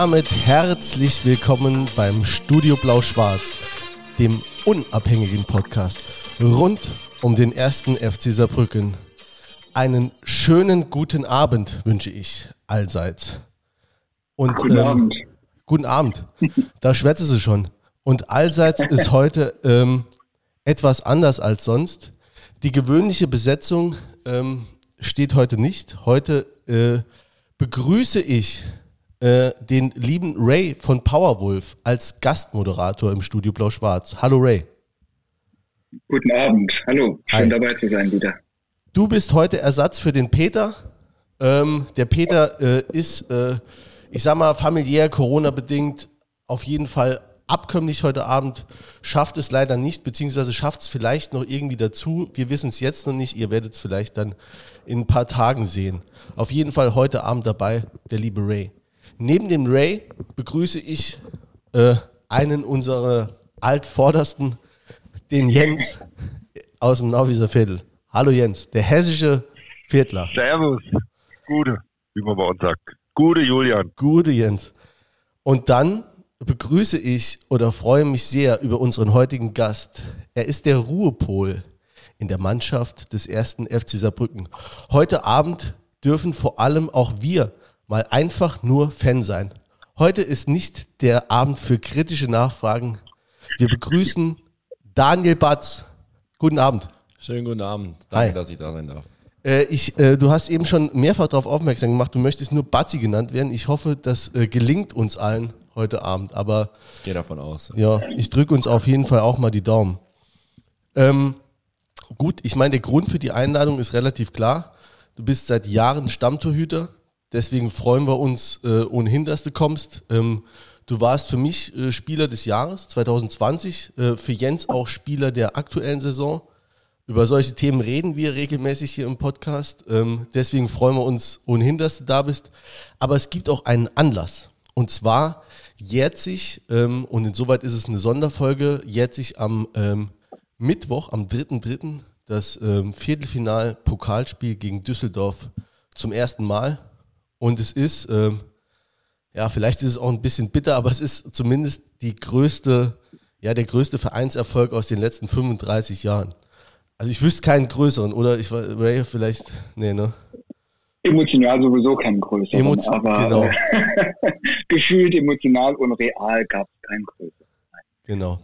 damit herzlich willkommen beim Studio Blau-Schwarz, dem unabhängigen Podcast rund um den ersten FC Saarbrücken. Einen schönen guten Abend wünsche ich allseits. Und, guten ähm, Abend. Guten Abend. Da schwätze sie schon. Und allseits ist heute ähm, etwas anders als sonst. Die gewöhnliche Besetzung ähm, steht heute nicht. Heute äh, begrüße ich äh, den lieben Ray von Powerwolf als Gastmoderator im Studio Blau-Schwarz. Hallo Ray. Guten Abend. Hallo. Schön Hi. dabei zu sein wieder. Du bist heute Ersatz für den Peter. Ähm, der Peter äh, ist, äh, ich sag mal, familiär, Corona-bedingt auf jeden Fall abkömmlich heute Abend, schafft es leider nicht, beziehungsweise schafft es vielleicht noch irgendwie dazu. Wir wissen es jetzt noch nicht, ihr werdet es vielleicht dann in ein paar Tagen sehen. Auf jeden Fall heute Abend dabei der liebe Ray. Neben dem Ray begrüße ich äh, einen unserer altvordersten, den Jens aus dem Nauwieser Viertel. Hallo Jens, der hessische Viertler. Servus. Gute, wie man bei uns sagt. Gute Julian. Gute Jens. Und dann begrüße ich oder freue mich sehr über unseren heutigen Gast. Er ist der Ruhepol in der Mannschaft des ersten FC Saarbrücken. Heute Abend dürfen vor allem auch wir mal einfach nur Fan sein. Heute ist nicht der Abend für kritische Nachfragen. Wir begrüßen Daniel Batz. Guten Abend. Schönen guten Abend. Danke, Hi. dass ich da sein darf. Äh, ich, äh, du hast eben schon mehrfach darauf aufmerksam gemacht, du möchtest nur Batzi genannt werden. Ich hoffe, das äh, gelingt uns allen heute Abend. Aber ich gehe davon aus. Ja, ich drücke uns auf jeden Fall auch mal die Daumen. Ähm, gut, ich meine, der Grund für die Einladung ist relativ klar. Du bist seit Jahren Stammtorhüter. Deswegen freuen wir uns äh, ohnehin, dass du kommst. Ähm, du warst für mich äh, Spieler des Jahres 2020, äh, für Jens auch Spieler der aktuellen Saison. Über solche Themen reden wir regelmäßig hier im Podcast. Ähm, deswegen freuen wir uns ohnehin, dass du da bist. Aber es gibt auch einen Anlass. Und zwar jährt sich, ähm, und insoweit ist es eine Sonderfolge, jährt sich am ähm, Mittwoch, am 3.3., das ähm, Viertelfinal-Pokalspiel gegen Düsseldorf zum ersten Mal. Und es ist, ähm, ja, vielleicht ist es auch ein bisschen bitter, aber es ist zumindest die größte, ja, der größte Vereinserfolg aus den letzten 35 Jahren. Also ich wüsste keinen größeren, oder? Ich war, Ray, vielleicht, nee, ne? Emotional sowieso keinen größeren, Emotio aber genau. gefühlt emotional und real gab es keinen größeren. Genau.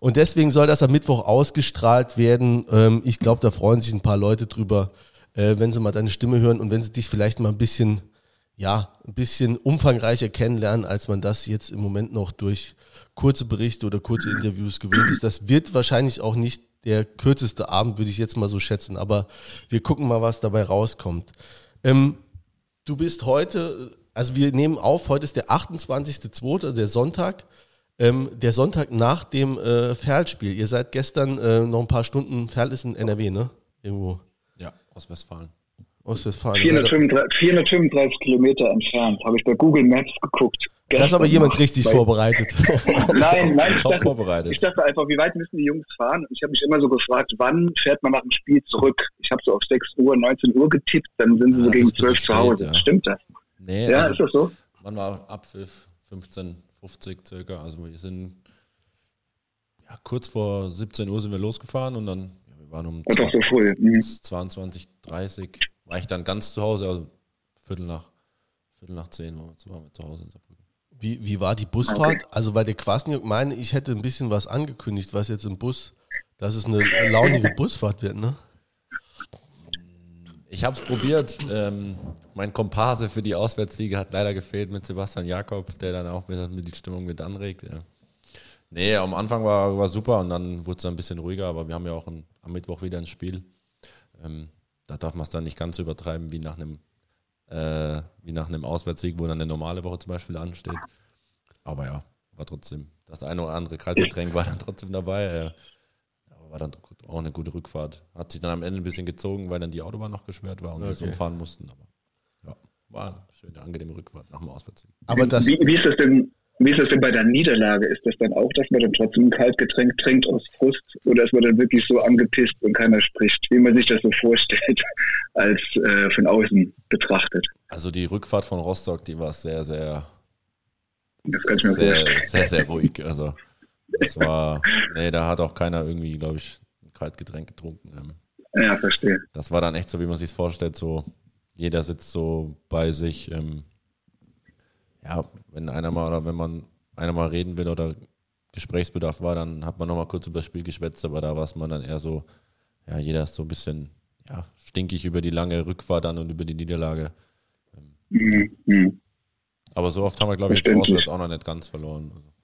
Und deswegen soll das am Mittwoch ausgestrahlt werden. Ähm, ich glaube, da freuen sich ein paar Leute drüber, äh, wenn sie mal deine Stimme hören und wenn sie dich vielleicht mal ein bisschen, ja, ein bisschen umfangreicher kennenlernen, als man das jetzt im Moment noch durch kurze Berichte oder kurze Interviews gewöhnt ist. Das wird wahrscheinlich auch nicht der kürzeste Abend, würde ich jetzt mal so schätzen. Aber wir gucken mal, was dabei rauskommt. Ähm, du bist heute, also wir nehmen auf, heute ist der 28.02., der Sonntag. Ähm, der Sonntag nach dem äh, Ferl-Spiel. Ihr seid gestern äh, noch ein paar Stunden, Ferl ist in NRW, ne? Irgendwo. Ja, aus Westfalen. Aus Westfalen. 435, 435 Kilometer entfernt, habe ich bei Google Maps geguckt. Da ist aber jemand richtig vorbereitet. nein, nein, ich dachte, vorbereitet. ich dachte einfach, wie weit müssen die Jungs fahren? Ich habe mich immer so gefragt, wann fährt man nach dem Spiel zurück? Ich habe so auf 6 Uhr, 19 Uhr getippt, dann sind sie ja, so gegen 12 zu Hause. Ja. Stimmt das? Nee, ja, also, ist das so? Man war ab 15, 50 circa. Also wir sind ja, kurz vor 17 Uhr sind wir losgefahren und dann, ja, wir waren um oh, 20, so früh. Mhm. 22, 30, war ich dann ganz zu Hause, also Viertel nach, Viertel nach 10 waren wir zu Hause in Saarbrücken. Wie, wie war die Busfahrt? Okay. Also, weil der Quasniok meine, ich hätte ein bisschen was angekündigt, was jetzt im Bus, dass es eine launige Busfahrt wird, ne? Ich habe es probiert. Ähm, mein Komparse für die Auswärtsliga hat leider gefehlt mit Sebastian Jakob, der dann auch mit, mit die Stimmung mit anregt. Ja. Nee, am Anfang war, war super und dann wurde es ein bisschen ruhiger, aber wir haben ja auch ein, am Mittwoch wieder ein Spiel. Ähm, da darf man es dann nicht ganz so übertreiben wie nach einem äh, wie nach einem Auswärtssieg, wo dann eine normale Woche zum Beispiel ansteht. Aber ja, war trotzdem, das eine oder andere Kaltgetränk war dann trotzdem dabei. Äh, war dann auch eine gute Rückfahrt. Hat sich dann am Ende ein bisschen gezogen, weil dann die Autobahn noch gesperrt war und okay. wir so umfahren mussten. Aber ja, war eine schöne, angenehme Rückfahrt nach dem Auswärtssieg. Aber das wie, wie ist das denn wie ist das denn bei der Niederlage? Ist das dann auch, dass man dann trotzdem ein Kaltgetränk trinkt aus Frust oder ist man dann wirklich so angepisst und keiner spricht, wie man sich das so vorstellt, als äh, von außen betrachtet? Also die Rückfahrt von Rostock, die war sehr, sehr sehr. Sehr, sehr ruhig. Also, das war, nee, da hat auch keiner irgendwie, glaube ich, ein Kaltgetränk getrunken. Ähm. Ja, verstehe. Das war dann echt so, wie man sich vorstellt, so jeder sitzt so bei sich. Ähm, ja, wenn einer mal oder wenn man einer mal reden will oder Gesprächsbedarf war, dann hat man nochmal kurz über das Spiel geschwätzt, aber da war es man dann eher so, ja, jeder ist so ein bisschen ja, stinkig über die lange Rückfahrt dann und über die Niederlage. Ähm, mhm. Aber so oft haben wir, glaube ich, jetzt auswärts auch noch nicht ganz verloren. Also.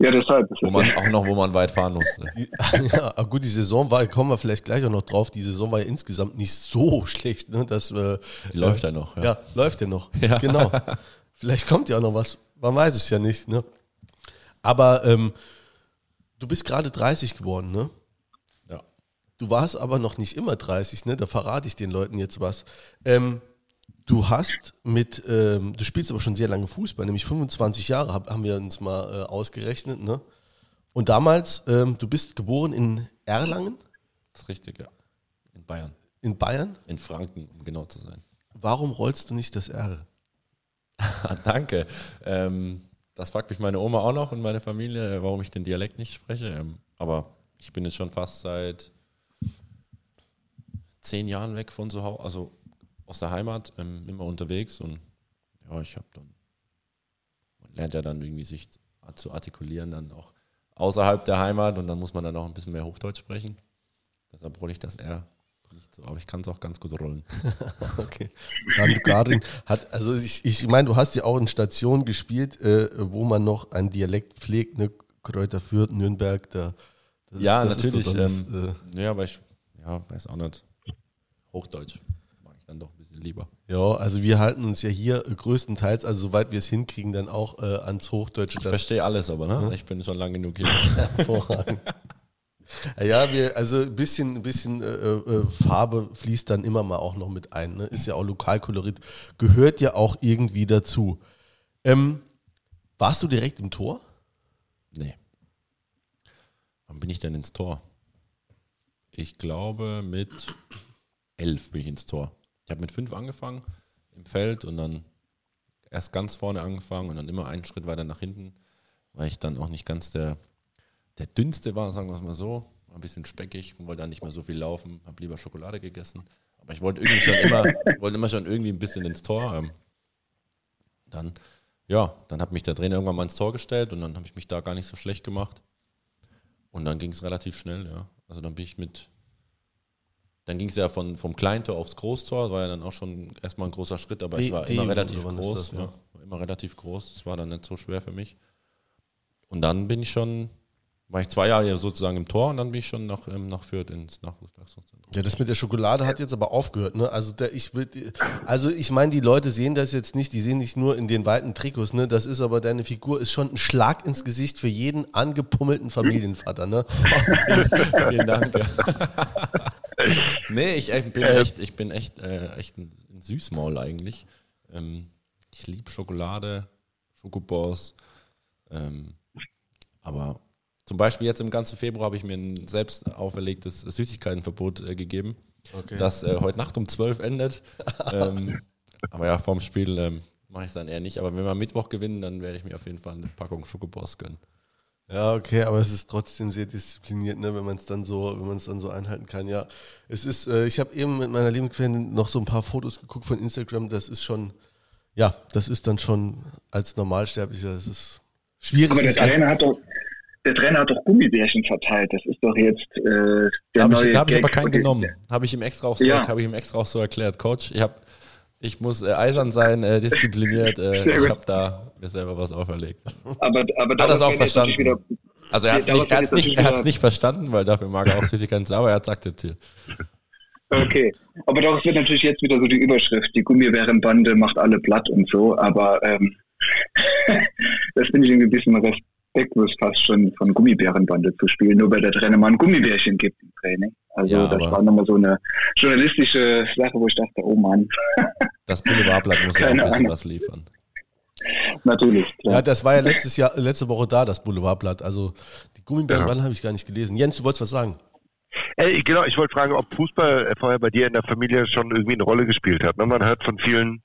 Ja, deshalb. Wo man, auch noch, wo man weit fahren musste. ja, gut, die Saison war, kommen wir vielleicht gleich auch noch drauf, die Saison war ja insgesamt nicht so schlecht. Ne, dass, äh, die läuft ja noch. Ja, ja läuft ja noch. Ja. Genau. vielleicht kommt ja auch noch was. Man weiß es ja nicht. Ne? Aber ähm, du bist gerade 30 geworden, ne? Ja. Du warst aber noch nicht immer 30, ne? Da verrate ich den Leuten jetzt was. Ähm, du hast mit, ähm, du spielst aber schon sehr lange Fußball, nämlich 25 Jahre hab, haben wir uns mal äh, ausgerechnet, ne? Und damals, ähm, du bist geboren in Erlangen? Das ist richtig, ja. In Bayern. In Bayern? In Franken, um genau zu sein. Warum rollst du nicht das R? Danke. Ähm, das fragt mich meine Oma auch noch und meine Familie, warum ich den Dialekt nicht spreche. Ähm, aber ich bin jetzt schon fast seit zehn Jahren weg von zu Hause, also aus der Heimat, ähm, immer unterwegs und ja, ich habe dann, man lernt ja dann irgendwie sich zu artikulieren, dann auch außerhalb der Heimat und dann muss man dann auch ein bisschen mehr Hochdeutsch sprechen. Deshalb rolle ich das eher nicht so, aber ich kann es auch ganz gut rollen. okay. Dann Karin hat, also ich, ich meine, du hast ja auch in Stationen gespielt, äh, wo man noch einen Dialekt pflegt, ne? Kräuter Fürth, Nürnberg, da. ja, ist, natürlich. Alles, ähm, äh, ja, aber ich ja, weiß auch nicht. Hochdeutsch mag ich dann doch ein bisschen lieber. Ja, also wir halten uns ja hier größtenteils, also soweit wir es hinkriegen, dann auch äh, ans Hochdeutsche. Ich verstehe alles aber, ne? Hm? Ich bin schon lange genug hier. Hervorragend. Ja, wir, also ein bisschen, ein bisschen äh, äh, Farbe fließt dann immer mal auch noch mit ein. Ne? Ist ja auch Lokalkolorit, gehört ja auch irgendwie dazu. Ähm, warst du direkt im Tor? Nee. Wann bin ich denn ins Tor? Ich glaube, mit elf bin ich ins Tor. Ich habe mit fünf angefangen im Feld und dann erst ganz vorne angefangen und dann immer einen Schritt weiter nach hinten, weil ich dann auch nicht ganz der der dünnste war, sagen wir es mal so. Ein bisschen speckig und wollte dann nicht mehr so viel laufen, habe lieber Schokolade gegessen. Aber ich wollte irgendwie schon immer, wollte immer schon irgendwie ein bisschen ins Tor. Dann, ja, dann hat mich der Trainer irgendwann mal ins Tor gestellt und dann habe ich mich da gar nicht so schlecht gemacht. Und dann ging es relativ schnell, ja. Also dann bin ich mit, dann ging es ja von, vom Kleintor aufs Großtor, das war ja dann auch schon erstmal ein großer Schritt, aber ich war immer relativ groß, das, ja. ja. immer relativ groß, das war dann nicht so schwer für mich. Und dann bin ich schon war ich zwei Jahre sozusagen im Tor und dann bin ich schon nach, ähm, nach Fürth ins Nachwuchsleistungszentrum. Ja, das mit der Schokolade hat jetzt aber aufgehört, ne? Also der, ich will, also ich meine, die Leute sehen das jetzt nicht, die sehen nicht nur in den weiten Trikots, ne? Das ist aber deine Figur ist schon ein Schlag ins Gesicht für jeden angepummelten Familienvater, ne? Vielen Dank. nee, ich, ich, bin echt, ich bin echt, äh, echt ein, ein Süßmaul eigentlich. Ähm, ich liebe Schokolade, Schokobors, ähm, aber zum Beispiel jetzt im ganzen Februar habe ich mir ein selbst auferlegtes Süßigkeitenverbot äh, gegeben, okay. das äh, heute Nacht um 12 endet. ähm, aber ja, vorm Spiel ähm, mache ich es dann eher nicht. Aber wenn wir Mittwoch gewinnen, dann werde ich mir auf jeden Fall eine Packung Schokoboss gönnen. Ja, okay, aber es ist trotzdem sehr diszipliniert, ne, wenn man es dann so, wenn man es dann so einhalten kann. Ja, es ist, äh, ich habe eben mit meiner Lieblingsfreundin noch so ein paar Fotos geguckt von Instagram. Das ist schon, ja, das ist dann schon als Normalsterblicher, das ist schwierig. Aber der Trainer hat doch, der Trainer hat doch Gummibärchen verteilt. Das ist doch jetzt äh, der da neue ich, Da habe ich aber keinen genommen. Habe ich ihm extra auch so, ja. habe ich ihm extra auch so erklärt, Coach. Ich habe ich muss äh, eisern sein, äh, diszipliniert. Äh, ich habe da mir selber was auferlegt. Aber, aber hat das auch verstanden. Wieder, also er hat es nicht, nicht, nicht, verstanden, weil dafür mag er auch Süßigkeiten sauer. Er hat es akzeptiert. Okay, aber doch, wird natürlich jetzt wieder so die Überschrift, die Gummibärenbande macht alle platt und so, aber ähm, das finde ich irgendwie ein bisschen respektlos fast schon von Gummibärenbande zu spielen, nur weil der Trainer mal ein Gummibärchen gibt im Training. Also ja, das war nochmal so eine journalistische Sache, wo ich dachte, oh Mann. Das Boulevardblatt muss ja auch ein bisschen Ahnung. was liefern. Natürlich. Klar. Ja, das war ja letztes Jahr, letzte Woche da, das Boulevardblatt. Also die Gummibärenbande ja. habe ich gar nicht gelesen. Jens, du wolltest was sagen? Ey, genau, ich wollte fragen, ob Fußball vorher bei dir in der Familie schon irgendwie eine Rolle gespielt hat. Ne? Man hört von vielen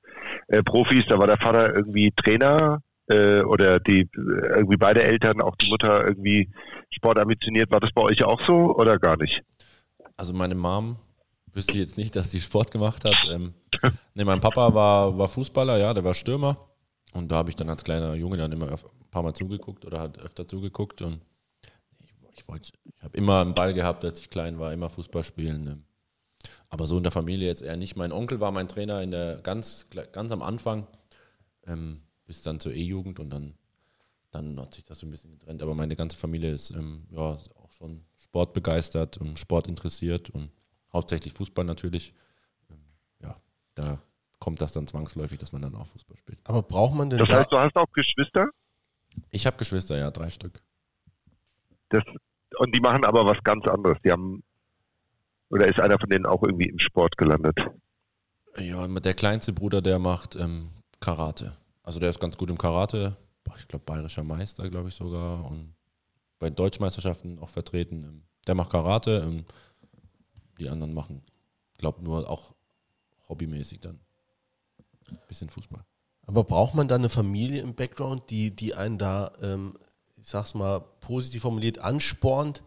äh, Profis, da war der Vater irgendwie Trainer äh, oder die irgendwie beide Eltern, auch die Mutter irgendwie Sport ambitioniert. War das bei euch auch so oder gar nicht? Also meine Mom wüsste ich jetzt nicht, dass die Sport gemacht hat. Ähm, nee, mein Papa war, war Fußballer, ja, der war Stürmer. Und da habe ich dann als kleiner Junge dann immer ein paar Mal zugeguckt oder hat öfter zugeguckt. Und ich, ich, wollte, ich habe immer einen Ball gehabt, als ich klein war, immer Fußball spielen. Ähm, aber so in der Familie jetzt eher nicht. Mein Onkel war mein Trainer in der ganz, ganz am Anfang, ähm, bis dann zur E-Jugend und dann, dann hat sich das so ein bisschen getrennt. Aber meine ganze Familie ist ähm, ja, auch schon sportbegeistert und Sport interessiert und hauptsächlich Fußball natürlich. Ähm, ja, da kommt das dann zwangsläufig, dass man dann auch Fußball spielt. Aber braucht man denn Das da, heißt, du hast auch Geschwister? Ich habe Geschwister, ja, drei Stück. Das, und die machen aber was ganz anderes. Die haben, oder ist einer von denen auch irgendwie im Sport gelandet? Ja, der kleinste Bruder, der macht ähm, Karate. Also der ist ganz gut im Karate. Ich glaube, bayerischer Meister, glaube ich sogar. Und bei Deutschmeisterschaften auch vertreten. Der macht Karate. Die anderen machen, glaube nur auch hobbymäßig dann. Bisschen Fußball. aber braucht man da eine Familie im Background, die, die einen da, ähm, ich sag's mal, positiv formuliert anspornt,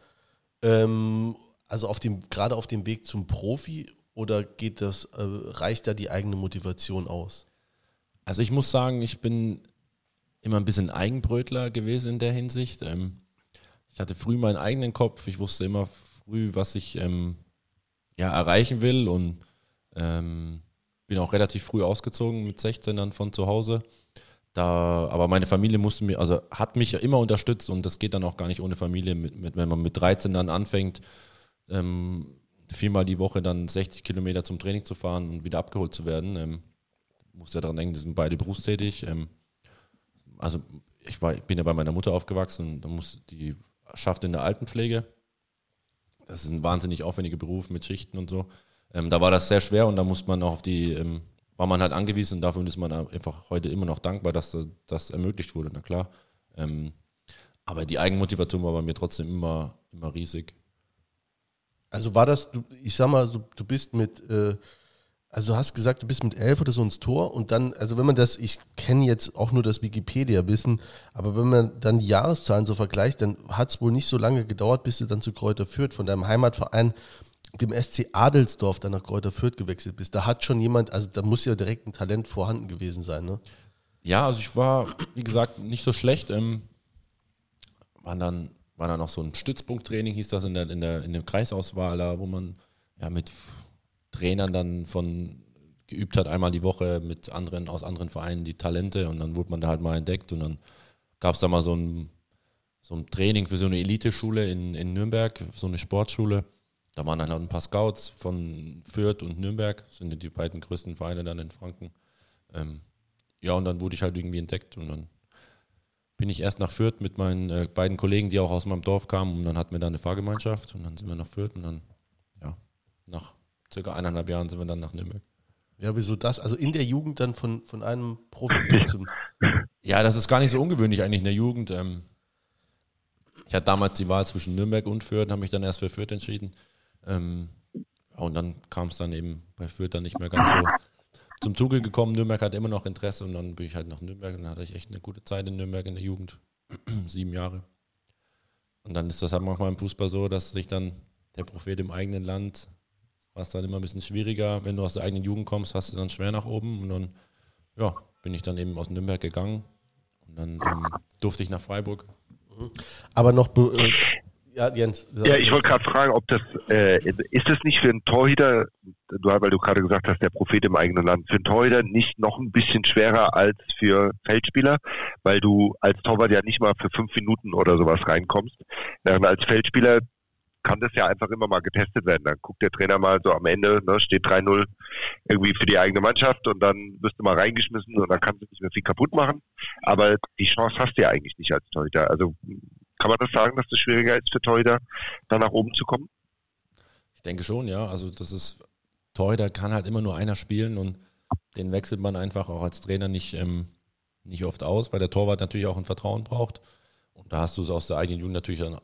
ähm, also auf dem, gerade auf dem Weg zum Profi oder geht das, äh, reicht da die eigene Motivation aus? Also ich muss sagen, ich bin immer ein bisschen Eigenbrötler gewesen in der Hinsicht. Ähm, ich hatte früh meinen eigenen Kopf. Ich wusste immer früh, was ich ähm, ja, erreichen will und ähm, bin auch relativ früh ausgezogen mit 16 dann von zu Hause. Da, aber meine Familie musste mir, also hat mich immer unterstützt und das geht dann auch gar nicht ohne Familie, mit, mit, wenn man mit 13 dann anfängt, ähm, viermal die Woche dann 60 Kilometer zum Training zu fahren und wieder abgeholt zu werden. Ähm, muss ja daran denken, die sind beide berufstätig. Ähm, also ich, war, ich bin ja bei meiner Mutter aufgewachsen, da muss die schafft in der Altenpflege. Das ist ein wahnsinnig aufwendiger Beruf mit Schichten und so. Ähm, da war das sehr schwer und da muss man auch auf die, ähm, war man halt angewiesen und dafür ist man einfach heute immer noch dankbar, dass das, ermöglicht wurde, na klar. Ähm, aber die Eigenmotivation war bei mir trotzdem immer, immer riesig. Also war das, ich sag mal, du, du bist mit, äh, also du hast gesagt, du bist mit elf oder so ins Tor und dann, also wenn man das, ich kenne jetzt auch nur das Wikipedia-Wissen, aber wenn man dann die Jahreszahlen so vergleicht, dann hat es wohl nicht so lange gedauert, bis du dann zu Kräuter Fürth von deinem Heimatverein, dem SC Adelsdorf, dann nach Kräuter Fürth gewechselt bist. Da hat schon jemand, also da muss ja direkt ein Talent vorhanden gewesen sein, ne? Ja, also ich war, wie gesagt, nicht so schlecht. Ähm, war dann, war dann so ein Stützpunkttraining, hieß das in der, in der, in der Kreisauswahl, da, wo man ja mit Trainern dann von geübt hat, einmal die Woche mit anderen aus anderen Vereinen die Talente und dann wurde man da halt mal entdeckt und dann gab es da mal so ein, so ein Training für so eine Eliteschule in, in Nürnberg, so eine Sportschule. Da waren dann halt ein paar Scouts von Fürth und Nürnberg, sind die beiden größten Vereine dann in Franken. Ähm, ja, und dann wurde ich halt irgendwie entdeckt und dann bin ich erst nach Fürth mit meinen äh, beiden Kollegen, die auch aus meinem Dorf kamen und dann hatten wir da eine Fahrgemeinschaft und dann sind wir nach Fürth und dann, ja, nach circa eineinhalb Jahren sind wir dann nach Nürnberg. Ja, wieso das? Also in der Jugend dann von, von einem Profi zum. Ja, das ist gar nicht so ungewöhnlich eigentlich in der Jugend. Ähm, ich hatte damals die Wahl zwischen Nürnberg und Fürth, habe mich dann erst für Fürth entschieden. Ähm, und dann kam es dann eben bei Fürth dann nicht mehr ganz so zum Zuge gekommen. Nürnberg hat immer noch Interesse und dann bin ich halt nach Nürnberg und dann hatte ich echt eine gute Zeit in Nürnberg in der Jugend. Sieben Jahre. Und dann ist das halt manchmal im Fußball so, dass sich dann der Prophet im eigenen Land war es dann immer ein bisschen schwieriger. Wenn du aus der eigenen Jugend kommst, hast du dann schwer nach oben. Und dann, ja, bin ich dann eben aus Nürnberg gegangen. Und dann ähm, durfte ich nach Freiburg. Aber noch, äh, ja, Jens. Ja, ich wollte gerade fragen, ob das, äh, ist das nicht für einen Torhüter, du, weil du gerade gesagt hast, der Prophet im eigenen Land, für einen Torhüter nicht noch ein bisschen schwerer als für Feldspieler, weil du als Torwart ja nicht mal für fünf Minuten oder sowas reinkommst. Während als Feldspieler kann das ja einfach immer mal getestet werden. Dann guckt der Trainer mal so am Ende, ne, steht 3-0 irgendwie für die eigene Mannschaft und dann wirst du mal reingeschmissen und dann kannst du nicht mehr viel kaputt machen. Aber die Chance hast du ja eigentlich nicht als Torhüter. Also kann man das sagen, dass das schwieriger ist für Torhüter, da nach oben zu kommen? Ich denke schon, ja. Also das ist, Torhüter kann halt immer nur einer spielen und den wechselt man einfach auch als Trainer nicht, ähm, nicht oft aus, weil der Torwart natürlich auch ein Vertrauen braucht. Und da hast du es aus der eigenen Jugend natürlich dann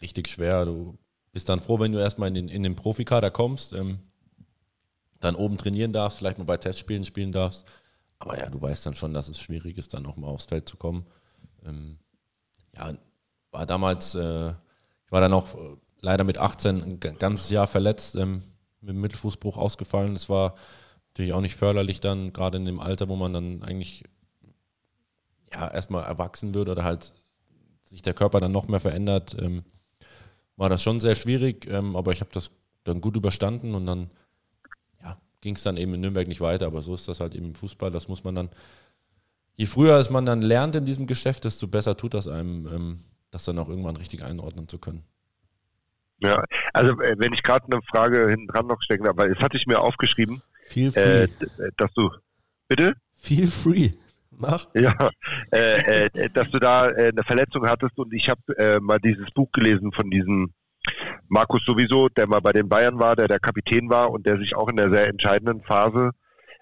richtig schwer. Du bist dann froh, wenn du erstmal in den, in den Profikader kommst, ähm, dann oben trainieren darfst, vielleicht mal bei Testspielen spielen darfst. aber ja, du weißt dann schon, dass es schwierig ist, dann nochmal aufs Feld zu kommen. Ähm, ja, war damals, äh, ich war dann auch äh, leider mit 18 ein ganzes Jahr verletzt, ähm, mit dem Mittelfußbruch ausgefallen. Das war natürlich auch nicht förderlich dann, gerade in dem Alter, wo man dann eigentlich ja erstmal erwachsen wird oder halt sich der Körper dann noch mehr verändert, ähm, war das schon sehr schwierig, ähm, aber ich habe das dann gut überstanden und dann ja, ging es dann eben in Nürnberg nicht weiter, aber so ist das halt eben im Fußball, das muss man dann, je früher es man dann lernt in diesem Geschäft, desto besser tut das einem, ähm, das dann auch irgendwann richtig einordnen zu können. Ja, also äh, wenn ich gerade eine Frage hinten dran noch stecken darf, weil das hatte ich mir aufgeschrieben, Feel free. äh, dass du, bitte? Feel free. Mach. Ja, äh, äh, dass du da äh, eine Verletzung hattest und ich habe äh, mal dieses Buch gelesen von diesem Markus sowieso, der mal bei den Bayern war, der der Kapitän war und der sich auch in der sehr entscheidenden Phase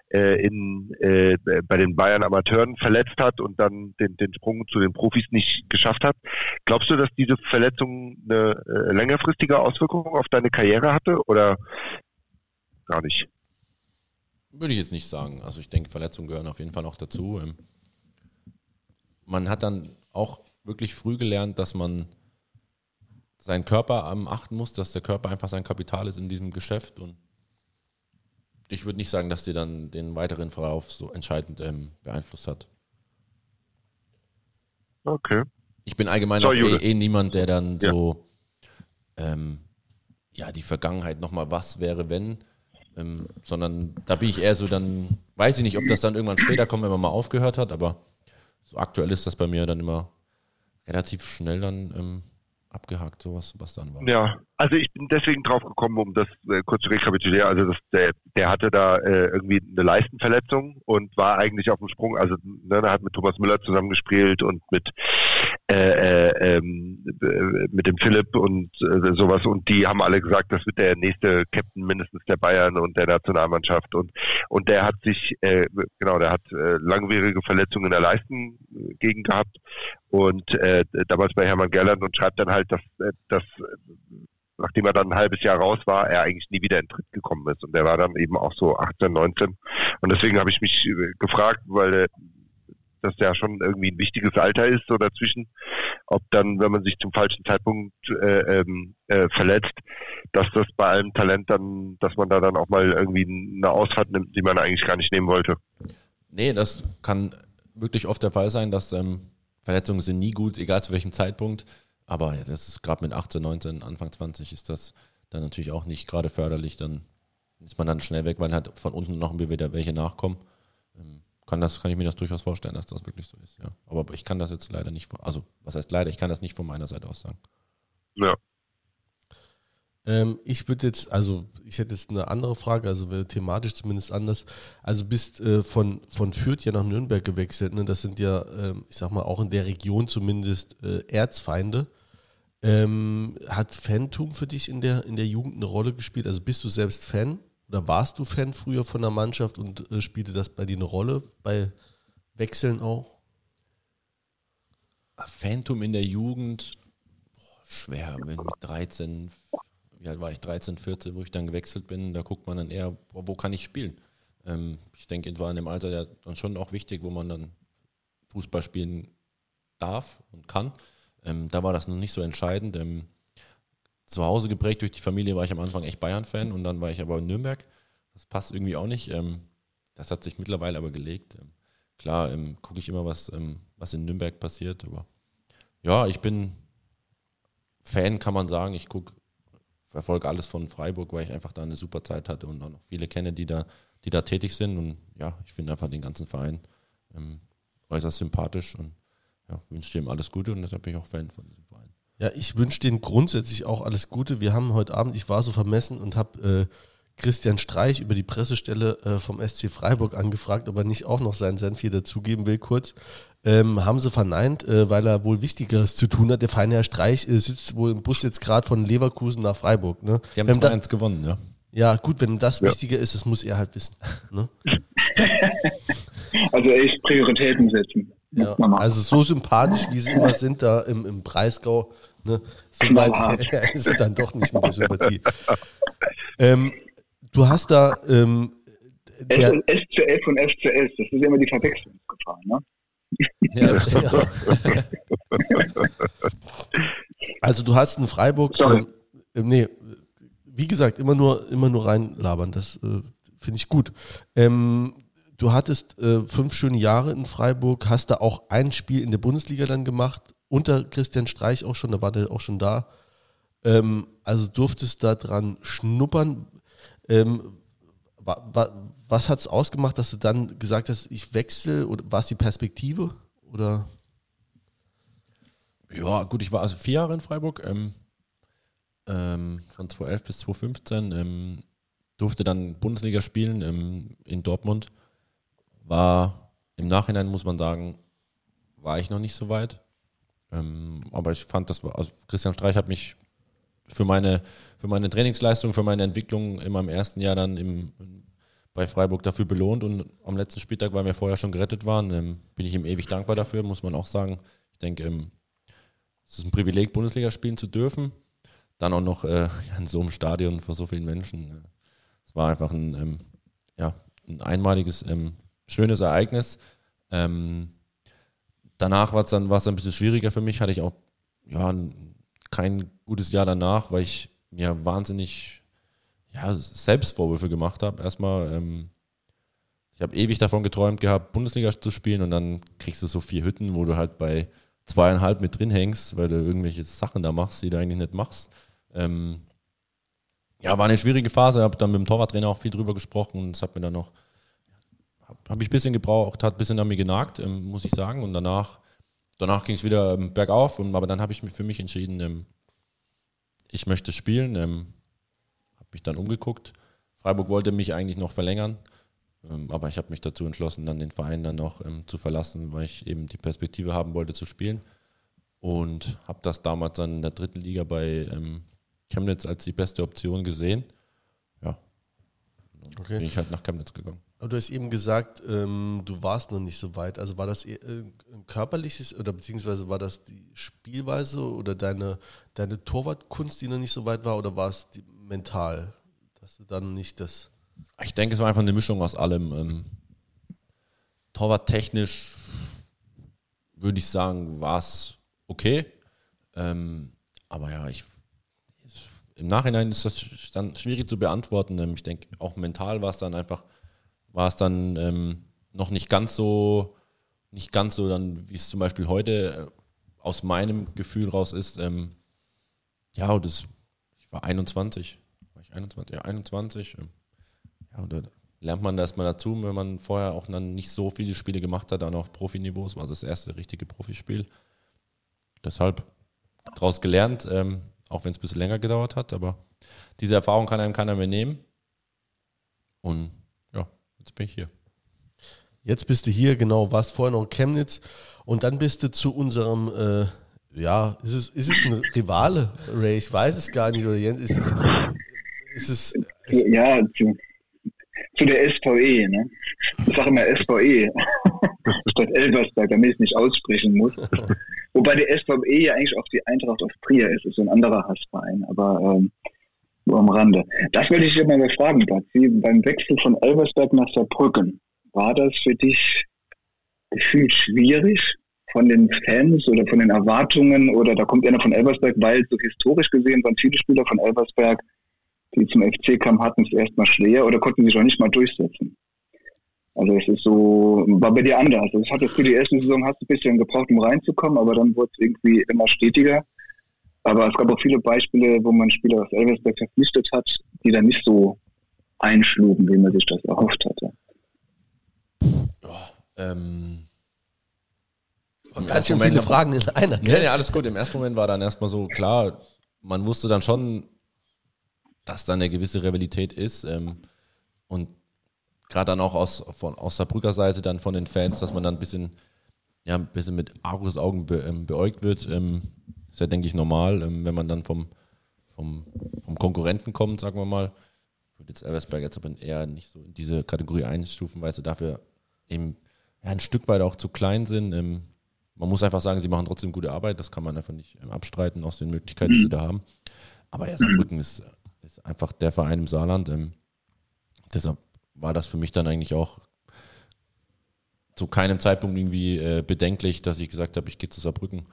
äh, in, äh, bei den Bayern Amateuren verletzt hat und dann den, den Sprung zu den Profis nicht geschafft hat. Glaubst du, dass diese Verletzung eine äh, längerfristige Auswirkung auf deine Karriere hatte oder gar nicht? Würde ich jetzt nicht sagen. Also ich denke, Verletzungen gehören auf jeden Fall noch dazu. Ähm, man hat dann auch wirklich früh gelernt, dass man seinen Körper am achten muss, dass der Körper einfach sein Kapital ist in diesem Geschäft und ich würde nicht sagen, dass die dann den weiteren Verlauf so entscheidend ähm, beeinflusst hat. Okay. Ich bin allgemein So, auch eh, eh niemand, der dann Ja. so ähm, ja die Vergangenheit nochmal was wäre, wenn, ähm, sondern da bin ich eher so dann, weiß ich nicht, ob das dann irgendwann später kommt, wenn man mal aufgehört hat, aber so aktuell ist das bei mir dann immer relativ schnell dann ähm, abgehakt, sowas, was dann war. Ja, also ich bin deswegen drauf gekommen, um das äh, kurz zu rekapitulieren. Also das, der, der hatte da äh, irgendwie eine Leistenverletzung und war eigentlich auf dem Sprung. Also ne, er hat mit Thomas Müller zusammengespielt und mit äh, äh, ähm, äh, mit dem Philipp und äh, sowas. Und die haben alle gesagt, das wird der nächste Captain mindestens der Bayern und der Nationalmannschaft. Und und der hat sich äh, genau, der hat äh, langwierige Verletzungen in der Leistengegend gehabt und äh, damals bei Hermann Gerland und schreibt dann halt, dass, dass nachdem er dann ein halbes Jahr raus war, er eigentlich nie wieder in Tritt gekommen ist. Und der war dann eben auch so 18, 19. Und deswegen habe ich mich gefragt, weil das ja schon irgendwie ein wichtiges Alter ist, so dazwischen, ob dann, wenn man sich zum falschen Zeitpunkt äh, ähm, äh, verletzt, dass das bei allem Talent dann, dass man da dann auch mal irgendwie eine Ausfahrt nimmt, die man eigentlich gar nicht nehmen wollte. Nee, das kann wirklich oft der Fall sein, dass ähm, Verletzungen sind nie gut, egal zu welchem Zeitpunkt. Aber das ist gerade mit 18, 19, Anfang 20 ist das dann natürlich auch nicht gerade förderlich. Dann ist man dann schnell weg, weil halt von unten noch wieder welche nachkommen. Ähm, kann, das, kann ich mir das durchaus vorstellen, dass das wirklich so ist, ja. Aber ich kann das jetzt leider nicht, von- also was heißt leider, ich kann das nicht von meiner Seite aus sagen. Ja. Ähm, ich würde jetzt, also ich hätte jetzt eine andere Frage, also thematisch zumindest anders. Also bist äh, von, von Fürth ja nach Nürnberg gewechselt, ne? Das sind ja, ähm, ich sag mal, auch in der Region zumindest äh, Erzfeinde. Ähm, hat Fantum für dich in der, in der Jugend eine Rolle gespielt? Also bist du selbst Fan oder warst du Fan früher von der Mannschaft und äh, spielte das bei dir eine Rolle? Bei Wechseln auch? Phantom in der Jugend, boah, schwer, wenn mit 13, wie alt war ich, 13, 14, wo ich dann gewechselt bin, da guckt man dann eher, boah, wo kann ich spielen? Ähm, ich denke, es war in dem Alter ja dann schon auch wichtig, wo man dann Fußball spielen darf und kann. Ähm, da war das noch nicht so entscheidend. Ähm, zu Hause geprägt durch die Familie war ich am Anfang echt Bayern-Fan und dann war ich aber in Nürnberg. Das passt irgendwie auch nicht. Ähm, das hat sich mittlerweile aber gelegt. Ähm, klar, ähm, gucke ich immer, was, was in Nürnberg passiert, aber ja, ich bin Fan, kann man sagen. Ich gucke, verfolge alles von Freiburg, weil ich einfach da eine super Zeit hatte und auch noch viele kenne, die da, die da tätig sind. Und ja, ich finde einfach den ganzen Verein äußerst sympathisch und ja, wünsche ihm alles Gute und deshalb bin ich auch Fan von diesem Verein. Ja, ich wünsche denen grundsätzlich auch alles Gute. Wir haben heute Abend, ich war so vermessen und habe äh, Christian Streich über die Pressestelle äh, vom SC Freiburg angefragt, ob er nicht auch noch seinen Senf hier dazugeben will, kurz. Ähm, haben sie verneint, äh, weil er wohl Wichtigeres zu tun hat. Der feine Herr Streich äh, sitzt wohl im Bus jetzt gerade von Leverkusen nach Freiburg. Ne? Die haben Wenn da, 2-1 gewonnen, ja. ja, gut, wenn das Ja. wichtiger ist, das muss er halt wissen. Ne? Also echt Prioritäten setzen. Ja, also so sympathisch, wie sie immer sind da im, im Breisgau, ne, so weit ist es dann doch nicht mit der Sympathie. Ähm, du hast da ähm, der, S zu F und F zu S, das ist ja immer die Verwechslungsgefahr, ne? Ja, stimmt. also du hast in Freiburg, ähm, äh, nee, wie gesagt, immer nur, immer nur reinlabern, das äh, finde ich gut. Ähm, du hattest äh, fünf schöne Jahre in Freiburg, hast da auch ein Spiel in der Bundesliga dann gemacht, unter Christian Streich auch schon, da war der auch schon da. Ähm, also durftest da dran schnuppern. Ähm, wa, wa, was hat es ausgemacht, dass du dann gesagt hast, ich wechsle? Oder war es die Perspektive? Oder? Ja, gut, ich war also vier Jahre in Freiburg, ähm, ähm, von 2011 bis 2015, ähm, durfte dann Bundesliga spielen ähm, in Dortmund. War im Nachhinein, muss man sagen, war ich noch nicht so weit. Ähm, aber ich fand, das war, also Christian Streich hat mich für meine, für meine Trainingsleistung, für meine Entwicklung in meinem ersten Jahr dann im, bei Freiburg dafür belohnt und am letzten Spieltag, weil wir vorher schon gerettet waren, ähm, bin ich ihm ewig dankbar dafür, muss man auch sagen. Ich denke, ähm, es ist ein Privileg, Bundesliga spielen zu dürfen. Dann auch noch äh, in so einem Stadion vor so vielen Menschen. Es war einfach ein, ähm, ja, ein einmaliges, ähm, schönes Ereignis. Ähm, danach war es dann, war's ein bisschen schwieriger für mich. Hatte ich auch ja, ein, kein gutes Jahr danach, weil ich mir wahnsinnig ja, Selbstvorwürfe gemacht habe. Erstmal, ähm, ich habe ewig davon geträumt gehabt, Bundesliga zu spielen und dann kriegst du so vier Hütten, wo du halt bei zweieinhalb mit drin hängst, weil du irgendwelche Sachen da machst, die du eigentlich nicht machst. Ähm, ja, war eine schwierige Phase, habe dann mit dem Torwarttrainer auch viel drüber gesprochen und es hat mir dann noch, habe hab ich ein bisschen gebraucht, hat ein bisschen an mir genagt, ähm, muss ich sagen. Und danach, danach ging es wieder ähm, bergauf, und, aber dann habe ich mich für mich entschieden, ähm, ich möchte spielen, ähm, habe mich dann umgeguckt. Freiburg wollte mich eigentlich noch verlängern, ähm, aber ich habe mich dazu entschlossen, dann den Verein dann noch ähm, zu verlassen, weil ich eben die Perspektive haben wollte zu spielen. Und habe das damals dann in der dritten Liga bei Chemnitz als die beste Option gesehen. Okay. bin ich halt nach Chemnitz gegangen. Aber du hast eben gesagt, ähm, du warst noch nicht so weit. Also war das eher, äh, ein körperliches oder beziehungsweise war das die Spielweise oder deine, deine Torwartkunst, die noch nicht so weit war, oder war es die, mental, dass du dann nicht das. Ich denke, es war einfach eine Mischung aus allem. Ähm, Torwarttechnisch würde ich sagen, war es okay. Ähm, aber ja, ich, im Nachhinein ist das dann schwierig zu beantworten. Ähm, ich denke, auch mental war es dann einfach, war es dann ähm, noch nicht ganz so, nicht ganz so dann, wie es zum Beispiel heute äh, aus meinem Gefühl raus ist. Ähm, ja, das, ich war 21. War ich 21? Ja, 21. Ähm, ja, und da lernt man das mal dazu, wenn man vorher auch dann nicht so viele Spiele gemacht hat, dann auf Profiniveau. Es war das erste richtige Profispiel. Deshalb daraus gelernt, ähm, auch wenn es ein bisschen länger gedauert hat, aber diese Erfahrung kann einem keiner mehr nehmen. Und ja, jetzt bin ich hier. Jetzt bist du hier, genau, warst vorher noch in Chemnitz und dann bist du zu unserem, äh, ja, ist es, ist es ein Rivale, Ray? Ich weiß es gar nicht, oder Jens, ist es. Ist es, ist, Ja, zu, zu der SVE, ne? Ich sage immer SVE statt Elversberg, damit ich es nicht aussprechen muss. Wobei die SVE ja eigentlich auch die Eintracht aus Trier ist, ist so ein anderer Hassverein, aber ähm, nur am Rande. Das wollte ich dir mal fragen, Patsy. Beim Wechsel von Elversberg nach Saarbrücken, war das für dich gefühlt schwierig von den Fans oder von den Erwartungen oder da kommt einer von Elversberg, weil so historisch gesehen waren viele Spieler von Elversberg die zum FC kamen, hatten es erstmal schwer oder konnten sich auch nicht mal durchsetzen. Also es ist so, war bei dir anders. Also es hat jetzt für die erste Saison hast du ein bisschen gebraucht, um reinzukommen, aber dann wurde es irgendwie immer stetiger. Aber es gab auch viele Beispiele, wo man Spieler aus Elversberg verpflichtet hat, die dann nicht so einschlugen, wie man sich das erhofft hatte. Ähm, ganz schön viele Fragen in einer. Ja, ja, alles gut. Im ersten Moment war dann erstmal so klar, man wusste dann schon, dass da eine gewisse Rivalität ist. Ähm, und gerade dann auch aus, von, aus der Brücker Seite dann von den Fans, dass man dann ein bisschen, ja, ein bisschen mit Argusaugen be, ähm, beäugt wird. Ähm, ist ja, denke ich, normal, ähm, wenn man dann vom, vom, vom Konkurrenten kommt, sagen wir mal. Ich würde jetzt Elversberg jetzt aber eher nicht so in diese Kategorie einstufen, weil sie dafür eben ja, ein Stück weit auch zu klein sind. Ähm, man muss einfach sagen, sie machen trotzdem gute Arbeit. Das kann man einfach nicht ähm, abstreiten aus den Möglichkeiten, die sie da haben. Aber ja, Saarbrücken ist, ist einfach der Verein im Saarland. Ähm, deshalb war das für mich dann eigentlich auch zu keinem Zeitpunkt irgendwie äh, bedenklich, dass ich gesagt habe, ich gehe zu Saarbrücken.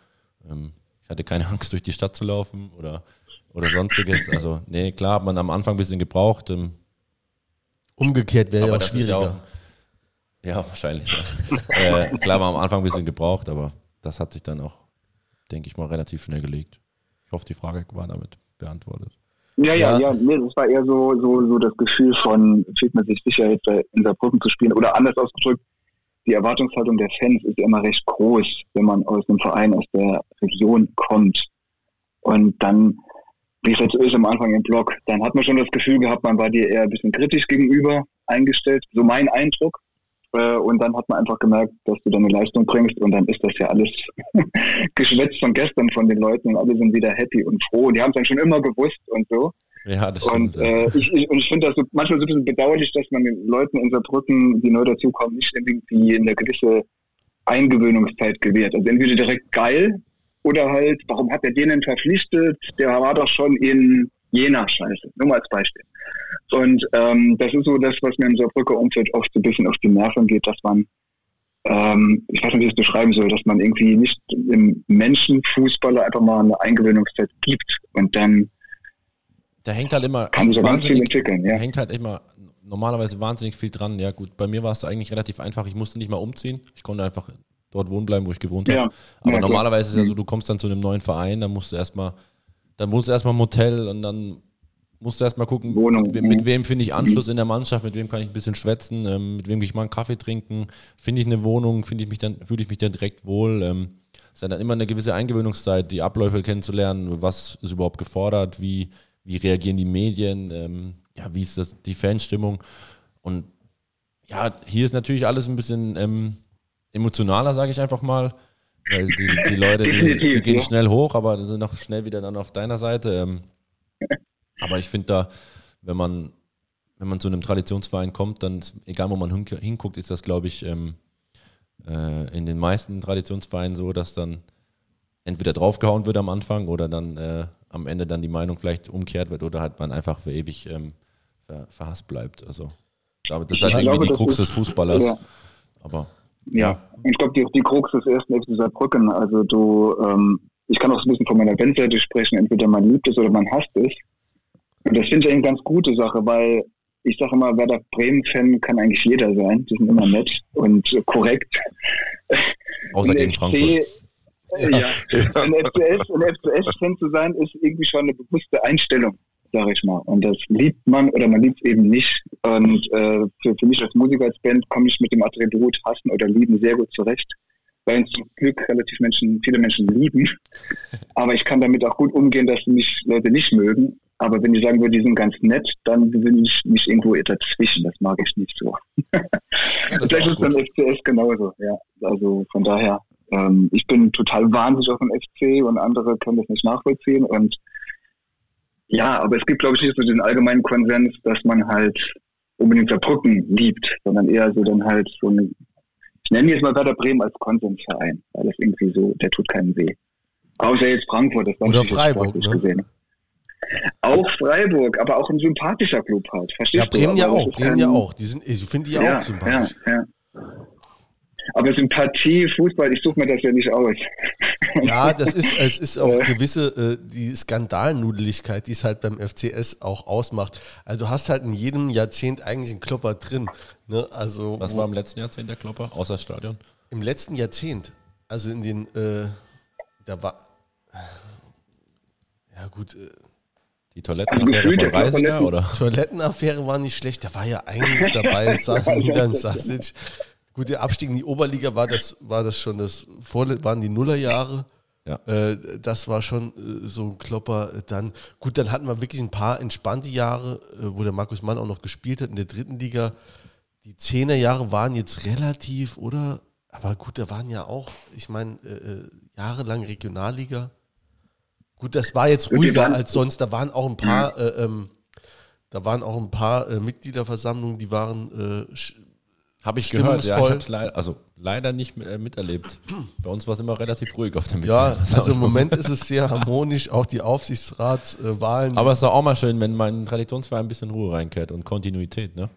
Ähm, ich hatte keine Angst, durch die Stadt zu laufen oder, oder sonstiges. Also, nee, klar hat man am Anfang ein bisschen gebraucht. Ähm, Umgekehrt wäre ja auch schwieriger. ja, auch, ja wahrscheinlich. Ja. äh, klar war am Anfang ein bisschen gebraucht, aber das hat sich dann auch, denke ich mal, relativ schnell gelegt. Ich hoffe, die Frage war damit beantwortet. Ja, ja, Ja. nee, das war eher so, so, so das Gefühl von, fühlt man sich sicher, jetzt in Saarbrücken zu spielen. Oder anders ausgedrückt, die Erwartungshaltung der Fans ist ja immer recht groß, wenn man aus einem Verein aus der Region kommt. Und dann, wie es jetzt ist am Anfang im Blog, dann hat man schon das Gefühl gehabt, man war dir eher ein bisschen kritisch gegenüber eingestellt. So mein Eindruck. Äh, Und dann hat man einfach gemerkt, dass du deine Leistung bringst und dann ist das ja alles Geschwätz von gestern von den Leuten und alle sind wieder happy und froh. Und die haben es dann schon immer gewusst und so. Ja, das Und stimmt. äh, ich, ich, und ich finde das so, manchmal so ein bisschen bedauerlich, dass man den Leuten in Saarbrücken, die neu dazukommen, nicht irgendwie eine gewisse Eingewöhnungszeit gewährt. Also entweder direkt geil oder halt, warum hat er den denn verpflichtet? Der war doch schon in Jena scheiße. Nur mal als Beispiel. Und ähm, das ist so das, was mir im Saarbrücker Umfeld oft so ein bisschen auf die Nerven geht, dass man, ähm, ich weiß nicht, wie ich es beschreiben soll, dass man irgendwie nicht dem Menschenfußballer einfach mal eine Eingewöhnungszeit gibt und dann Da hängt halt immer kann ja ganz viel wahnsinnig, entwickeln. Ja. hängt halt immer normalerweise wahnsinnig viel dran. Ja, gut, bei mir war es eigentlich relativ einfach. Ich musste nicht mal umziehen. Ich konnte einfach dort wohnen bleiben, wo ich gewohnt habe. Ja. Aber Ja, klar. normalerweise ist es ja Mhm. so, du kommst dann zu einem neuen Verein, dann musst du erstmal, dann wohnst du erstmal im Hotel und dann musst du erstmal gucken, Wohnung, mit, mhm. mit wem finde ich Anschluss in der Mannschaft, mit wem kann ich ein bisschen schwätzen, ähm, mit wem kann ich mal einen Kaffee trinken, finde ich eine Wohnung, finde ich mich dann, fühle ich mich dann direkt wohl. Ähm, es ist ja dann immer eine gewisse Eingewöhnungszeit, die Abläufe kennenzulernen, was ist überhaupt gefordert, wie, wie reagieren die Medien, ähm, ja, wie ist das, die Fanstimmung. Und ja, hier ist natürlich alles ein bisschen ähm, emotionaler, sage ich einfach mal. Weil die, die Leute, die, die gehen schnell hoch, aber sind auch schnell wieder dann auf deiner Seite. Ähm, aber ich finde da, wenn man, wenn man zu einem Traditionsverein kommt, dann, egal wo man hinguckt, ist das, glaube ich, ähm, äh, in den meisten Traditionsvereinen so, dass dann entweder draufgehauen wird am Anfang oder dann äh, am Ende dann die Meinung vielleicht umkehrt wird oder halt man einfach für ewig ähm, ver, verhasst bleibt. Also das ist halt Ich irgendwie glaube, die Krux des Fußballers. Ja. Aber Ja, und ich glaube, die, die Krux des ersten FC Saarbrücken, also du, ähm, ich kann auch so ein bisschen von meiner Bandseite sprechen, entweder man liebt es oder man hasst es. Und das finde ich eine ganz gute Sache, weil ich sage immer, Werder Bremen-Fan kann eigentlich jeder sein. Die sind immer nett und korrekt. außer Ein gegen FC Frankfurt. äh, Ja, ein FCS-Fan zu sein, ist irgendwie schon eine bewusste Einstellung, sage ich mal. Und das liebt man oder man liebt es eben nicht. Und äh, für, für mich als Musiker, als Band, komme ich mit dem Attribut hassen oder lieben sehr gut zurecht, weil zum Glück relativ Menschen, viele Menschen lieben. Aber ich kann damit auch gut umgehen, dass mich Leute nicht mögen. Aber wenn ich sagen würde, die sind ganz nett, dann bin ich nicht irgendwo dazwischen. Das mag ich nicht so. Ja, das Vielleicht ist beim. FCS genauso, ja. Also von daher, ähm, ich bin total wahnsinnig auf dem FC und andere können das nicht nachvollziehen. Und ja, aber es gibt, glaube ich, nicht so den allgemeinen Konsens, dass man halt unbedingt Saarbrücken liebt, sondern eher so dann halt so eine, ich nenne jetzt mal Werder Bremen als Konsensverein, weil das irgendwie so, der tut keinen weh. Außer jetzt Frankfurt, das war Oder Freiburg, ne? gesehen. Auch Freiburg, aber auch ein sympathischer Club halt. Verstehst Ja, Bremen du? ja das auch, Bremen ja auch. Die sind, ich finde die ja, auch sympathisch. Ja, ja. Aber Sympathie, Fußball, ich suche mir das ja nicht aus. Ja, das ist, es ist auch Äh. gewisse, äh, die Skandalnudeligkeit, die es halt beim FCS auch ausmacht. Also du hast halt in jedem Jahrzehnt eigentlich einen Klopper drin. Ne? Also Was war im letzten Jahrzehnt der Klopper, außer Stadion? im letzten Jahrzehnt, also in den, äh, da war, ja gut, äh, Die Toilettenaffäre gefühlt von Reisinger Toiletten- oder? Toilettenaffäre war nicht schlecht, da war ja einiges dabei, Sachen Milan Sasic. Gut, der Abstieg in die Oberliga war das, war das schon das, vorle- waren die Nullerjahre. Ja. Äh, das war schon äh, so ein Klopper. Dann, gut, dann hatten wir wirklich ein paar entspannte Jahre, äh, wo der Markus Mann auch noch gespielt hat in der dritten Liga. Die Zehnerjahre waren jetzt relativ, oder? Aber gut, da waren ja auch, ich meine, äh, äh, jahrelang Regionalliga. Gut, das war jetzt ruhiger als sonst. Da waren auch ein paar, äh, ähm, da waren auch ein paar äh, Mitgliederversammlungen, die waren äh, Habe ich gehört, ja. Ich habe es leider, also leider nicht äh, miterlebt. Bei uns war es immer relativ ruhig auf der ja, Mitgliederversammlung. also im Moment ist es sehr harmonisch, auch die Aufsichtsratswahlen. Aber es ist auch mal schön, wenn mein Traditionsverein ein bisschen Ruhe reinkehrt und Kontinuität, ne?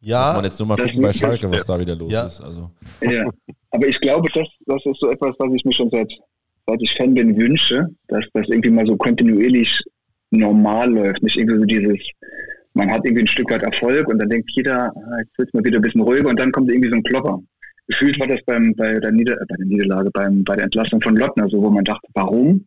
Ja, Muss man jetzt nur mal gucken bei Schalke, was da wieder los Ja. ist. Also, Ja, aber ich glaube, das, das ist so etwas, was ich mir schon seit, seit ich Fan bin, wünsche, dass das irgendwie mal so kontinuierlich normal läuft. Nicht irgendwie so dieses, man hat irgendwie ein Stück weit Erfolg und dann denkt jeder, ah, jetzt wird's mal wieder ein bisschen ruhiger und dann kommt irgendwie so ein Klopper. Gefühlt war das beim, bei, der Nieder äh, bei der Niederlage, beim, bei der Entlassung von Lottner so, wo man dachte, warum?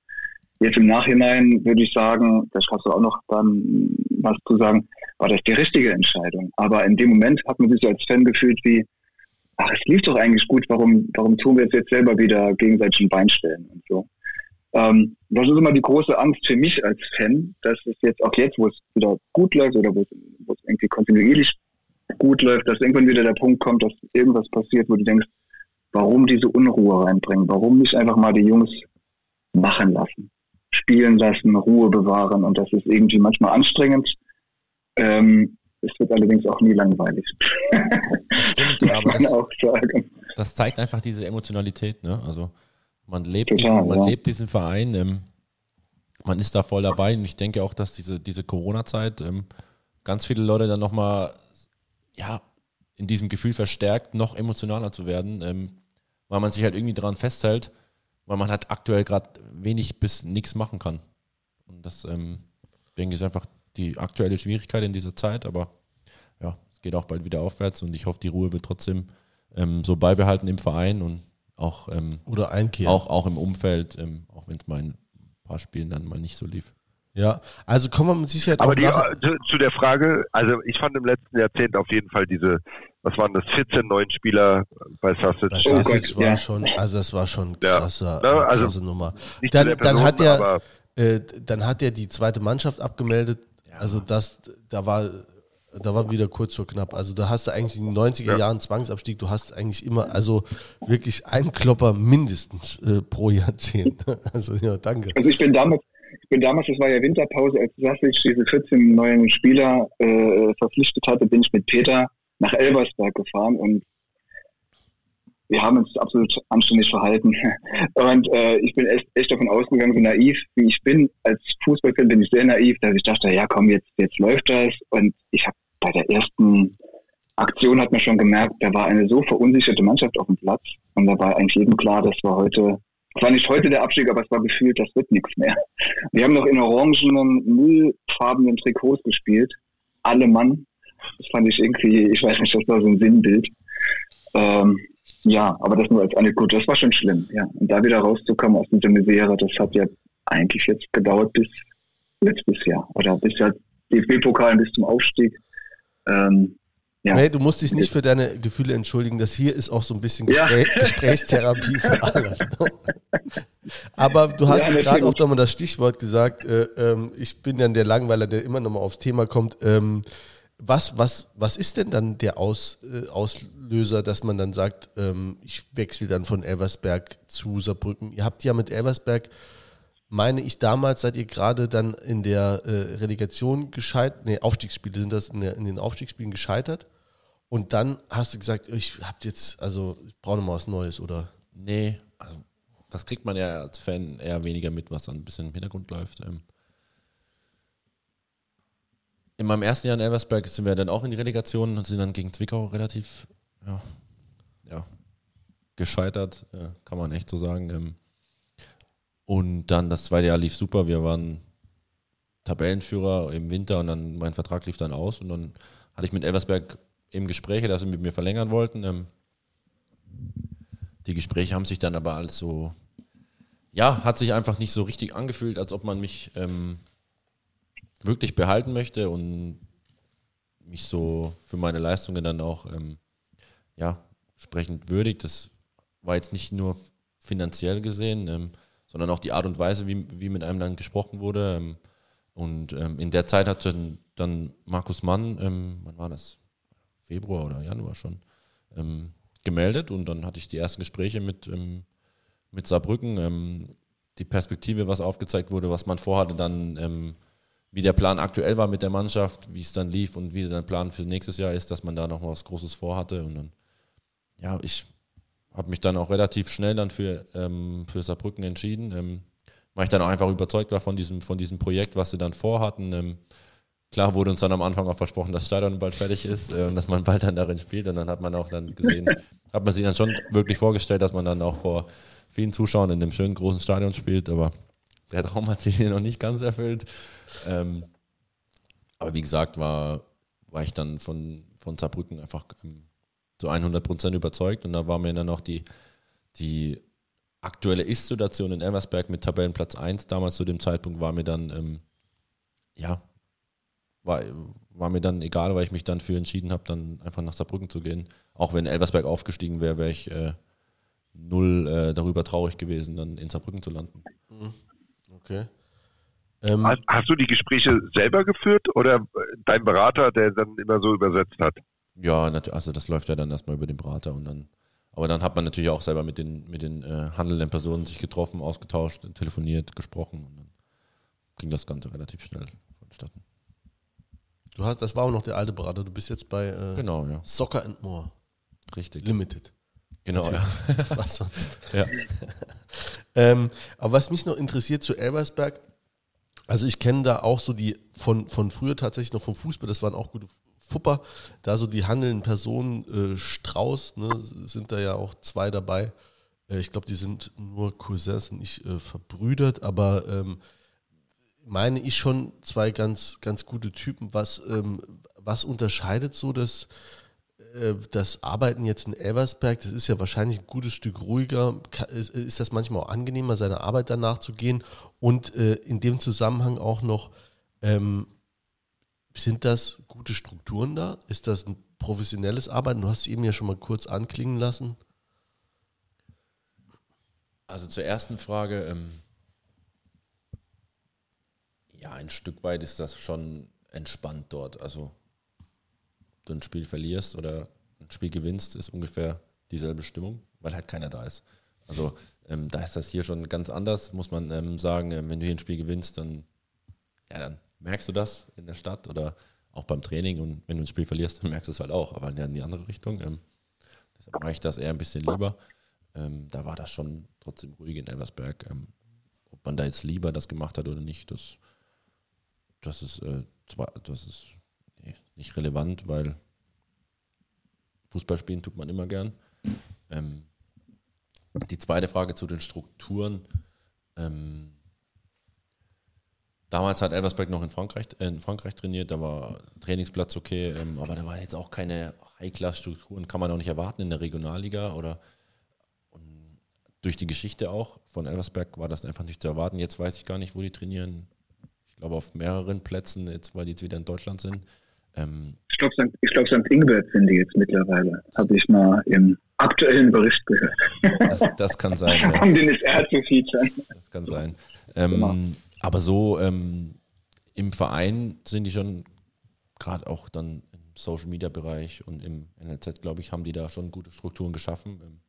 Jetzt im Nachhinein würde ich sagen, da kannst du auch noch dann was zu sagen, war das die richtige Entscheidung. Aber in dem Moment hat man sich so als Fan gefühlt wie, ach, es lief doch eigentlich gut, warum, warum tun wir es jetzt selber wieder gegenseitig ein Bein stellen und so. Ähm, das ist immer die große Angst für mich als Fan, dass es jetzt auch jetzt, wo es wieder gut läuft oder wo es, wo es irgendwie kontinuierlich gut läuft, dass irgendwann wieder der Punkt kommt, dass irgendwas passiert, wo du denkst, warum diese Unruhe reinbringen? Warum nicht einfach mal die Jungs machen lassen, spielen lassen, Ruhe bewahren und das ist irgendwie manchmal anstrengend. Ähm, es wird allerdings auch nie langweilig. stimmt, Muss aber das, auch sagen. das zeigt einfach diese Emotionalität. Ne? Also man lebt, Total, diesen, man ja. lebt diesen Verein, ähm, man ist da voll dabei und ich denke auch, dass diese, diese Corona-Zeit ähm, ganz viele Leute dann nochmal ja, in diesem Gefühl verstärkt, noch emotionaler zu werden, ähm, weil man sich halt irgendwie daran festhält, weil man halt aktuell gerade wenig bis nichts machen kann. Und das, ähm, denke ich, ist einfach die aktuelle Schwierigkeit in dieser Zeit, aber ja, es geht auch bald wieder aufwärts und ich hoffe, die Ruhe wird trotzdem ähm, so beibehalten im Verein und auch, ähm, oder einkehren. auch, auch im Umfeld, ähm, auch wenn es mal in ein paar Spielen dann mal nicht so lief. Ja, also kommen wir mit Sicherheit Aber auch die, nachher- zu, zu der Frage, also ich fand im letzten Jahrzehnt auf jeden Fall diese, was waren das, 14 neuen Spieler bei Sassic. bei Oh Sasic Gott, war ja. schon, also das war schon Ja. krasser, Ja, also krasse Nummer. Dann, der dann Person, hat er, äh, dann hat er die zweite Mannschaft abgemeldet. Also das, da war, da war wieder kurz vor knapp. Also da hast du eigentlich in den 90er Ja. Jahren Zwangsabstieg, du hast eigentlich immer, also wirklich einen Klopper mindestens äh, pro Jahrzehnt. Also ja, danke. Also ich bin damals, ich bin damals, das war ja Winterpause, als Sassic diese 14 neuen Spieler äh, verpflichtet hatte, bin ich mit Peter nach Elversberg gefahren und wir haben uns absolut anständig verhalten. Und äh, ich bin echt, echt davon ausgegangen, so naiv wie ich bin, als Fußballfan bin ich sehr naiv, dass ich dachte, ja komm, jetzt, jetzt läuft das. Und ich habe bei der ersten Aktion hat man schon gemerkt, da war eine so verunsicherte Mannschaft auf dem Platz. Und da war eigentlich jedem klar, das war heute, es war nicht heute der Abstieg, aber es war gefühlt, das wird nichts mehr. Wir haben noch in orangenen, müllfarbenen Trikots gespielt. Alle Mann. Das fand ich irgendwie, ich weiß nicht, das war so ein Sinnbild. Ähm, ja, aber das nur als Anekdote. Das war schon schlimm, ja. Und da wieder rauszukommen aus dieser Misere, das hat ja eigentlich jetzt gedauert bis letztes Jahr. Oder bis ja DFB-Pokal bis zum Aufstieg. Ähm, ja. Nee, du musst dich nicht für deine Gefühle entschuldigen. Das hier ist auch so ein bisschen Ja. Gespräch, Gesprächstherapie für alle. Aber du hast Ja, gerade auch nochmal das Stichwort gesagt. Äh, ähm, ich bin dann der Langweiler, der immer nochmal aufs Thema kommt. Ähm, was, was, was ist denn dann der Aus, äh, Auslöser, dass man dann sagt, ähm, ich wechsle dann von Elversberg zu Saarbrücken? Ihr habt ja mit Elversberg, meine ich damals, seid ihr gerade dann in der äh, Relegation gescheitert, nee, Aufstiegsspiele sind das, in, der, in den Aufstiegsspielen gescheitert. Und dann hast du gesagt, ich hab jetzt, also ich brauche noch mal was Neues, oder? Nee, also das kriegt man ja als Fan eher weniger mit, was dann ein bisschen im Hintergrund läuft. Ähm, in meinem ersten Jahr in Elversberg sind wir dann auch in die Relegation und sind dann gegen Zwickau relativ ja, ja, gescheitert, kann man echt so sagen. Ähm, und dann das zweite Jahr lief super. Wir waren Tabellenführer im Winter und dann mein Vertrag lief dann aus und dann hatte ich mit Elversberg eben Gespräche, dass sie mit mir verlängern wollten. Ähm, die Gespräche haben sich dann aber als so, ja, hat sich einfach nicht so richtig angefühlt, als ob man mich ähm, wirklich behalten möchte und mich so für meine Leistungen dann auch, ähm, ja, sprechend würdigt. Das war jetzt nicht nur finanziell gesehen, ähm, sondern auch die Art und Weise, wie, wie mit einem dann gesprochen wurde. Ähm, und ähm, in der Zeit hat dann, dann Markus Mann, ähm, wann war das? Februar oder Januar schon, ähm, gemeldet und dann hatte ich die ersten Gespräche mit, mit Saarbrücken. Die Perspektive, was aufgezeigt wurde, was man vorhatte, dann wie der Plan aktuell war mit der Mannschaft, wie es dann lief und wie der Plan für nächstes Jahr ist, dass man da noch was Großes vorhatte. Und dann, ja, ich habe mich dann auch relativ schnell dann für, ähm, für Saarbrücken entschieden, ähm, weil ich dann auch einfach überzeugt war von diesem, von diesem Projekt, was sie dann vorhatten. Ähm, klar wurde uns dann am Anfang auch versprochen, dass das Stadion bald fertig ist äh, und dass man bald dann darin spielt. Und dann hat man auch dann gesehen, hat man sich dann schon wirklich vorgestellt, dass man dann auch vor vielen Zuschauern in dem schönen großen Stadion spielt. Aber der Traum hat sich hier noch nicht ganz erfüllt. Ähm, aber wie gesagt, war, war ich dann von, von Saarbrücken einfach ähm, zu 100 Prozent überzeugt. Und da war mir dann auch die, die aktuelle Ist-Situation in Eversberg mit Tabellenplatz 1 damals zu dem Zeitpunkt war mir dann, ähm, ja, war, war mir dann egal, weil ich mich dann für entschieden habe, dann einfach nach Saarbrücken zu gehen. Auch wenn Elversberg aufgestiegen wäre, wäre ich äh, null äh, darüber traurig gewesen, dann in Saarbrücken zu landen. Mhm. Okay. Ähm, hast, hast, du die Gespräche selber geführt oder dein Berater, der dann immer so übersetzt hat? Ja, also das läuft ja dann erstmal über den Berater und dann, aber dann hat man natürlich auch selber mit den, mit den äh, handelnden Personen sich getroffen, ausgetauscht, telefoniert, gesprochen und dann ging das Ganze relativ schnell vonstatten. Du hast, das war auch noch der alte Berater, du bist jetzt bei äh, genau, ja. Soccer and More. Richtig. Limited. Genau, ja. Was sonst? ja. ähm, aber was mich noch interessiert zu Elversberg, also ich kenne da auch so die von, von früher tatsächlich noch vom Fußball, das waren auch gute Fupper, da so die handelnden Personen, äh, Strauß, ne, sind da ja auch zwei dabei. Äh, ich glaube, die sind nur Cousins, nicht äh, verbrüdert, aber ähm, meine ich schon zwei ganz, ganz gute Typen. Was, ähm, was unterscheidet so das, das Arbeiten jetzt in Elversberg? Das ist ja wahrscheinlich ein gutes Stück ruhiger. Ist, ist das manchmal auch angenehmer, seiner Arbeit danach zu gehen? Und äh, in dem Zusammenhang auch noch, ähm, sind das gute Strukturen da? Ist das ein professionelles Arbeiten? Du hast es eben ja schon mal kurz anklingen lassen. Also zur ersten Frage. Ähm ja, ein Stück weit ist das schon entspannt dort. Also, du ein Spiel verlierst oder ein Spiel gewinnst, ist ungefähr dieselbe Stimmung, weil halt keiner da ist. Also, ähm, da ist das hier schon ganz anders, muss man ähm, sagen. Ähm, wenn du hier ein Spiel gewinnst, dann, ja, dann merkst du das in der Stadt oder auch beim Training. Und wenn du ein Spiel verlierst, dann merkst du es halt auch, aber in die andere Richtung. Ähm, deshalb mache ich das eher ein bisschen lieber. Ähm, da war das schon trotzdem ruhig in Elversberg. Ähm, ob man da jetzt lieber das gemacht hat oder nicht, das das ist, äh, zwar, das ist nicht relevant, weil Fußball spielen tut man immer gern. Ähm, die zweite Frage zu den Strukturen. Ähm, damals hat Elversberg noch in Frankreich, äh, in Frankreich trainiert, da war Trainingsplatz okay, ähm, aber da waren jetzt auch keine High-Class-Strukturen, kann man auch nicht erwarten in der Regionalliga oder durch die Geschichte auch von Elversberg war das einfach nicht zu erwarten. Jetzt weiß ich gar nicht, wo die trainieren glaube auf mehreren Plätzen, jetzt weil die jetzt wieder in Deutschland sind. Ähm, ich glaube, St. glaub, St. Ingbert sind die jetzt mittlerweile. Habe ich mal im aktuellen Bericht gehört. Das, das kann sein. ja. Um den SR zu featuren. Das kann sein. Ähm, genau. Aber so ähm, im Verein sind die schon, gerade auch dann im Social Media Bereich und im NLZ, glaube ich, haben die da schon gute Strukturen geschaffen. Ähm,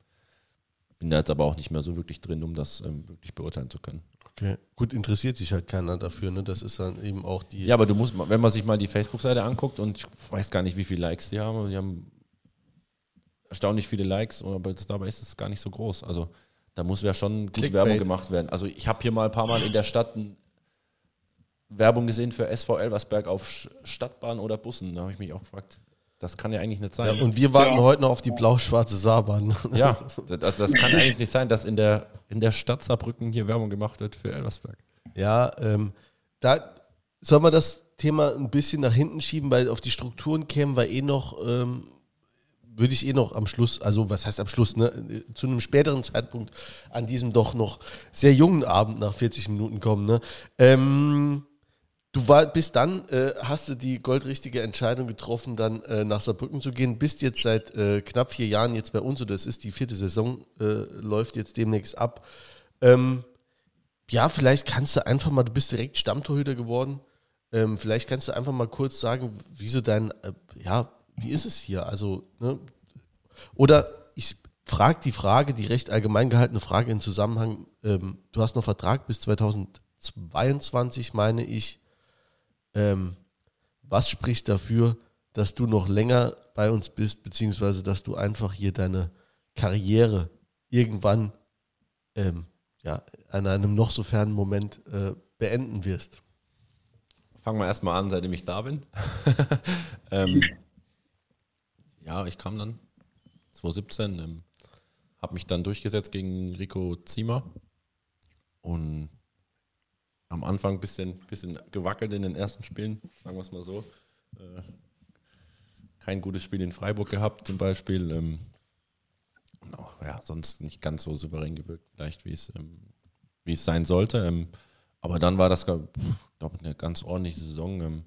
bin da jetzt aber auch nicht mehr so wirklich drin, um das ähm, wirklich beurteilen zu können. Okay. Gut, interessiert sich halt keiner dafür, ne? Das ist dann eben auch die. Ja, aber du musst, wenn man sich mal die Facebook-Seite anguckt und ich weiß gar nicht, wie viele Likes die haben, die haben erstaunlich viele Likes, aber dabei ist es gar nicht so groß. Also da muss ja schon gut Clickbait. Werbung gemacht werden. Also ich habe hier mal ein paar Mal in der Stadt Werbung gesehen für SV Elversberg auf Stadtbahn oder Bussen. Da habe ich mich auch gefragt, das kann ja eigentlich nicht sein. Ja, und wir warten ja. heute noch auf die blau-schwarze Saarbahn. Ja, das, das, kann eigentlich nicht sein, dass in der, in der Stadt Saarbrücken hier Werbung gemacht wird für Elversberg. Ja, ähm, da soll man das Thema ein bisschen nach hinten schieben, weil auf die Strukturen kämen wir eh noch, ähm, würde ich eh noch am Schluss, also was heißt am Schluss, ne, zu einem späteren Zeitpunkt an diesem doch noch sehr jungen Abend nach 40 Minuten kommen. Ne? Ähm, Du war, bist dann, äh, hast du die goldrichtige Entscheidung getroffen, dann äh, nach Saarbrücken zu gehen, bist jetzt seit äh, knapp vier Jahren jetzt bei uns, und das ist die vierte Saison, äh, läuft jetzt demnächst ab. Ähm, ja, vielleicht kannst du einfach mal, du bist direkt Stammtorhüter geworden, ähm, vielleicht kannst du einfach mal kurz sagen, wieso dein, äh, ja, wie ist es hier? Also, ne? Oder ich frage die Frage, die recht allgemein gehaltene Frage im Zusammenhang, ähm, du hast noch Vertrag bis 2022, meine ich ähm, was spricht dafür, dass du noch länger bei uns bist, beziehungsweise dass du einfach hier deine Karriere irgendwann ähm, ja, an einem noch so fernen Moment äh, beenden wirst? fangen wir erstmal an, seitdem ich da bin. ähm, ja, ich kam dann 2017, ähm, habe mich dann durchgesetzt gegen Rico Ziemer und am Anfang ein bisschen, bisschen gewackelt in den ersten Spielen, sagen wir es mal so. Äh, kein gutes Spiel in Freiburg gehabt zum Beispiel. Ähm, ja, sonst nicht ganz so souverän gewirkt, vielleicht wie es, ähm, wie es sein sollte. Ähm, aber dann war das, glaube ich, eine ganz ordentliche Saison.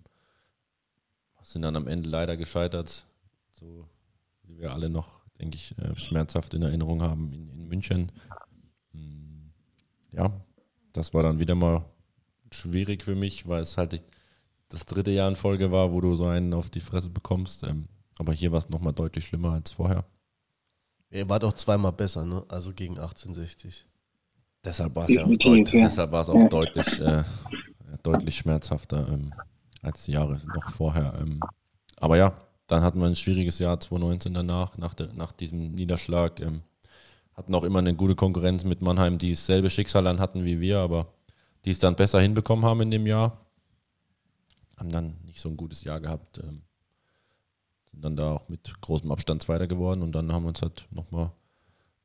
Sind dann am Ende leider gescheitert, so wie wir alle noch, denke ich, äh, schmerzhaft in Erinnerung haben in, in München. Hm, ja, das war dann wieder mal schwierig für mich, weil es halt das dritte Jahr in Folge war, wo du so einen auf die Fresse bekommst. Ähm, aber hier war es nochmal deutlich schlimmer als vorher. Er war doch zweimal besser, ne? Also gegen 1860. Deshalb war es ja auch, deut ja. deshalb war's auch ja. deutlich, äh, deutlich schmerzhafter ähm, als die Jahre noch vorher. Ähm. Aber ja, dann hatten wir ein schwieriges Jahr 2019 danach, nach, der, nach diesem Niederschlag. Ähm, hatten auch immer eine gute Konkurrenz mit Mannheim, die dasselbe Schicksal dann hatten wie wir, aber die es dann besser hinbekommen haben in dem Jahr. Haben dann nicht so ein gutes Jahr gehabt. Ähm, sind dann da auch mit großem Abstand Zweiter geworden und dann haben wir uns halt nochmal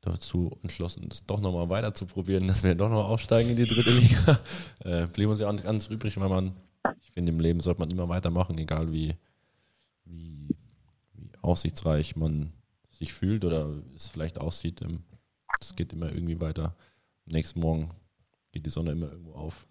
dazu entschlossen, das doch nochmal weiter zu probieren, dass wir doch noch aufsteigen in die dritte Liga. Äh, blieb uns ja auch nicht ganz übrig, weil man, ich finde, im Leben sollte man immer weitermachen, egal wie, wie, wie aussichtsreich man sich fühlt oder es vielleicht aussieht. Ähm, es geht immer irgendwie weiter. Am nächsten Morgen geht die Sonne immer irgendwo auf.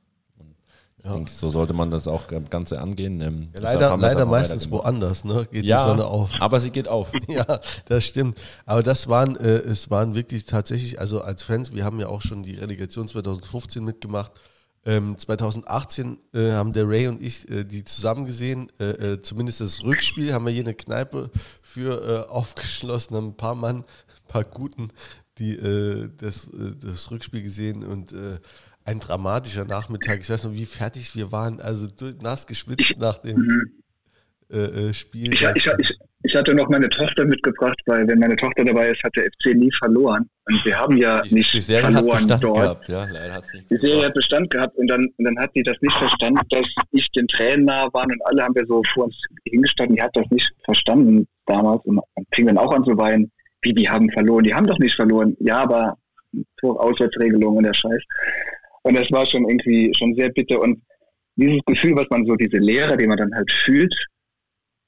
Ich ja. denke, so sollte man das auch Ganze angehen. Ähm, ja, leider leider meistens woanders, ne? Geht ja, die Sonne auf. Aber sie geht auf. ja, das stimmt. Aber das waren, äh, es waren wirklich tatsächlich, also als Fans, wir haben ja auch schon die Relegation 2015 mitgemacht. Ähm, 2018 äh, haben der Ray und ich äh, die zusammen gesehen. Äh, äh, zumindest das Rückspiel haben wir hier eine Kneipe für äh, aufgeschlossen, haben ein paar Mann, ein paar Guten, die das, das Rückspiel gesehen und ein dramatischer Nachmittag. Ich weiß noch, wie fertig wir waren. Also nass geschwitzt nach dem mhm. äh, äh Spiel. Ich, ich, ich, ich, hatte noch meine Tochter mitgebracht, weil wenn meine Tochter dabei ist, hat der FC nie verloren. Und wir haben ja die, nicht die Serie verloren hat Bestand dort. Gehabt, ja, leider hat's nicht die Serie hat Bestand gehabt und dann, und dann hat sie das nicht verstanden, dass ich den Tränen nah war und alle haben wir so vor uns hingestanden. Die hat das nicht verstanden damals und fing dann auch an zu weinen. Wie, die haben verloren? Die haben doch nicht verloren. Ja, aber Auswärtsregelung und der Scheiß. Und das war schon irgendwie schon sehr bitter. Und dieses Gefühl, was man so, diese Leere, die man dann halt fühlt,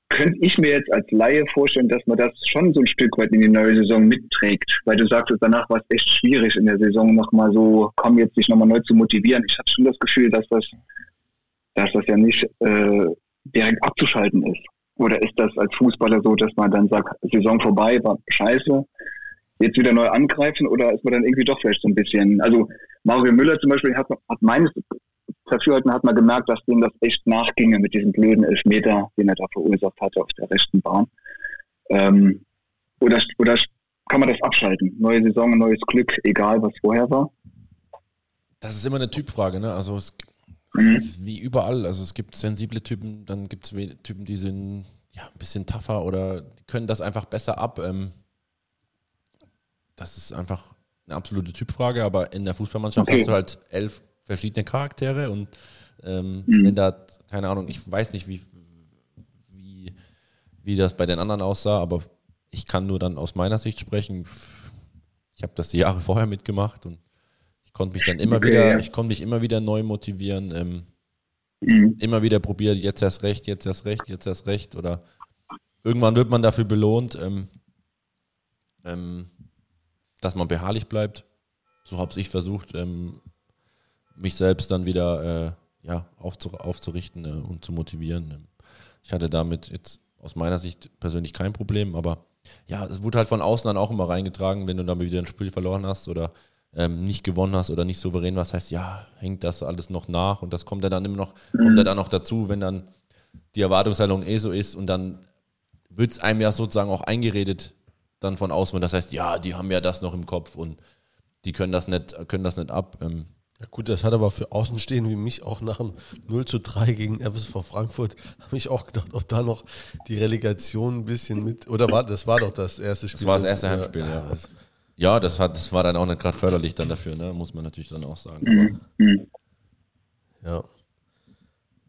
könnte ich mir jetzt als Laie vorstellen, dass man das schon so ein Stück weit in die neue Saison mitträgt. Weil du sagtest, danach war es echt schwierig in der Saison nochmal so, komm jetzt sich nochmal neu zu motivieren. Ich hatte schon das Gefühl, dass das, dass das ja nicht äh, direkt abzuschalten ist. Oder ist das als Fußballer so, dass man dann sagt, Saison vorbei, war scheiße, jetzt wieder neu angreifen oder ist man dann irgendwie doch vielleicht so ein bisschen, also Mario Müller zum Beispiel hat, hat meines Dafürhalten hat man gemerkt, dass dem das echt nachginge mit diesem blöden Elfmeter, den er da verursacht hatte auf der rechten Bahn. Ähm, oder, oder kann man das abschalten? Neue Saison, neues Glück, egal was vorher war? Das ist immer eine Typfrage, ne? Also es mhm. wie überall. Also es gibt sensible Typen, dann gibt es Typen, die sind ja ein bisschen tougher oder können das einfach besser ab. Ähm, das ist einfach eine absolute Typfrage, aber in der Fußballmannschaft okay. hast du halt elf verschiedene Charaktere und ähm, mhm. wenn da, keine Ahnung, ich weiß nicht, wie, wie, wie das bei den anderen aussah, aber ich kann nur dann aus meiner Sicht sprechen. Ich habe das die Jahre vorher mitgemacht und ich konnte mich dann immer okay, wieder, ja. ich konnte mich immer wieder neu motivieren, ähm, mhm. immer wieder probiert, jetzt erst recht, jetzt erst recht, jetzt erst recht oder irgendwann wird man dafür belohnt. Ähm, ähm, dass man beharrlich bleibt. So habe ich versucht, ähm, mich selbst dann wieder äh, ja, aufzu aufzurichten äh, und zu motivieren. Ähm, ich hatte damit jetzt aus meiner Sicht persönlich kein Problem, aber ja, es wurde halt von außen dann auch immer reingetragen, wenn du dann wieder ein Spiel verloren hast oder ähm, nicht gewonnen hast oder nicht souverän warst, heißt ja, hängt das alles noch nach und das kommt ja dann immer noch, kommt dann noch dazu, wenn dann die Erwartungshaltung eh so ist und dann wird es einem ja sozusagen auch eingeredet, dann von außen. Das heißt, ja, die haben ja das noch im Kopf und die können das nicht, können das nicht ab. Ähm. Ja gut, das hat aber für Außenstehende wie mich auch nach dem 0 zu 3 gegen FSV Frankfurt, habe ich auch gedacht, ob da noch die Relegation ein bisschen mit, oder war, das war doch das erste Spiel. Das war das erste Heimspiel, ja. ja. Ja, das, hat, das war dann auch nicht gerade förderlich dann dafür, ne? muss man natürlich dann auch sagen. Mhm. Ja.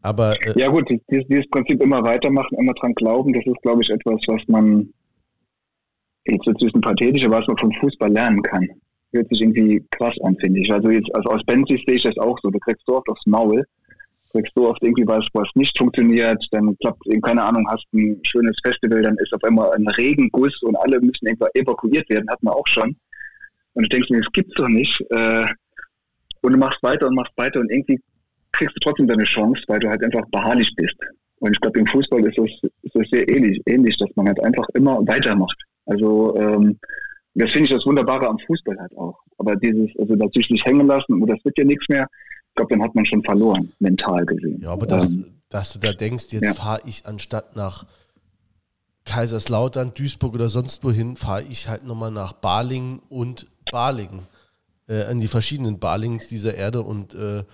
Aber äh, ja gut, dieses, dieses, Prinzip immer weitermachen, immer dran glauben, das ist, glaube ich, etwas, was man jetzt ist ein pathetisch, aber was man vom Fußball lernen kann. Hört sich irgendwie krass an, finde ich. Also jetzt also aus Benzis sehe ich das auch so. Du kriegst so oft aufs Maul, kriegst so oft irgendwie was, was nicht funktioniert, dann klappt, keine Ahnung, hast ein schönes Festival, dann ist auf einmal ein Regenguss und alle müssen irgendwann evakuiert werden, hat man auch schon. Und du denkst mir, das gibt's doch nicht. Äh, und du machst weiter und machst weiter und irgendwie kriegst du trotzdem deine Chance, weil du halt einfach beharrlich bist. Und ich glaube, im Fußball ist es, ist es sehr ähnlich, ähnlich, dass man halt einfach immer weitermacht. Also ähm, das finde ich das Wunderbare am Fußball halt auch. Aber dieses, also natürlich nicht hängen lassen, und das wird ja nichts mehr, ich glaube, dann hat man schon verloren, mental gesehen. Ja, aber dass, ähm, dass du da denkst, jetzt ja. fahre ich anstatt nach Kaiserslautern, Duisburg oder sonst wohin, fahre ich halt nochmal nach Balingen und Balingen. Äh, an die verschiedenen Balings dieser Erde und äh,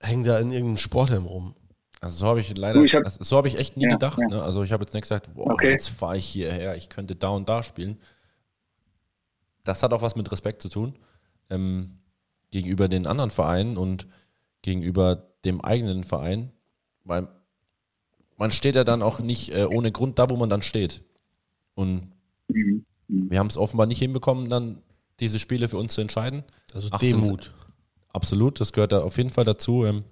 hänge da in irgendeinem Sporthelm rum. Also so habe ich leider, hab, also so habe ich echt nie ja, gedacht. Ja. Ne? Also ich habe jetzt nicht gesagt, boah, okay. jetzt fahre ich hierher, ich könnte da und da spielen. Das hat auch was mit Respekt zu tun. Ähm, gegenüber den anderen Vereinen und gegenüber dem eigenen Verein, weil man steht ja dann auch nicht äh, ohne Grund da, wo man dann steht. Und mhm. wir haben es offenbar nicht hinbekommen, dann diese Spiele für uns zu entscheiden. Also 18, Demut. Absolut, das gehört da auf jeden Fall dazu. Ähm,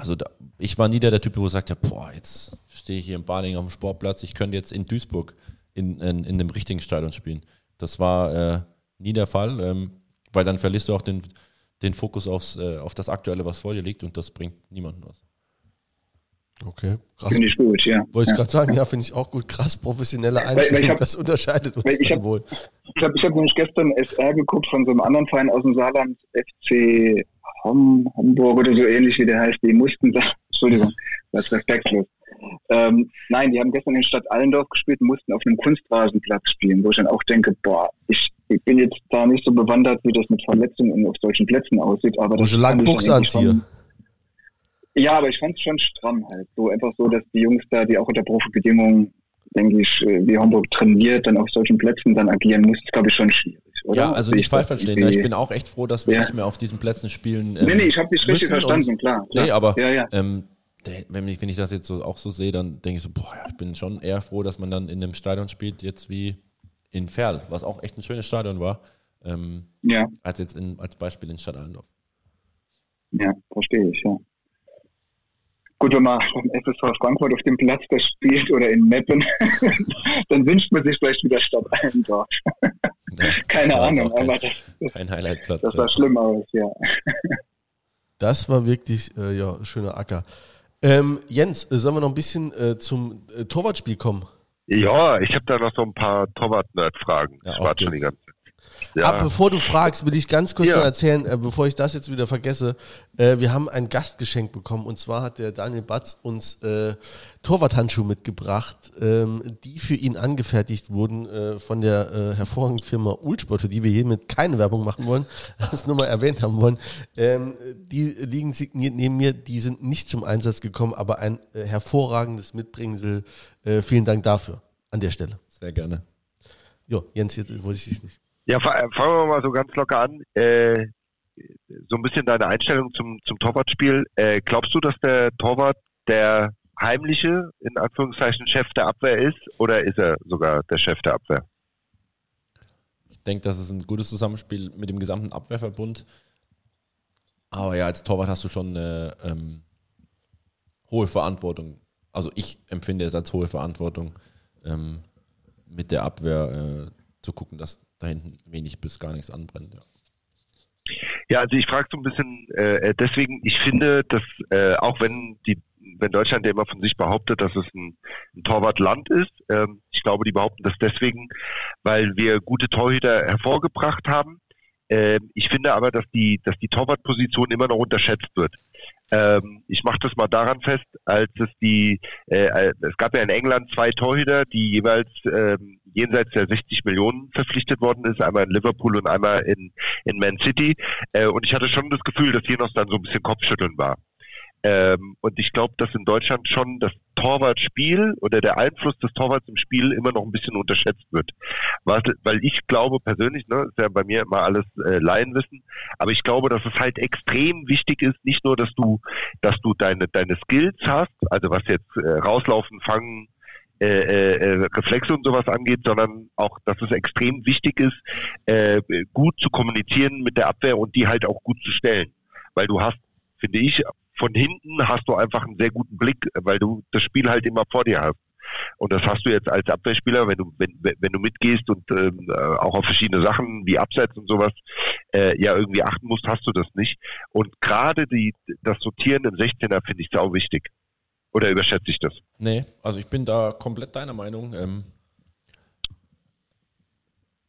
also da, ich war nie der, der Typ, wo sagt, ja, boah, jetzt stehe ich hier im Baling am Sportplatz, ich könnte jetzt in Duisburg in, in, in dem richtigen Stadion spielen. Das war äh, nie der Fall, ähm, weil dann verlierst du auch den, den Fokus aufs, äh, auf das Aktuelle, was vor dir liegt und das bringt niemanden was. Okay, krass. Finde ich gut, ja. Wollte ich gerade sagen, ja, finde ich auch gut. Krass, professionelle Einstellung, das unterscheidet uns ich hab, wohl. Ich habe ich hab nämlich gestern SR geguckt von so einem anderen Verein aus dem Saarland, FC Hom, Homburg oder so ähnlich wie der heißt. Die mussten, Entschuldigung, das ist respektlos. Ähm, nein, die haben gestern in Stadt Allendorf gespielt mussten auf einem Kunstrasenplatz spielen, wo ich dann auch denke, boah, ich, ich bin jetzt da nicht so bewandert, wie das mit Verletzungen auf solchen Plätzen aussieht, aber das ist lange Buchse anziehe. Ja, aber ich fand es schon stramm halt. So einfach so, dass die Jungs da, die auch unter Profibedingungen, denke ich, äh, wie Homburg trainiert, dann auf solchen Plätzen dann agieren muss, ist glaube ich schon schwierig. Oder? Ja, also nicht falsch verstehen. Ne? Ich bin auch echt froh, dass wir ja. nicht mehr auf diesen Plätzen spielen. Ähm, nee, nee, ich habe dich richtig verstanden, klar, klar. Nee, aber ja, ja. Ähm, wenn, ich, wenn ich das jetzt so auch so sehe, dann denke ich so, boah, ich bin schon eher froh, dass man dann in einem Stadion spielt, jetzt wie in Ferl, was auch echt ein schönes Stadion war, ähm, ja. als jetzt in, als Beispiel in Stadt Allendorf. Ja, verstehe ich, ja. Gut, wenn man beim FSV Frankfurt auf dem Platz das spielt oder in Meppen, dann wünscht man sich vielleicht wieder Stadt Allendorf. Keine Ahnung, kein, aber das, kein Highlightplatz. Das sah ja. schlimm aus, ja. Das war wirklich äh, ja, schöner Acker. Ähm, Jens, äh, sollen wir noch ein bisschen äh, zum äh, Torwartspiel kommen? Ja, ich habe da noch so ein paar Torwart-Nerd-Fragen. Ja, ich warte schon die ganze ja. Aber bevor du fragst, will ich ganz kurz ja. noch erzählen, äh, bevor ich das jetzt wieder vergesse. Äh, wir haben ein Gastgeschenk bekommen und zwar hat der Daniel Batz uns äh, Torwarthandschuhe mitgebracht, ähm, die für ihn angefertigt wurden äh, von der äh, hervorragenden Firma Ulsport, für die wir hiermit keine Werbung machen wollen, das nur mal erwähnt haben wollen. Ähm, die liegen signiert neben mir, die sind nicht zum Einsatz gekommen, aber ein äh, hervorragendes Mitbringsel. Äh, vielen Dank dafür an der Stelle. Sehr gerne. Ja, Jens, jetzt wollte ich es nicht. Ja, fangen wir mal so ganz locker an. Äh, so ein bisschen deine Einstellung zum, zum Torwartspiel. Äh, glaubst du, dass der Torwart der heimliche, in Anführungszeichen, Chef der Abwehr ist oder ist er sogar der Chef der Abwehr? Ich denke, das ist ein gutes Zusammenspiel mit dem gesamten Abwehrverbund. Aber ja, als Torwart hast du schon eine ähm, hohe Verantwortung. Also ich empfinde es als hohe Verantwortung, ähm, mit der Abwehr äh, zu gucken, dass da hinten wenig bis gar nichts anbrennt. Ja. Ja, also ich frage so ein bisschen äh, deswegen, ich finde, dass äh, auch wenn die wenn Deutschland ja immer von sich behauptet, dass es ein, ein Torwartland ist, ähm, ich glaube, die behaupten das deswegen, weil wir gute Torhüter hervorgebracht haben. Ähm, ich finde aber, dass die, dass die Torwartposition immer noch unterschätzt wird. Ähm, ich mache das mal daran fest, als es die, äh, es gab ja in England zwei Torhüter, die jeweils ähm, jenseits der 60 Millionen verpflichtet worden ist, einmal in Liverpool und einmal in, in Man City. Äh, und ich hatte schon das Gefühl, dass hier noch dann so ein bisschen Kopfschütteln war. Ähm, und ich glaube, dass in Deutschland schon das Torwartspiel oder der Einfluss des Torwarts im Spiel immer noch ein bisschen unterschätzt wird. Was, weil ich glaube persönlich, ne, ist ja bei mir immer alles äh, Laienwissen, aber ich glaube, dass es halt extrem wichtig ist, nicht nur, dass du, dass du deine, deine Skills hast, also was jetzt äh, rauslaufen, fangen, äh, äh, äh, Reflexe und sowas angeht, sondern auch, dass es extrem wichtig ist, äh, gut zu kommunizieren mit der Abwehr und die halt auch gut zu stellen. Weil du hast, finde ich, von hinten hast du einfach einen sehr guten Blick, weil du das Spiel halt immer vor dir hast. Und das hast du jetzt als Abwehrspieler, wenn du, wenn, wenn du mitgehst und ähm, äh, auch auf verschiedene Sachen wie Abseits und sowas äh, ja irgendwie achten musst, hast du das nicht. Und gerade die das Sortieren im 16er finde ich sau wichtig. Oder überschätze ich das? Nee, also ich bin da komplett deiner Meinung. Ähm,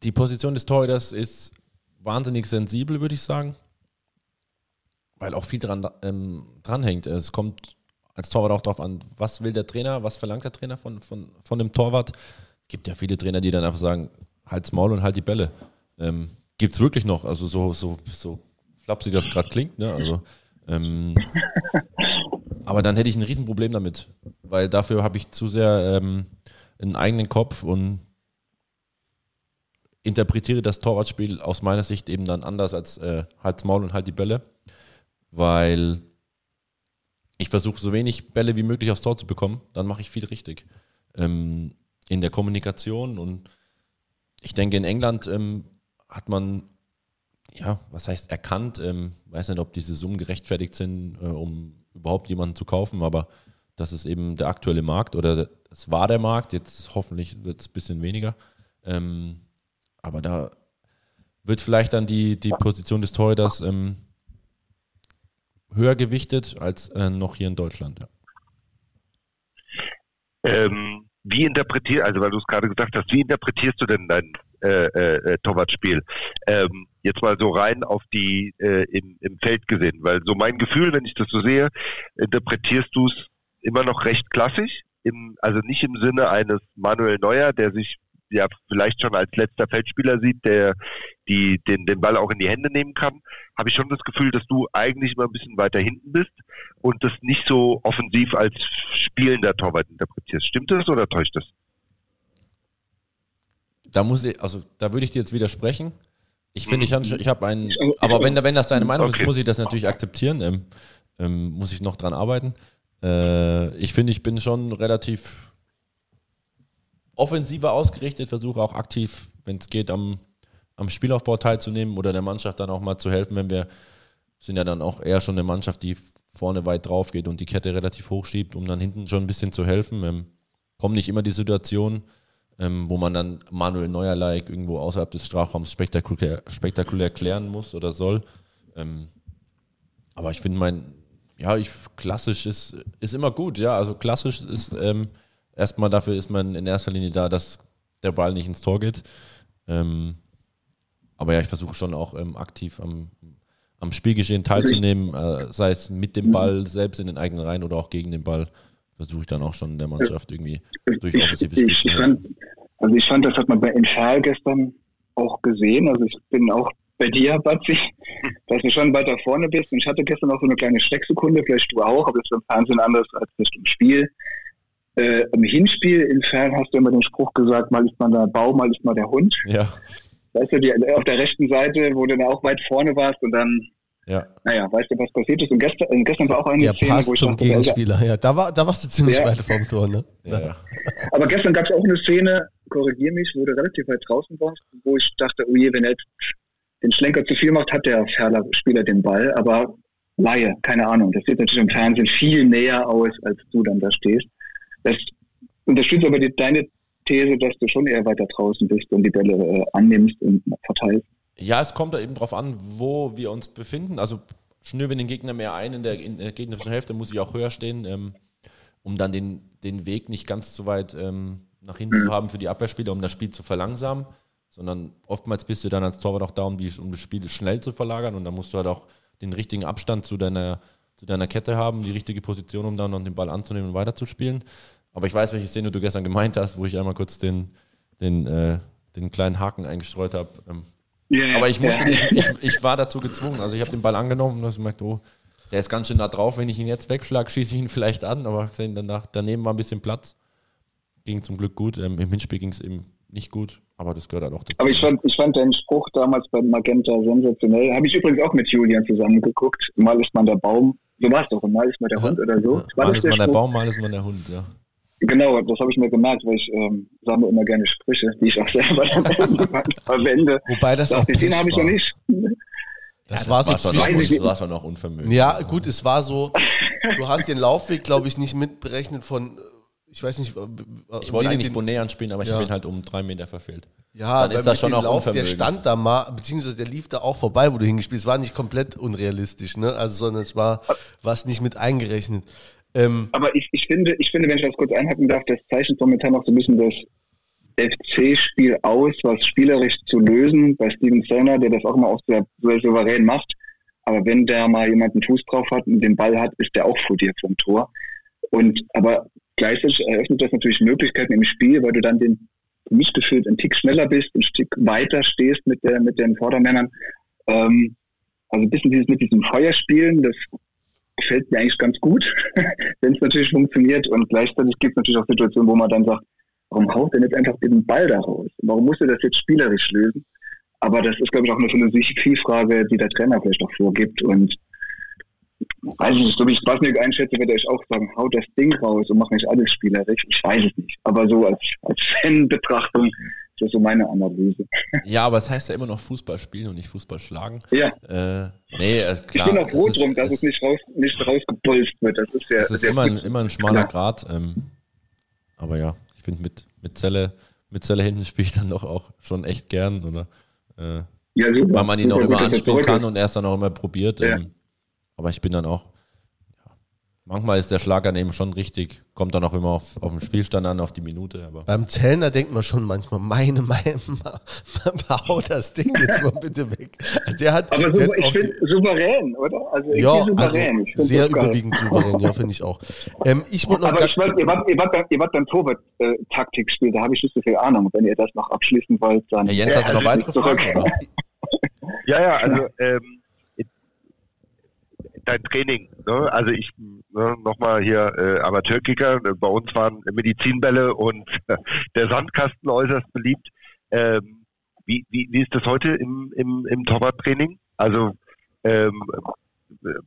die Position des Torhüters ist wahnsinnig sensibel, würde ich sagen. Weil auch viel dran ähm, dranhängt. Es kommt als Torwart auch darauf an, was will der Trainer, was verlangt der Trainer von, von, von dem Torwart. Es gibt ja viele Trainer, die dann einfach sagen, halt's Maul und halt die Bälle. Ähm, Gibt es wirklich noch, also so, so, so flapsig das gerade klingt, ne? Also ähm, aber dann hätte ich ein Riesenproblem damit, weil dafür habe ich zu sehr ähm, einen eigenen Kopf und interpretiere das Torwartspiel aus meiner Sicht eben dann anders als äh, Halt's Maul und halt die Bälle, weil ich versuche so wenig Bälle wie möglich aufs Tor zu bekommen, dann mache ich viel richtig. Ähm, in der Kommunikation und ich denke, in England ähm, hat man, ja, was heißt erkannt, ähm, weiß nicht, ob diese Summen gerechtfertigt sind, äh, um überhaupt jemanden zu kaufen, aber das ist eben der aktuelle Markt oder es war der Markt, jetzt hoffentlich wird es ein bisschen weniger. Ähm, aber da wird vielleicht dann die, die Position des Torhüters ähm, höher gewichtet als äh, noch hier in Deutschland. Ja. Ähm, wie interpretierst, also weil du es gerade gesagt hast, wie interpretierst du denn dein äh, äh, Torwartspiel? Ähm, jetzt mal so rein auf die äh, im, im Feld gesehen, weil so mein Gefühl, wenn ich das so sehe, interpretierst du es immer noch recht klassisch, im, also nicht im Sinne eines Manuel Neuer, der sich ja vielleicht schon als letzter Feldspieler sieht, der die, den, den Ball auch in die Hände nehmen kann, habe ich schon das Gefühl, dass du eigentlich immer ein bisschen weiter hinten bist und das nicht so offensiv als spielender Torwart interpretierst. Stimmt das oder täuscht das? Da muss ich, also da würde ich dir jetzt widersprechen. Ich finde, ich, ich habe einen, aber wenn, wenn das deine Meinung okay. ist, muss ich das natürlich akzeptieren. Ähm, ähm, muss ich noch dran arbeiten. Äh, ich finde, ich bin schon relativ offensiver ausgerichtet, versuche auch aktiv, wenn es geht, am, am Spielaufbau teilzunehmen oder der Mannschaft dann auch mal zu helfen, wenn wir sind ja dann auch eher schon eine Mannschaft, die vorne weit drauf geht und die Kette relativ hoch schiebt, um dann hinten schon ein bisschen zu helfen. Ähm, kommen nicht immer die Situationen, ähm, wo man dann Manuel Neuer-like irgendwo außerhalb des Strafraums spektakulär, spektakulär klären muss oder soll. Ähm, aber ich finde mein, ja, ich, klassisch ist, ist immer gut, ja. Also klassisch ist ähm, erstmal dafür ist man in erster Linie da, dass der Ball nicht ins Tor geht. Ähm, aber ja, ich versuche schon auch ähm, aktiv am, am Spielgeschehen teilzunehmen, äh, sei es mit dem Ball selbst in den eigenen Reihen oder auch gegen den Ball versuche ich dann auch schon der Mannschaft irgendwie durch offensives Spiel zu helfen. Also ich fand, das hat man bei Enfal gestern auch gesehen. Also ich bin auch bei dir, Batzi, dass du schon weiter vorne bist. Und ich hatte gestern auch so eine kleine Schrecksekunde, vielleicht du auch, aber das ist im Fernsehen anders als das im Spiel. Äh, Im Hinspiel in Fern hast du immer den Spruch gesagt, mal ist man der Baum, mal ist man der Hund. Ja. Weißt du, die, auf der rechten Seite, wo du dann auch weit vorne warst und dann ja. Naja, weißt du, was passiert ist? Und gestern, gestern war auch eine ja, Szene, wo ich zum dachte, Gegenspieler. Ja, da, war, da warst du ziemlich ja. weit vom Tor, ne? Ja. Aber gestern gab es auch eine Szene, korrigier mich, wo du relativ weit draußen warst, wo ich dachte, oh je, wenn er jetzt den Schlenker zu viel macht, hat der Ferler Spieler den Ball. Aber Laie, keine Ahnung. Das sieht natürlich im Fernsehen viel näher aus, als du dann da stehst. Das unterstützt aber die, deine These, dass du schon eher weiter draußen bist und die Bälle äh, annimmst und verteilst. Ja, es kommt da eben drauf an, wo wir uns befinden. Also schnür wir den Gegner mehr ein in der, in der gegnerischen Hälfte, muss ich auch höher stehen, ähm, um dann den, den Weg nicht ganz so weit ähm, nach hinten mhm. zu haben für die Abwehrspieler, um das Spiel zu verlangsamen, sondern oftmals bist du dann als Torwart auch da, um, die, um das Spiel schnell zu verlagern und dann musst du halt auch den richtigen Abstand zu deiner, zu deiner Kette haben, die richtige Position, um dann noch den Ball anzunehmen und weiterzuspielen. Aber ich weiß, welche Szene du gestern gemeint hast, wo ich einmal kurz den, den, äh, den kleinen Haken eingestreut habe. Ähm, Yeah, aber ich, musste, yeah. ich, ich, war dazu gezwungen. Also ich habe den Ball angenommen und habe gemerkt, oh, Der ist ganz schön nah drauf. Wenn ich ihn jetzt wegschlage, schieße ich ihn vielleicht an, aber danach, daneben war ein bisschen Platz. Ging zum Glück gut. Ähm, Im Hinspiel ging es eben nicht gut, aber das gehört halt auch dazu. Aber ich fand, ich fand den Spruch damals bei Magenta sensationell. Habe ich übrigens auch mit Julian zusammen geguckt. Mal ist man der Baum. So war es doch. Mal ist man der Hund oder so. Ja, mal ist man der, der Baum, mal ist man der Hund, ja. Genau, das habe ich mir gemerkt, weil ich ähm, sammle immer gerne Sprüche, die ich auch selber dann verwende. Wobei das auch Den habe ich noch nicht. Das, ja, war das so war schon, das war schon auch unvermögend. Ja, gut, es war so, du hast den Laufweg, glaube ich, nicht mitberechnet von, ich weiß nicht. Ich wollte eigentlich Bonet anspielen, aber ich ja. habe ihn halt um drei Meter verfehlt. Ja, dann ist das schon auch Lauf, der stand da mal, beziehungsweise der lief da auch vorbei, wo du hingespielt hast. Es war nicht komplett unrealistisch, ne? Also, sondern es war was nicht mit eingerechnet. Ähm, aber ich, ich finde, ich finde, wenn ich das kurz einhaken darf, das zeichnet momentan auch so ein bisschen das FC-Spiel aus, was spielerisch zu lösen, bei Steven Zellner, der das auch immer auch sehr, sehr souverän macht. Aber wenn der mal jemanden Fuß drauf hat und den Ball hat, ist der auch vor dir vom Tor. Und aber gleichzeitig eröffnet das natürlich Möglichkeiten im Spiel, weil du dann den für mich gefühlt ein Tick schneller bist, ein Stück weiter stehst mit der mit den Vordermännern. Ähm, also ein bisschen dieses mit diesem Feuerspielen, das gefällt mir eigentlich ganz gut, wenn es natürlich funktioniert. Und gleichzeitig gibt es natürlich auch Situationen, wo man dann sagt, warum haut denn jetzt einfach den Ball da raus? Warum muss er das jetzt spielerisch lösen? Aber das ist, glaube ich, auch eine Philosophiefrage, die der Trainer vielleicht auch vorgibt. Und weiß ich nicht, so wie ich Basnik einschätze, würde ich auch sagen, haut das Ding raus und mach nicht alles spielerisch. Ich weiß es nicht. Aber so als, als Fan-Betrachtung das ist so meine Analyse. Ja, aber es heißt ja immer noch Fußball spielen und nicht Fußball schlagen. Ja. Äh, nee, äh, klar. Ich bin auch froh drum, dass es, nicht, raus, nicht rausgepulst wird. Das ist ja. Es ist immer, ein, immer ein schmaler Grad. Ähm, aber ja, ich finde mit, mit Zelle, mit Zelle hinten spiele ich dann doch auch schon echt gern, oder? Äh, ja, super. Weil man ihn super, auch immer anspielen kann und er es dann auch immer probiert. Ja. Ähm, aber ich bin dann auch Manchmal ist der Schlag daneben schon richtig, kommt dann auch immer auf, auf den Spielstand an, auf die Minute. Aber. Beim Zellner denkt man schon manchmal, meine, meine, hau das Ding jetzt mal bitte weg. Der hat, aber der ich finde souverän, oder? Also ja, also souverän. Also sehr überwiegend souverän, ja, finde ich auch. Ähm, ich aber ich weiß, ihr wart, ihr wart, beim, ihr wart beim Torwart-Taktikspiel, da habe ich nicht so viel Ahnung. Wenn ihr das noch abschließen wollt, dann... Herr Jens, hast du noch weitere Fragen? ja, ja, also... Ähm, dein Training. Ne? Also ich ne, nochmal hier äh, Amateurkicker. Bei uns waren Medizinbälle und äh, der Sandkasten äußerst beliebt. Ähm, wie, wie, wie ist das heute im, im, im Torwarttraining? Also ähm,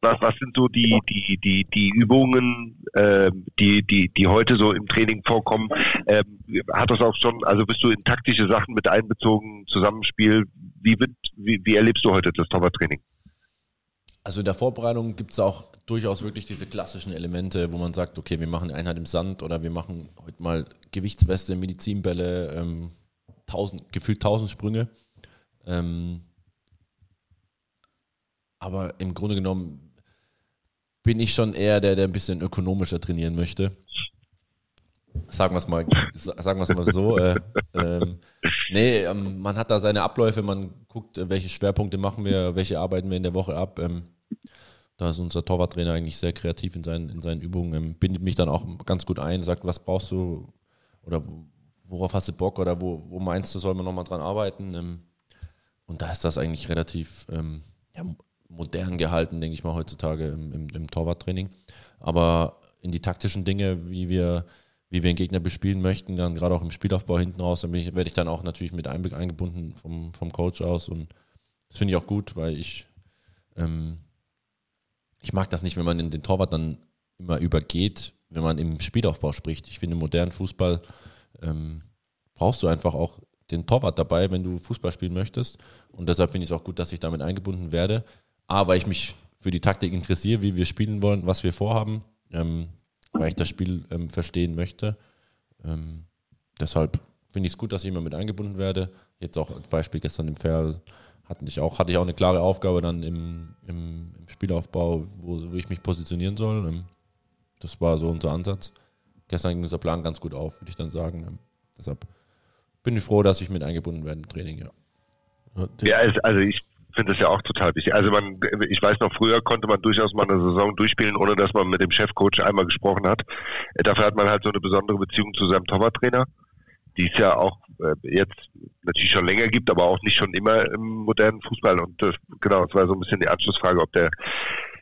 was, was sind so die, die, die, die Übungen, ähm, die, die, die heute so im Training vorkommen? Ähm, hat das auch schon, also bist du in taktische Sachen mit einbezogen, Zusammenspiel? Wie, wird, wie, wie erlebst du heute das Torwarttraining? Also in der Vorbereitung gibt es auch durchaus wirklich diese klassischen Elemente, wo man sagt, okay, wir machen Einheit im Sand oder wir machen heute mal Gewichtsweste, Medizinbälle, ähm, tausend, gefühlt tausend Sprünge. Ähm, aber im Grunde genommen bin ich schon eher der, der ein bisschen ökonomischer trainieren möchte. Sagen wir es mal, sagen wir mal so. Äh, ähm, nee, ähm, man hat da seine Abläufe, man guckt, welche Schwerpunkte machen wir, welche arbeiten wir in der Woche ab. Ähm, da ist unser Torwarttrainer eigentlich sehr kreativ in seinen, in seinen Übungen, ähm, bindet mich dann auch ganz gut ein, sagt, was brauchst du oder worauf hast du Bock oder wo, wo meinst du, soll man nochmal dran arbeiten. Ähm, und da ist das eigentlich relativ ähm, ja, modern gehalten, denke ich mal, heutzutage im, im, im Torwarttraining. Aber in die taktischen Dinge, wie wir, wie wir einen Gegner bespielen möchten, dann gerade auch im Spielaufbau hinten raus, dann ich, werde ich dann auch natürlich mit eingebunden vom, vom Coach aus und das finde ich auch gut, weil ich ähm, ich mag das nicht, wenn man in den Torwart dann immer übergeht, wenn man im Spielaufbau spricht. Ich finde, im modernen Fußball ähm, brauchst du einfach auch den Torwart dabei, wenn du Fußball spielen möchtest. Und deshalb finde ich es auch gut, dass ich damit eingebunden werde. A, weil ich mich für die Taktik interessiere, wie wir spielen wollen, was wir vorhaben, ähm, weil ich das Spiel ähm, verstehen möchte. Ähm, deshalb finde ich es gut, dass ich immer mit eingebunden werde. Jetzt auch als Beispiel gestern im Ferl hatte ich auch, hatte ich auch eine klare Aufgabe dann im, im, im Spielaufbau, wo, wo, ich mich positionieren soll. Ähm, das war so unser Ansatz. Gestern ging unser Plan ganz gut auf, würde ich dann sagen. Ähm, deshalb bin ich froh, dass ich mit eingebunden werde im Training, ja. Ja, also ich finde das ja auch total wichtig. Also man, ich weiß noch, früher konnte man durchaus mal eine Saison durchspielen, ohne dass man mit dem Chefcoach einmal gesprochen hat. Dafür hat man halt so eine besondere Beziehung zu seinem Torwarttrainer die es ja auch äh, jetzt natürlich schon länger gibt, aber auch nicht schon immer im modernen Fußball. Und das, genau, das war so ein bisschen die Anschlussfrage, ob der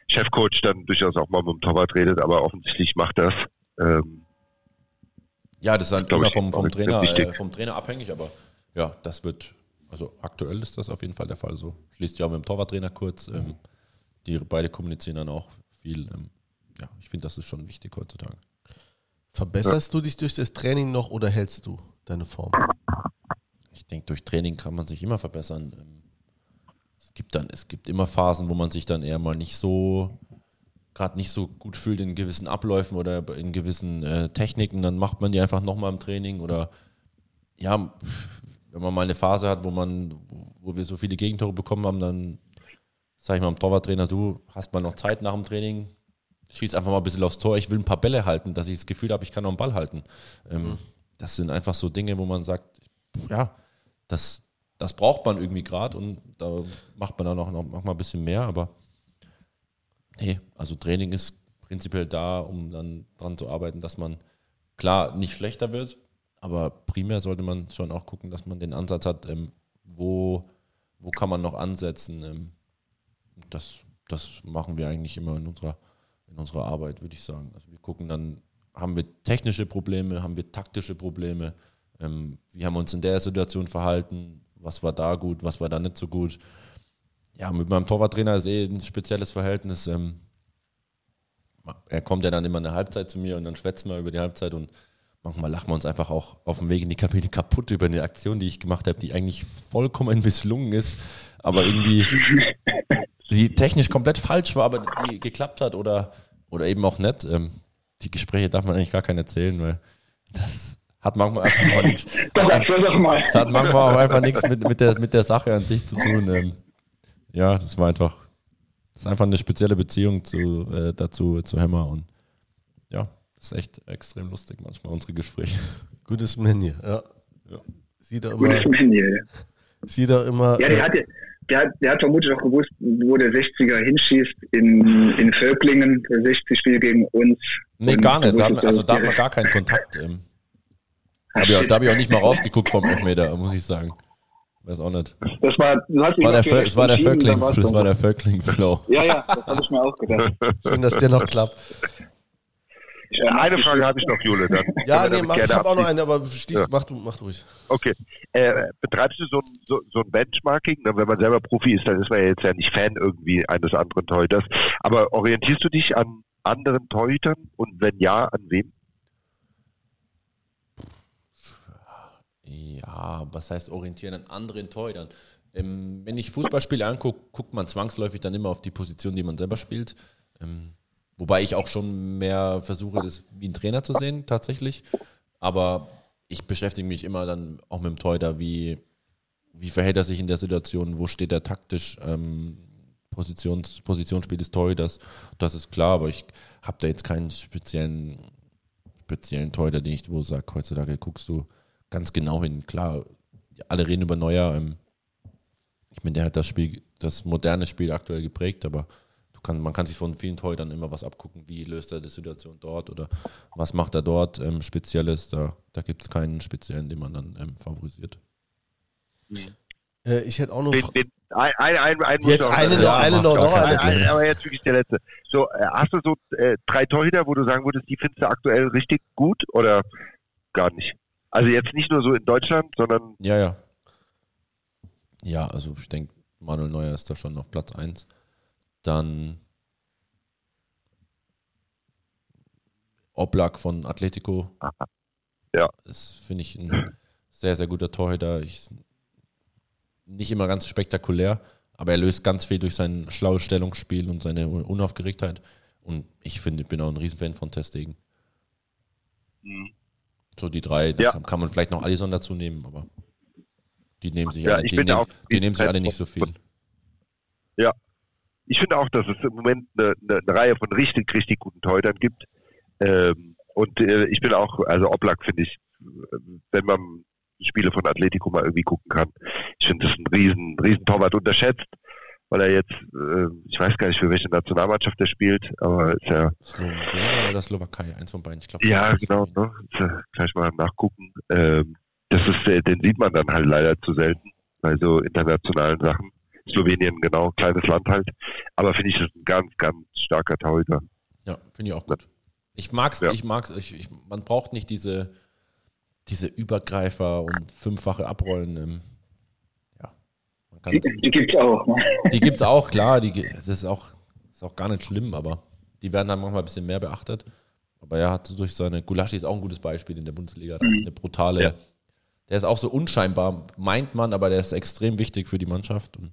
Chefcoach dann durchaus auch mal mit dem Torwart redet, aber offensichtlich macht das. Ähm, Ja, das ist halt immer vom, vom, Trainer, äh, vom Trainer abhängig, aber ja, das wird, also aktuell ist das auf jeden Fall der Fall so. Schließt ja auch mit dem Torwarttrainer kurz. Ähm, die beide kommunizieren dann auch viel. Ähm, ja, ich finde, das ist schon wichtig heutzutage. Verbesserst du dich durch das Training noch oder hältst du deine Form? Ich denke, durch Training kann man sich immer verbessern. Ähm, Es gibt dann, es gibt immer Phasen, wo man sich dann eher mal nicht so, gerade nicht so gut fühlt in gewissen Abläufen oder in gewissen äh, Techniken, dann macht man die einfach nochmal im Training oder ja, wenn man mal eine Phase hat, wo man, wo wir so viele Gegentore bekommen haben, dann sage ich mal dem Torwarttrainer, du hast mal noch Zeit nach dem Training, schieß einfach mal ein bisschen aufs Tor, ich will ein paar Bälle halten, dass ich das Gefühl habe, ich kann noch einen Ball halten. Ähm, Das sind einfach so Dinge, wo man sagt, ja, das, das braucht man irgendwie gerade und da macht man dann auch noch manchmal ein bisschen mehr, aber nee, also Training ist prinzipiell da, um dann dran zu arbeiten, dass man klar nicht schlechter wird, aber primär sollte man schon auch gucken, dass man den Ansatz hat, ähm, wo, wo kann man noch ansetzen. Ähm, das, das machen wir eigentlich immer in unserer, in unserer Arbeit, würde ich sagen. Also wir gucken dann, haben wir technische Probleme, haben wir taktische Probleme, ähm, wie haben wir uns in der Situation verhalten, was war da gut, was war da nicht so gut. Ja, mit meinem Torwarttrainer ist eh ein spezielles Verhältnis. Ähm, er kommt ja dann immer eine Halbzeit zu mir und dann schwätzen wir über die Halbzeit und manchmal lachen wir uns einfach auch auf dem Weg in die Kabine kaputt über eine Aktion, die ich gemacht habe, die eigentlich vollkommen misslungen ist, aber irgendwie die technisch komplett falsch war, aber die geklappt hat oder, oder eben auch nicht. Ähm, die Gespräche darf man eigentlich gar keinen erzählen, weil das hat manchmal einfach auch nichts. Mal. Das hat manchmal auch einfach nichts mit, mit, der, mit der Sache an sich zu tun. Ähm, ja, das war einfach, das ist einfach eine spezielle Beziehung zu, äh, dazu zu Hammer und ja, das ist echt extrem lustig manchmal, unsere Gespräche. Gutes Menü, ja. Ja. Sieht er Gutes immer, Menü. sieht er immer. Ja, äh, der hat, der, hat, der hat vermutlich auch gewusst, wo der 60er hinschießt in, in Völklingen, der 60-Spiel gegen uns. Nee, gar nicht. Da, haben- also da haben wir direkt- gar keinen Kontakt. Ähm, hab shit. da habe ich auch nicht mal rausgeguckt vom Elfmeter, muss ich sagen. Weiß auch nicht. Das war, du hast War der, Völ- es war der Völkling, das war der Völkling-Flow. Ja, ja, das habe ich mir auch gedacht. Schön, dass der noch klappt. Ich, äh, eine Frage habe ich noch, Jule. Dann Ja, nee, mach, ich habe auch noch eine, aber schließ, Ja. mach, du, mach du ruhig. Okay. Äh, betreibst du so ein, so, so ein Benchmarking? Na, Wenn man selber Profi ist, dann ist man ja jetzt ja nicht Fan irgendwie eines anderen Torhüters. Aber orientierst du dich an anderen Torhütern? Und wenn ja, an wem? Ja, was heißt orientieren an anderen Torhütern? Ähm, wenn ich Fußballspiele angucke, guckt man zwangsläufig dann immer auf die Position, die man selber spielt. Ähm, wobei ich auch schon mehr versuche, das wie ein Trainer zu sehen, tatsächlich. Aber ich beschäftige mich immer dann auch mit dem Torhüter, wie, wie verhält er sich in der Situation, wo steht er taktisch, ähm, Positions, Positionsspiel des Torhüters, das ist klar, aber ich habe da jetzt keinen speziellen, speziellen Torhüter, den ich wo sage, heutzutage guckst du ganz genau hin. Klar, alle reden über Neuer. Ähm, ich meine, der hat das Spiel, das moderne Spiel aktuell geprägt, aber du kann, man kann sich von vielen Torhütern immer was abgucken. Wie löst er die Situation dort oder was macht er dort ähm, Spezielles? Da, da gibt es keinen speziellen, den man dann ähm, favorisiert. Äh, ich hätte auch noch. Den, den, ein, ein, ein, Jetzt eine noch, eine noch, noch eine. Ein, ein, aber jetzt wirklich der letzte. So, äh, hast du so äh, drei Torhüter, wo du sagen würdest, die findest du aktuell richtig gut oder gar nicht? Also jetzt nicht nur so in Deutschland, sondern Ja, ja. Ja, also ich denke, Manuel Neuer ist da schon auf Platz 1. Dann Oblak von Atletico. Ja. Das finde ich ein sehr, sehr guter Torhüter. Ich, nicht immer ganz spektakulär, aber er löst ganz viel durch sein schlaues Stellungsspiel und seine Un- Unaufgeregtheit. Und ich finde, ich bin auch ein Riesenfan von Testegen. So die drei, da Ja. kann, kann man vielleicht noch Alisson dazu nehmen, aber die nehmen sich Ja, alle, die auch die nehmen sich alle nicht so viel. ich finde auch, dass es im Moment eine, eine, eine Reihe von richtig, richtig guten Torhütern gibt. Ähm, und äh, ich bin auch, also Oblak finde ich, wenn man Spiele von Atletico mal irgendwie gucken kann, ich finde das ein riesen, riesen Torwart unterschätzt, weil er jetzt, äh, ich weiß gar nicht, für welche Nationalmannschaft er spielt, aber ist ja, Slowenien oder Slowakei, eins von beiden, ich glaube. ja, genau, ne? Ja gleich mal nachgucken. Ähm, das ist, äh, den sieht man dann halt leider zu selten bei so internationalen Sachen. Slowenien, genau, kleines Land halt. Aber finde ich, das ein ganz, ganz starker Torhüter. Ja, finde ich auch gut. Ich mag's, ja. ich mag's, ich, ich, man braucht nicht diese, diese Übergreifer und fünffache Abrollen. Im, die, die gibt's auch. Ne? Die gibt's auch, klar. Die, das ist auch, ist auch gar nicht schlimm, aber die werden dann manchmal ein bisschen mehr beachtet. Aber er hat durch seine, Gulaschi ist auch ein gutes Beispiel in der Bundesliga, mhm. eine brutale, ja. der ist auch so unscheinbar, meint man, aber der ist extrem wichtig für die Mannschaft. Und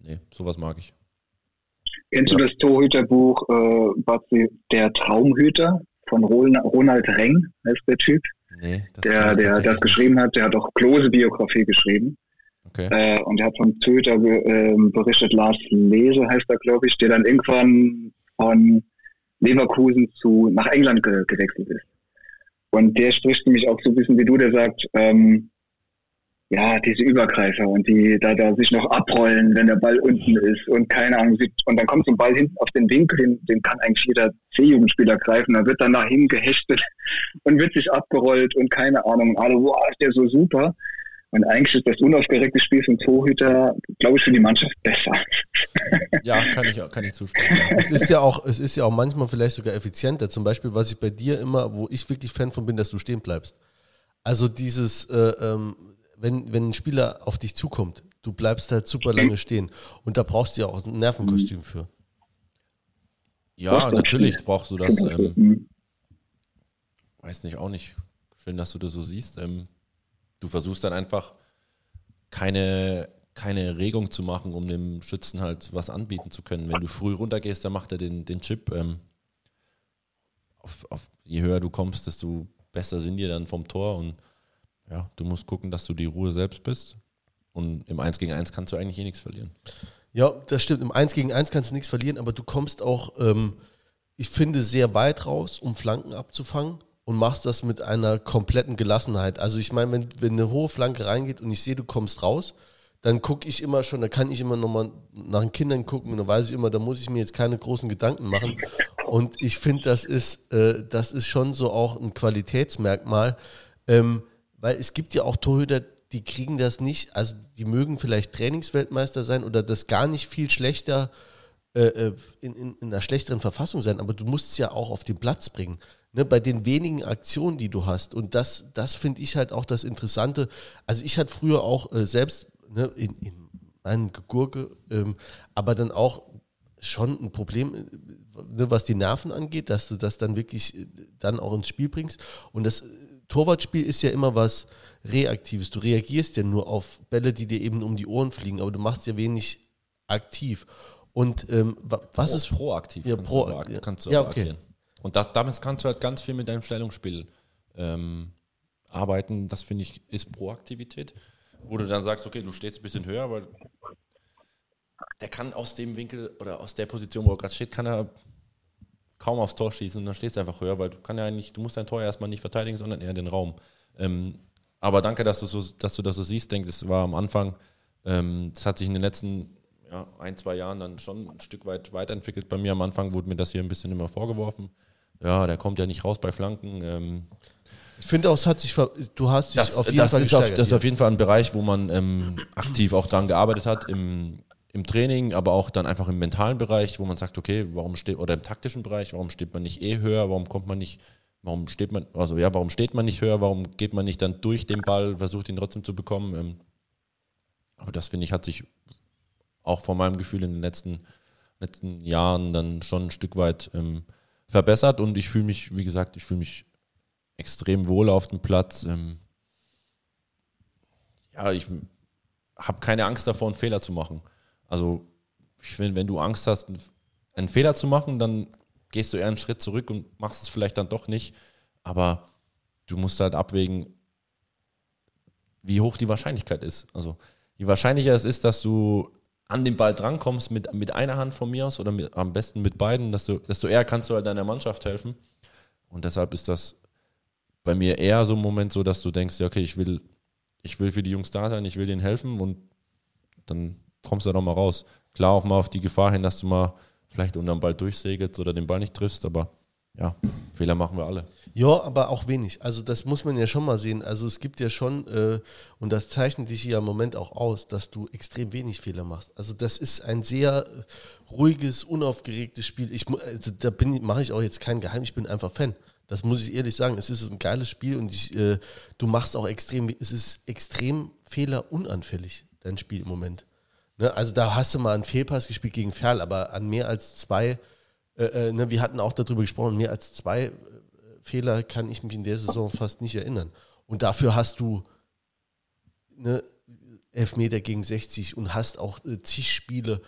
nee, sowas mag ich. Kennst du das Torhüterbuch, äh, Batzi, Der Traumhüter von Ronald Reng, heißt der Typ? Nee, das der, der das geschrieben hat, der hat auch Klose-Biografie geschrieben. Okay. Äh, und er hat vom Torhüter äh, berichtet, Lars Lese heißt er, glaube ich, der dann irgendwann von Leverkusen zu, nach England ge gewechselt ist. Und der spricht nämlich auch so ein bisschen wie du, der sagt, ähm, ja, diese Übergreifer und die da, da sich noch abrollen, wenn der Ball unten ist und keine Ahnung, und dann kommt so ein Ball hinten auf den Winkel, den, den kann eigentlich jeder C-Jugendspieler greifen, dann wird dann nach hinten gehechtet und wird sich abgerollt und keine Ahnung, alle, wow, ist der so super. Und eigentlich ist das unaufgeregte Spiel vom Torhüter, glaube ich, für die Mannschaft besser. Ja, kann ich, kann ich zustimmen. es ist ja auch, es ist ja auch manchmal vielleicht sogar effizienter. Zum Beispiel, was ich bei dir immer, wo ich wirklich Fan von bin, dass du stehen bleibst. Also dieses, äh, ähm, wenn, wenn ein Spieler auf dich zukommt, du bleibst halt super lange stehen. Und da brauchst du ja auch ein Nervenkostüm für. Ja, natürlich brauchst du das. Ähm, weiß nicht, auch nicht. Schön, dass du das so siehst. Ähm, du versuchst dann einfach keine, keine Regung zu machen, um dem Schützen halt was anbieten zu können. Wenn du früh runtergehst, dann macht er den, den Chip. Ähm, auf, auf, je höher du kommst, desto besser sind die dann vom Tor und ja, du musst gucken, dass du die Ruhe selbst bist. Und im 1 gegen 1 kannst du eigentlich eh nichts verlieren. Ja, das stimmt. Im 1 gegen 1 kannst du nichts verlieren, aber du kommst auch, ähm, ich finde, sehr weit raus, um Flanken abzufangen und machst das mit einer kompletten Gelassenheit. Also ich meine, wenn, wenn eine hohe Flanke reingeht und ich sehe, du kommst raus, dann gucke ich immer schon, da kann ich immer nochmal nach den Kindern gucken und dann weiß ich immer, da muss ich mir jetzt keine großen Gedanken machen. Und ich finde, das ist, äh, das ist schon so auch ein Qualitätsmerkmal, ähm, weil es gibt ja auch Torhüter, die kriegen das nicht, also die mögen vielleicht Trainingsweltmeister sein oder das gar nicht viel schlechter äh, äh in, in, in einer schlechteren Verfassung sein, aber du musst es ja auch auf den Platz bringen ne, bei den wenigen Aktionen, die du hast. Und das, das finde ich halt auch das Interessante. Also ich hatte früher auch äh, selbst ne, in, in meinen Gurke, ähm, aber dann auch schon ein Problem, äh, ne, was die Nerven angeht, dass du das dann wirklich äh, dann auch ins Spiel bringst. Und das äh, Torwartspiel ist ja immer was Reaktives. Du reagierst ja nur auf Bälle, die dir eben um die Ohren fliegen, aber du machst ja wenig aktiv. Und ähm, was Pro, ist proaktiv? Ja, pro, kannst du ja, okay. Und das, damit kannst du halt ganz viel mit deinem Stellungsspiel ähm, arbeiten. Das finde ich ist Proaktivität, wo du dann sagst, okay, du stehst ein bisschen höher, weil der kann aus dem Winkel oder aus der Position, wo er gerade steht, kann er kaum aufs Tor schießen dann stehst du einfach höher, weil du kann ja nicht, du musst dein Tor erstmal nicht verteidigen, sondern eher den Raum. Ähm, aber danke, dass du, so, dass du das so siehst. Denke, das war am Anfang, ähm, das hat sich in den letzten ja, ein, zwei Jahren dann schon ein Stück weit weiterentwickelt. Bei mir am Anfang wurde mir das hier ein bisschen immer vorgeworfen ja, der kommt ja nicht raus bei Flanken. Ähm, ich finde auch, es hat sich, du hast dich das, auf jeden das Fall ist auf, Das ist auf jeden Fall ein Bereich, wo man ähm, aktiv auch dran gearbeitet hat im, im Training, aber auch dann einfach im mentalen Bereich, wo man sagt, okay, warum steht, oder im taktischen Bereich, warum steht man nicht eh höher, warum kommt man nicht, warum steht man, also ja, warum steht man nicht höher, warum geht man nicht dann durch den Ball, versucht ihn trotzdem zu bekommen. Ähm, aber das finde ich, hat sich auch von meinem Gefühl in den letzten, letzten Jahren dann schon ein Stück weit ähm, verbessert und ich fühle mich, wie gesagt, ich fühle mich extrem wohl auf dem Platz. Ähm, ja, ich habe keine Angst davor, einen Fehler zu machen. Also, ich finde, wenn du Angst hast, einen Fehler zu machen, dann gehst du eher einen Schritt zurück und machst es vielleicht dann doch nicht. Aber du musst halt abwägen, wie hoch die Wahrscheinlichkeit ist. Also, je wahrscheinlicher es ist, dass du an den Ball drankommst mit, mit einer Hand von mir aus oder mit, am besten mit beiden, desto, desto eher kannst du halt deiner Mannschaft helfen. Und deshalb ist das bei mir eher so ein Moment so, dass du denkst, ja, okay, ich will, ich will für die Jungs da sein, ich will denen helfen und dann kommst du da doch mal raus. Klar auch mal auf die Gefahr hin, dass du mal vielleicht unter dem Ball durchsegelst oder den Ball nicht triffst, aber ja, Fehler machen wir alle. Ja, aber auch wenig. Also das muss man ja schon mal sehen. Also es gibt ja schon, äh, und das zeichnet dich ja im Moment auch aus, dass du extrem wenig Fehler machst. Also das ist ein sehr ruhiges, unaufgeregtes Spiel. Ich, also da mache ich auch jetzt kein Geheim, ich bin einfach Fan. Das muss ich ehrlich sagen. Es ist ein geiles Spiel und ich, äh, du machst auch extrem, es ist extrem fehlerunanfällig, dein Spiel im Moment. Ne? Also da hast du mal einen Fehlpass gespielt gegen Ferl, aber an mehr als zwei, äh, äh ne, wir hatten auch darüber gesprochen, mehr als zwei Fehler kann ich mich in der Saison fast nicht erinnern. Und dafür hast du ne, Elfmeter gegen 60 und hast auch äh, zig Spiele,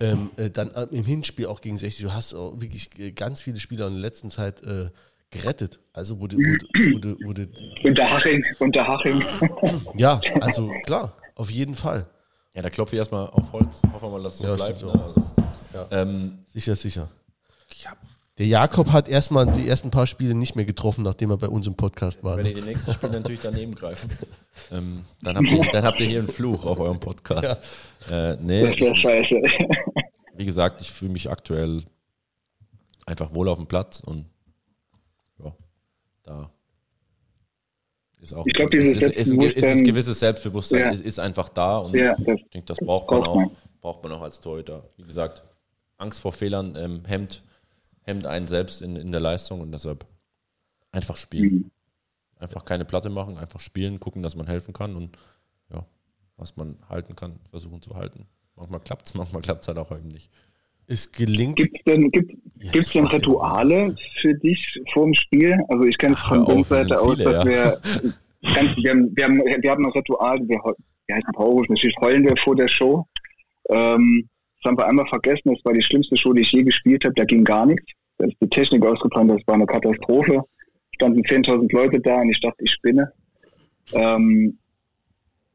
ähm, äh, dann äh, im Hinspiel auch gegen 60. Du hast auch wirklich äh, ganz viele Spieler in der letzten Zeit äh, gerettet. Also wurde, wurde, wurde, wurde unter Haching, unter Haching. ja, also klar, auf jeden Fall. Ja, da klopfe ich erstmal auf Holz. Hoffen wir mal, dass es so ja, bleibt. Ne? Also, ja. ähm, sicher, sicher. Ich habe der Jakob hat erstmal die ersten paar Spiele nicht mehr getroffen, nachdem er bei uns im Podcast war. Wenn ihr die nächsten Spiele natürlich daneben greifen, ähm, dann, habt ihr, dann habt ihr hier einen Fluch auf eurem Podcast. Ja. Äh, nee, das wäre scheiße. Wie gesagt, ich fühle mich aktuell einfach wohl auf dem Platz und ja, da ist auch ich glaub, dieses ist, ist, ist, ein, ist ein gewisses Selbstbewusstsein ja. ist, ist, einfach da und ja, ich denke, das braucht man auch, braucht man auch als Torhüter. Wie gesagt, Angst vor Fehlern ähm, hemmt hemmt einen selbst in, in der Leistung und deshalb einfach spielen. Mhm. Einfach keine Platte machen, einfach spielen, gucken, dass man helfen kann und ja, was man halten kann, versuchen zu halten. Manchmal klappt es, manchmal klappt es halt auch eben nicht. Es gelingt. Gibt es denn, gibt, ja, denn Rituale für dich vor dem Spiel? Also ich kenne es von der Seite aus, dass ja. wir, ganz, wir, haben, wir, haben, wir haben ein Ritual, wir, wir heißen Paurusch, natürlich heulen wir vor der Show. Ähm, das haben wir einmal vergessen, das war die schlimmste Show, die ich je gespielt habe, da ging gar nichts. Da ist die Technik ausgebrannt, das war eine Katastrophe. Standen 10.000 Leute da und ich dachte, ich spinne. Ähm,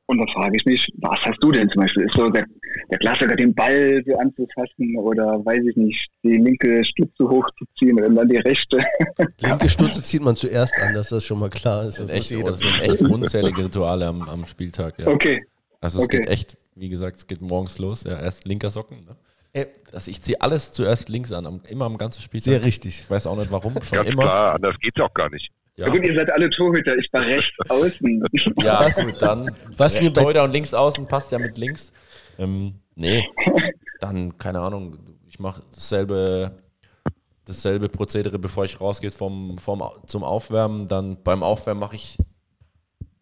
und dann frage ich mich, was hast du denn zum Beispiel? Ist so der, der Klassiker, den Ball so anzufassen oder weiß ich nicht, die linke Stütze hochzuziehen und dann die rechte? Linke Stütze zieht man zuerst an, dass das schon mal klar ist. Das, echt, das sind echt unzählige Rituale am, am Spieltag. Ja. Okay. Also es okay. geht echt, wie gesagt, es geht morgens los. Ja, erst linker Socken. Ne? Ey, das, ich ziehe alles zuerst links an, am, immer am ganzen Spieltag. Sehr richtig. Ich weiß auch nicht warum. Schon Ganz immer. klar, anders geht es auch gar nicht. Ja. gut, ihr seid alle Torhüter, ich war rechts außen. Ja, was, gut, dann. Was mir Torhüter und links außen passt ja mit links. Ähm, nee, dann, keine Ahnung, ich mache dasselbe, dasselbe Prozedere, bevor ich rausgehe vom, vom, zum Aufwärmen. Dann beim Aufwärmen mache ich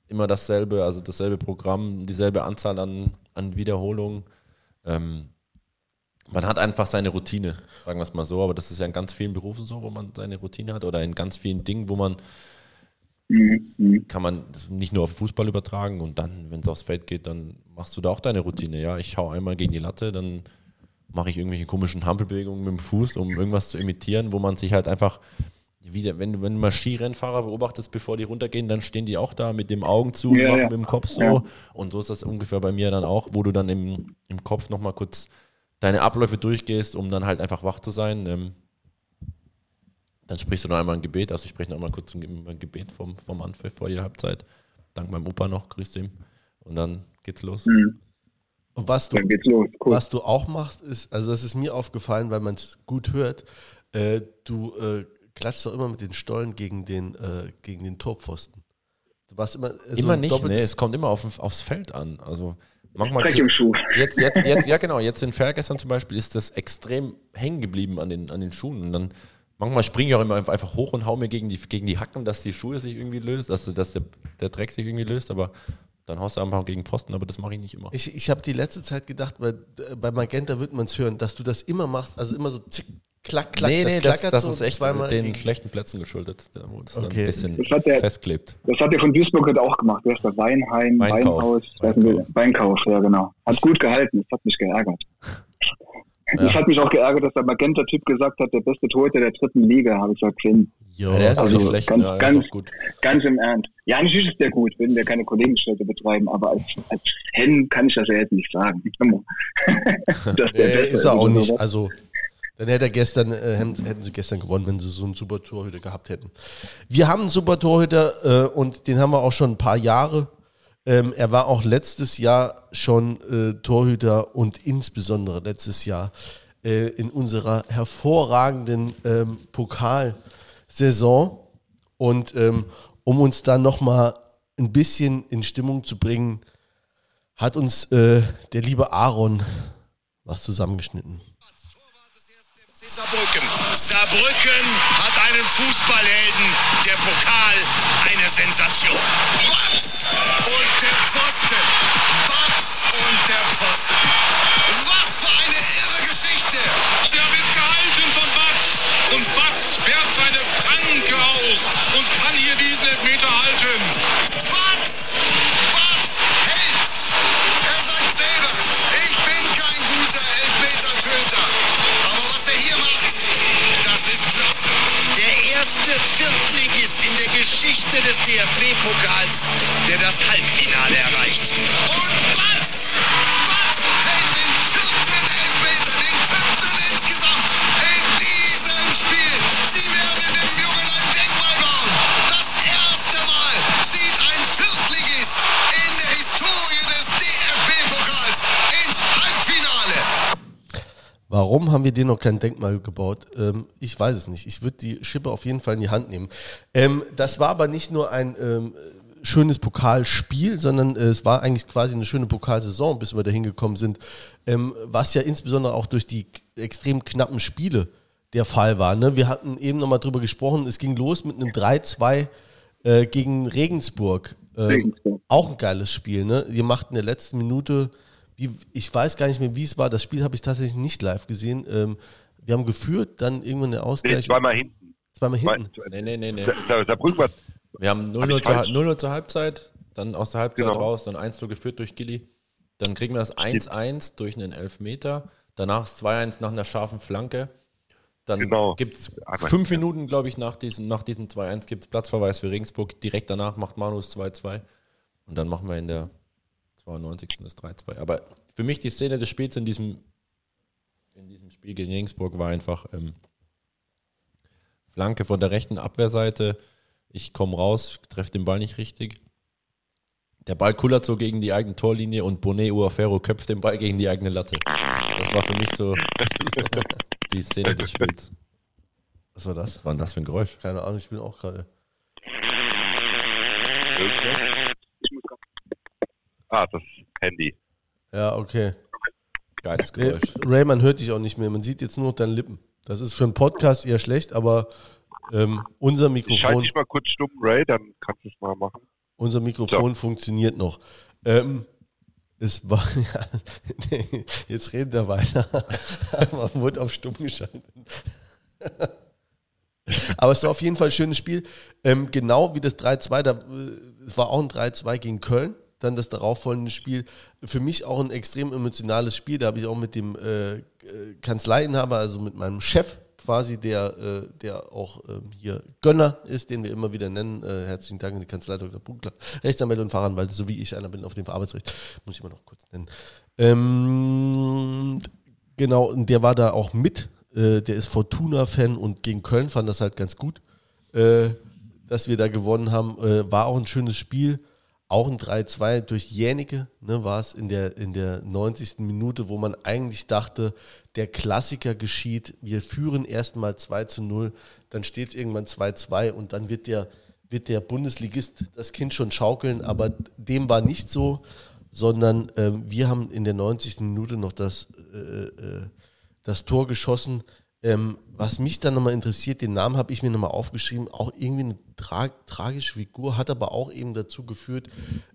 immer dasselbe, also dasselbe Programm, dieselbe Anzahl an, an Wiederholungen. Ähm, man hat einfach seine Routine, sagen wir es mal so, aber das ist ja in ganz vielen Berufen so, wo man seine Routine hat oder in ganz vielen Dingen, wo man mhm. kann man nicht nur auf Fußball übertragen und dann, wenn es aufs Feld geht, dann machst du da auch deine Routine. Ja, ich hau einmal gegen die Latte, dann mache ich irgendwelche komischen Hampelbewegungen mit dem Fuß, um irgendwas zu imitieren, wo man sich halt einfach wieder, wenn, wenn du mal Skirennfahrer beobachtest, bevor die runtergehen, dann stehen die auch da mit dem Augen zu, ja, machen ja. mit dem Kopf so. Ja. Und so ist das ungefähr bei mir dann auch, wo du dann im, im Kopf nochmal kurz deine Abläufe durchgehst, um dann halt einfach wach zu sein. Ähm, dann sprichst du noch einmal ein Gebet. Also ich spreche noch einmal kurz ein Gebet vom, vom Anpfiff vor jeder Halbzeit. Dank meinem Opa noch, grüß ihm. Und dann geht's los. Mhm. Und was du, cool. was du auch machst, ist, also das ist mir aufgefallen, weil man es gut hört, äh, du äh, klatschst doch immer mit den Stollen gegen den, äh, gegen den Torpfosten. Du warst immer so Immer nicht, nee, es kommt immer auf, aufs Feld an. Also Manchmal im Schuh. Jetzt, jetzt, jetzt, ja genau, jetzt in Fairgestern zum Beispiel ist das extrem hängen geblieben an den, an den Schuhen. Und dann manchmal springe ich auch immer einfach hoch und hau mir gegen die, gegen die Hacken, dass die Schuhe sich irgendwie löst, dass, dass der, der Dreck sich irgendwie löst, aber dann haust du einfach gegen Pfosten, aber das mache ich nicht immer. Ich, ich habe die letzte Zeit gedacht, bei, bei Magenta wird man es hören, dass du das immer machst, also immer so zick, klack, klack, nee, nee, das, das, so ist echt den gegen. schlechten Plätzen geschuldet, wo es okay. ein bisschen das der, festklebt. Das hat der von Duisburg halt auch gemacht. Der ist bei Weinheim, Weinkauf. Weinhaus, Weinkauf. Weinkauf, ja genau. Hat gut gehalten, das hat mich geärgert. Das ja. hat mich auch geärgert, dass der Magenta-Typ gesagt hat, der beste Torhüter der dritten Liga, habe ich gesagt, Finn. Ja, der ist also nicht schlecht, ganz, ja, ganz, gut. ganz im Ernst. Ja, natürlich ist der gut, wenn wir keine Kollegenstädte betreiben, aber als, als Fan kann ich das ja jetzt nicht sagen. das der ist er auch nicht, also dann hätte er gestern, äh, hätten sie gestern gewonnen, wenn sie so einen super Torhüter gehabt hätten. Wir haben einen super Torhüter äh, und den haben wir auch schon ein paar Jahre. Ähm, er war auch letztes Jahr schon äh, Torhüter und insbesondere letztes Jahr äh, in unserer hervorragenden ähm, Pokal Saison. Und ähm, um uns dann nochmal ein bisschen in Stimmung zu bringen, hat uns äh, der liebe Aaron was zusammengeschnitten. Saarbrücken. Saarbrücken hat einen Fußballhelden. Der Pokal eine Sensation. Batz und der Pfosten. Batz und der Pfosten. Was für eine irre Geschichte. Der wird gehalten von Batz. Und Batz Viertligist in der Geschichte des DFB-Pokals, der das Halbfinale erreicht. Warum haben wir dir noch kein Denkmal gebaut? Ähm, ich weiß es nicht. Ich würde die Schippe auf jeden Fall in die Hand nehmen. Ähm, das war aber nicht nur ein ähm, schönes Pokalspiel, sondern äh, es war eigentlich quasi eine schöne Pokalsaison, bis wir da hingekommen sind. Ähm, was ja insbesondere auch durch die extrem knappen Spiele der Fall war. Ne? Wir hatten eben nochmal drüber gesprochen. Es ging los mit einem 3-2 äh, gegen Regensburg. Ähm, Regensburg. Auch ein geiles Spiel. Ne? Ihr macht in der letzten Minute, wie, ich weiß gar nicht mehr, wie es war. Das Spiel habe ich tatsächlich nicht live gesehen. Ähm, wir haben geführt, dann irgendwann der Nee, Ausgleich. zweimal hinten. zweimal hinten. Nee, nee, nee, nee. Sa- Sa- Saarbrücken war Wir haben 0-0 ich zur, falsch? 0-0 zur Halbzeit, dann aus der Halbzeit Genau. raus, dann 1 geführt durch Gilly. Dann kriegen wir das 1-1 durch einen Elfmeter. Danach das 2-1 nach einer scharfen Flanke. Dann Genau. gibt es fünf Minuten, glaube ich, nach diesem, nach diesem 2-1 gibt es Platzverweis für Regensburg. Direkt danach macht Manus 2-2. Und dann machen wir in der 92. das 3-2. Aber für mich die Szene des Spiels in diesem, in diesem Spiel gegen Regensburg war einfach ähm, Flanke von der rechten Abwehrseite. Ich komme raus, treffe den Ball nicht richtig. Der Ball kullert so gegen die eigene Torlinie und Bonet Uafero köpft den Ball gegen die eigene Latte. Das war für mich so die Szene des Spiels. Was war das? Was war denn das für ein Geräusch? Keine Ahnung, ich bin auch gerade. Ah, das Handy. Ja, okay. Geiles Nee, Geräusch. Ray, man hört dich auch nicht mehr. Man sieht jetzt nur noch deine Lippen. Das ist für einen Podcast eher schlecht, aber ähm, unser Ich schalte Mikrofon, dich mal kurz stumm, Ray, dann kannst du es mal machen. unser Mikrofon funktioniert noch. Ähm, es war, ja, nee, jetzt redet er weiter. Man wurde auf stumm geschaltet. Aber es war auf jeden Fall ein schönes Spiel. Ähm, genau wie das 3-2, da, äh, es war auch ein 3-2 gegen Köln. Dann das darauffolgende Spiel. Für mich auch ein extrem emotionales Spiel. Da habe ich auch mit dem äh, Kanzleiinhaber, also mit meinem Chef quasi, der, äh, der auch ähm, hier Gönner ist, den wir immer wieder nennen. Äh, herzlichen Dank an die Kanzlei Dr. Bunkler, Rechtsanwälte und Fachanwälte, so wie ich einer bin auf dem Arbeitsrecht. Muss ich mal noch kurz nennen. Ähm, genau, und der war da auch mit. Äh, der ist Fortuna-Fan und gegen Köln fand das halt ganz gut, äh, dass wir da gewonnen haben. Äh, war auch ein schönes Spiel. Auch ein 3-2 durch Jänicke, ne, war es in der, in der 90. Minute, wo man eigentlich dachte, der Klassiker geschieht, wir führen erstmal 2 zu 0, dann steht es irgendwann 2-2 und dann wird der, wird der Bundesligist das Kind schon schaukeln, aber dem war nicht so, sondern ähm, wir haben in der 90. Minute noch das, äh, äh, das Tor geschossen. Ähm, was mich dann nochmal interessiert, den Namen habe ich mir nochmal aufgeschrieben, auch irgendwie eine tra tragische Figur, hat aber auch eben dazu geführt,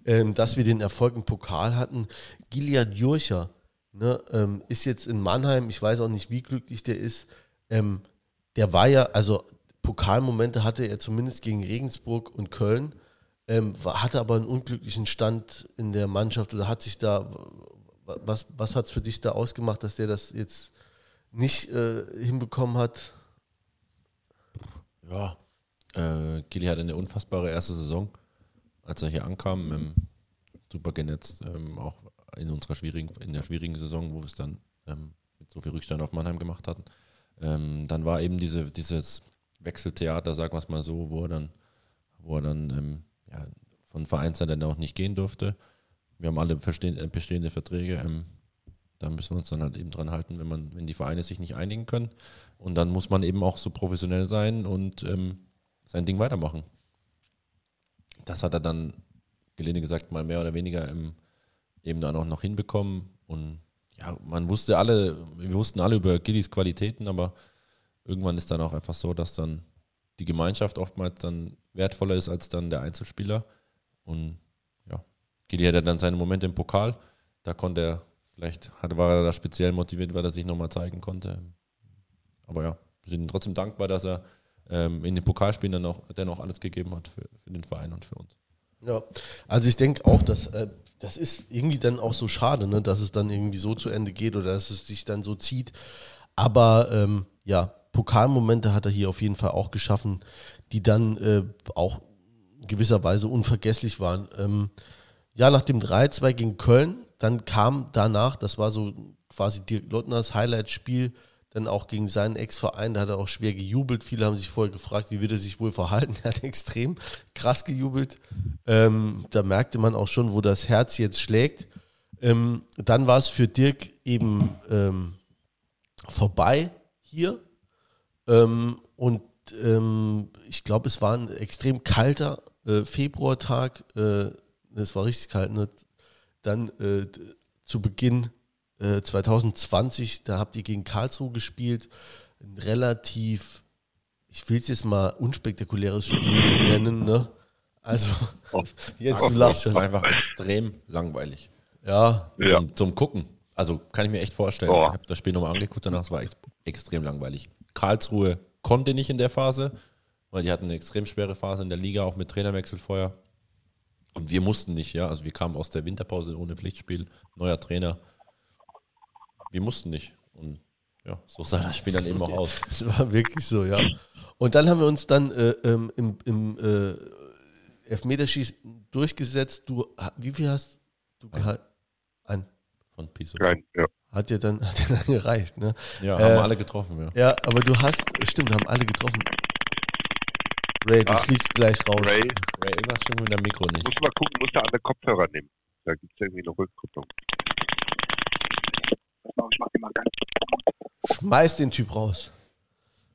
ähm, dass wir den Erfolg im Pokal hatten. Gilian Jurcher ne, ähm, ist jetzt in Mannheim, ich weiß auch nicht, wie glücklich der ist. Ähm, der war ja, also Pokalmomente hatte er zumindest gegen Regensburg und Köln, ähm, hatte aber einen unglücklichen Stand in der Mannschaft oder hat sich da, was, was hat es für dich da ausgemacht, dass der das jetzt nicht äh, hinbekommen hat? Ja. Äh, Gilly hatte eine unfassbare erste Saison, als er hier ankam. Ähm, super genetzt, ähm, auch in unserer schwierigen, in der schwierigen Saison, wo wir es dann ähm, mit so viel Rückstand auf Mannheim gemacht hatten. Ähm, dann war eben diese, dieses Wechseltheater, sagen wir es mal so, wo er dann, wo er dann ähm, ja, von Vereinsseite auch nicht gehen durfte. Wir haben alle bestehende Verträge. Da müssen wir uns dann halt eben dran halten, wenn man, wenn die Vereine sich nicht einigen können. Und dann muss man eben auch so professionell sein und ähm, sein Ding weitermachen. Das hat er dann, gelinde gesagt, mal mehr oder weniger im, eben dann auch noch hinbekommen. Und ja, man wusste alle, wir wussten alle über Gillies Qualitäten, aber irgendwann ist dann auch einfach so, dass dann die Gemeinschaft oftmals dann wertvoller ist als dann der Einzelspieler. Und ja, Gilly hatte dann seine Momente im Pokal. Da konnte er, vielleicht war er da speziell motiviert, weil er sich nochmal zeigen konnte. Aber ja, wir sind trotzdem dankbar, dass er ähm, in den Pokalspielen dann auch dennoch alles gegeben hat für, für den Verein und für uns. Ja, also ich denke auch, dass äh, das ist irgendwie dann auch so schade, ne, dass es dann irgendwie so zu Ende geht oder dass es sich dann so zieht. Aber ähm, ja, Pokalmomente hat er hier auf jeden Fall auch geschaffen, die dann äh, auch gewisserweise unvergesslich waren. Ähm, ja, nach dem 3-2 gegen Köln, dann kam danach, das war so quasi Dirk Lottners Highlight-Spiel, dann auch gegen seinen Ex-Verein, da hat er auch schwer gejubelt. Viele haben sich vorher gefragt, wie wird er sich wohl verhalten. Er hat extrem krass gejubelt. Ähm, da merkte man auch schon, wo das Herz jetzt schlägt. Ähm, dann war es für Dirk eben ähm, vorbei hier. Ähm, und ähm, ich glaube, es war ein extrem kalter äh, Februartag. Äh, es war richtig kalt. Ne? Dann äh, zu Beginn 2020, da habt ihr gegen Karlsruhe gespielt. Ein relativ, ich will es jetzt mal unspektakuläres Spiel nennen, ne? Also, jetzt du lachst schon. Das war einfach extrem langweilig. Ja. Zum, ja. zum Gucken. Also kann ich mir echt vorstellen. Oh. Ich habe das Spiel nochmal angeguckt, danach es war ex extrem langweilig. Karlsruhe konnte nicht in der Phase, weil die hatten eine extrem schwere Phase in der Liga, auch mit Trainerwechsel vorher. Und wir mussten nicht, ja. Also wir kamen aus der Winterpause ohne Pflichtspiel, neuer Trainer wir mussten nicht. Und ja, so sah das Spiel dann eben auch aus. Es war wirklich so, ja. Und dann haben wir uns dann äh, ähm, im, im äh, Elfmeterschießen durchgesetzt. Du, wie viel hast du gehalten? Ein. Von Piso. Nein, ja. Hat dir dann, hat dir dann gereicht, ne? Ja, haben äh, alle getroffen, ja. Ja, aber du hast, stimmt, haben alle getroffen. Ray, du ah, fliegst gleich raus. Ray, Ray irgendwas stimmt mit dem Mikro nicht. Muss mal gucken, muss der andere Kopfhörer nehmen. Da gibt es irgendwie eine Rückkopplung ich mache den mal ganz. Schmeiß den Typ raus.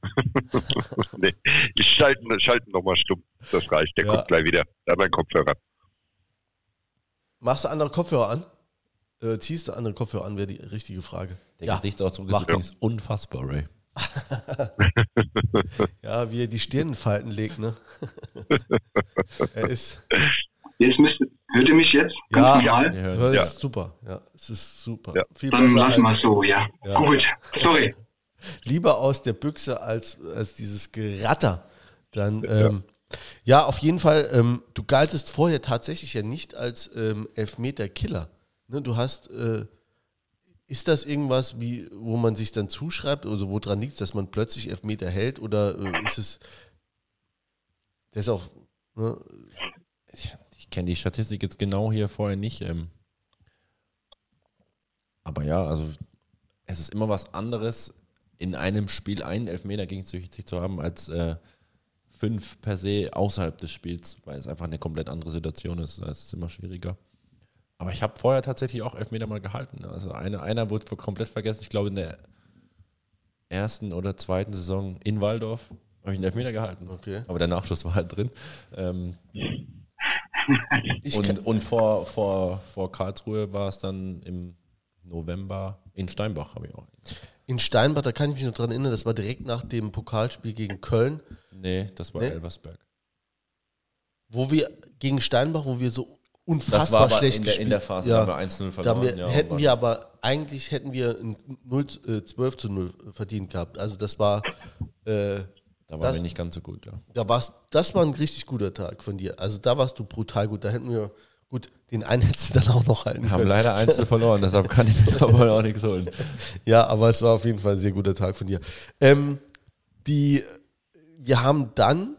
nee, ich schalte, schalte nochmal stumm. Das reicht. Der ja. kommt gleich wieder. Da hat mein Kopfhörer. Machst du andere Kopfhörer an? Äh, ziehst du andere Kopfhörer an, wäre die richtige Frage. Der ja. Gesichtsausdruck ist übrigens unfassbar, Ray. Ja, wie er die Stirnfalten legt, ne? er ist. Jetzt müsste, hört ihr mich jetzt? Ja, ja, ja. ja. Ist super. Ja, es ist super. Ja. Viel Dann lass mal so, ja. ja. Gut, sorry. Lieber aus der Büchse als, als dieses Geratter. Dann, ähm, ja. auf jeden Fall, ähm, du galtest vorher tatsächlich ja nicht als ähm, Elfmeter-Killer. Ne, du hast, äh, ist das irgendwas, wie, wo man sich dann zuschreibt, also woran liegt es, dass man plötzlich Elfmeter hält oder äh, ist es, das ist auch, ne, ich kenne die Statistik jetzt genau hier vorher nicht. Ähm, aber ja, also es ist immer was anderes, in einem Spiel einen Elfmeter gegen sich zu haben, als äh, fünf per se außerhalb des Spiels, weil es einfach eine komplett andere Situation ist. Es ist immer schwieriger. Aber ich habe vorher tatsächlich auch Elfmeter mal gehalten. Also eine, einer wurde komplett vergessen. Ich glaube, in der ersten oder zweiten Saison in Waldorf habe ich einen Elfmeter gehalten. Okay. Aber der Nachschuss war halt drin. Ähm, und, und vor, vor, vor Karlsruhe war es dann im November in Steinbach, habe ich auch. In Steinbach, da kann ich mich noch dran erinnern, das war direkt nach dem Pokalspiel gegen Köln. Nee, das war nee. Elversberg. Wo wir gegen Steinbach, wo wir so unfassbar schlecht in der, gespielt in der Phase ja. haben wir 1-0 verloren. Wir, ja, hätten wir aber, eigentlich hätten wir ein 0, äh, 12 zu 0 verdient gehabt. Also das war äh, da waren das, wir nicht ganz so gut, ja. Da warst, das war ein richtig guter Tag von dir. Also da warst du brutal gut. Da hätten wir, gut, den einen hättest du dann auch noch halten Wir haben leider eins verloren, deshalb kann ich mir aber auch nichts holen. Ja, aber es war auf jeden Fall ein sehr guter Tag von dir. Ähm, die, wir haben dann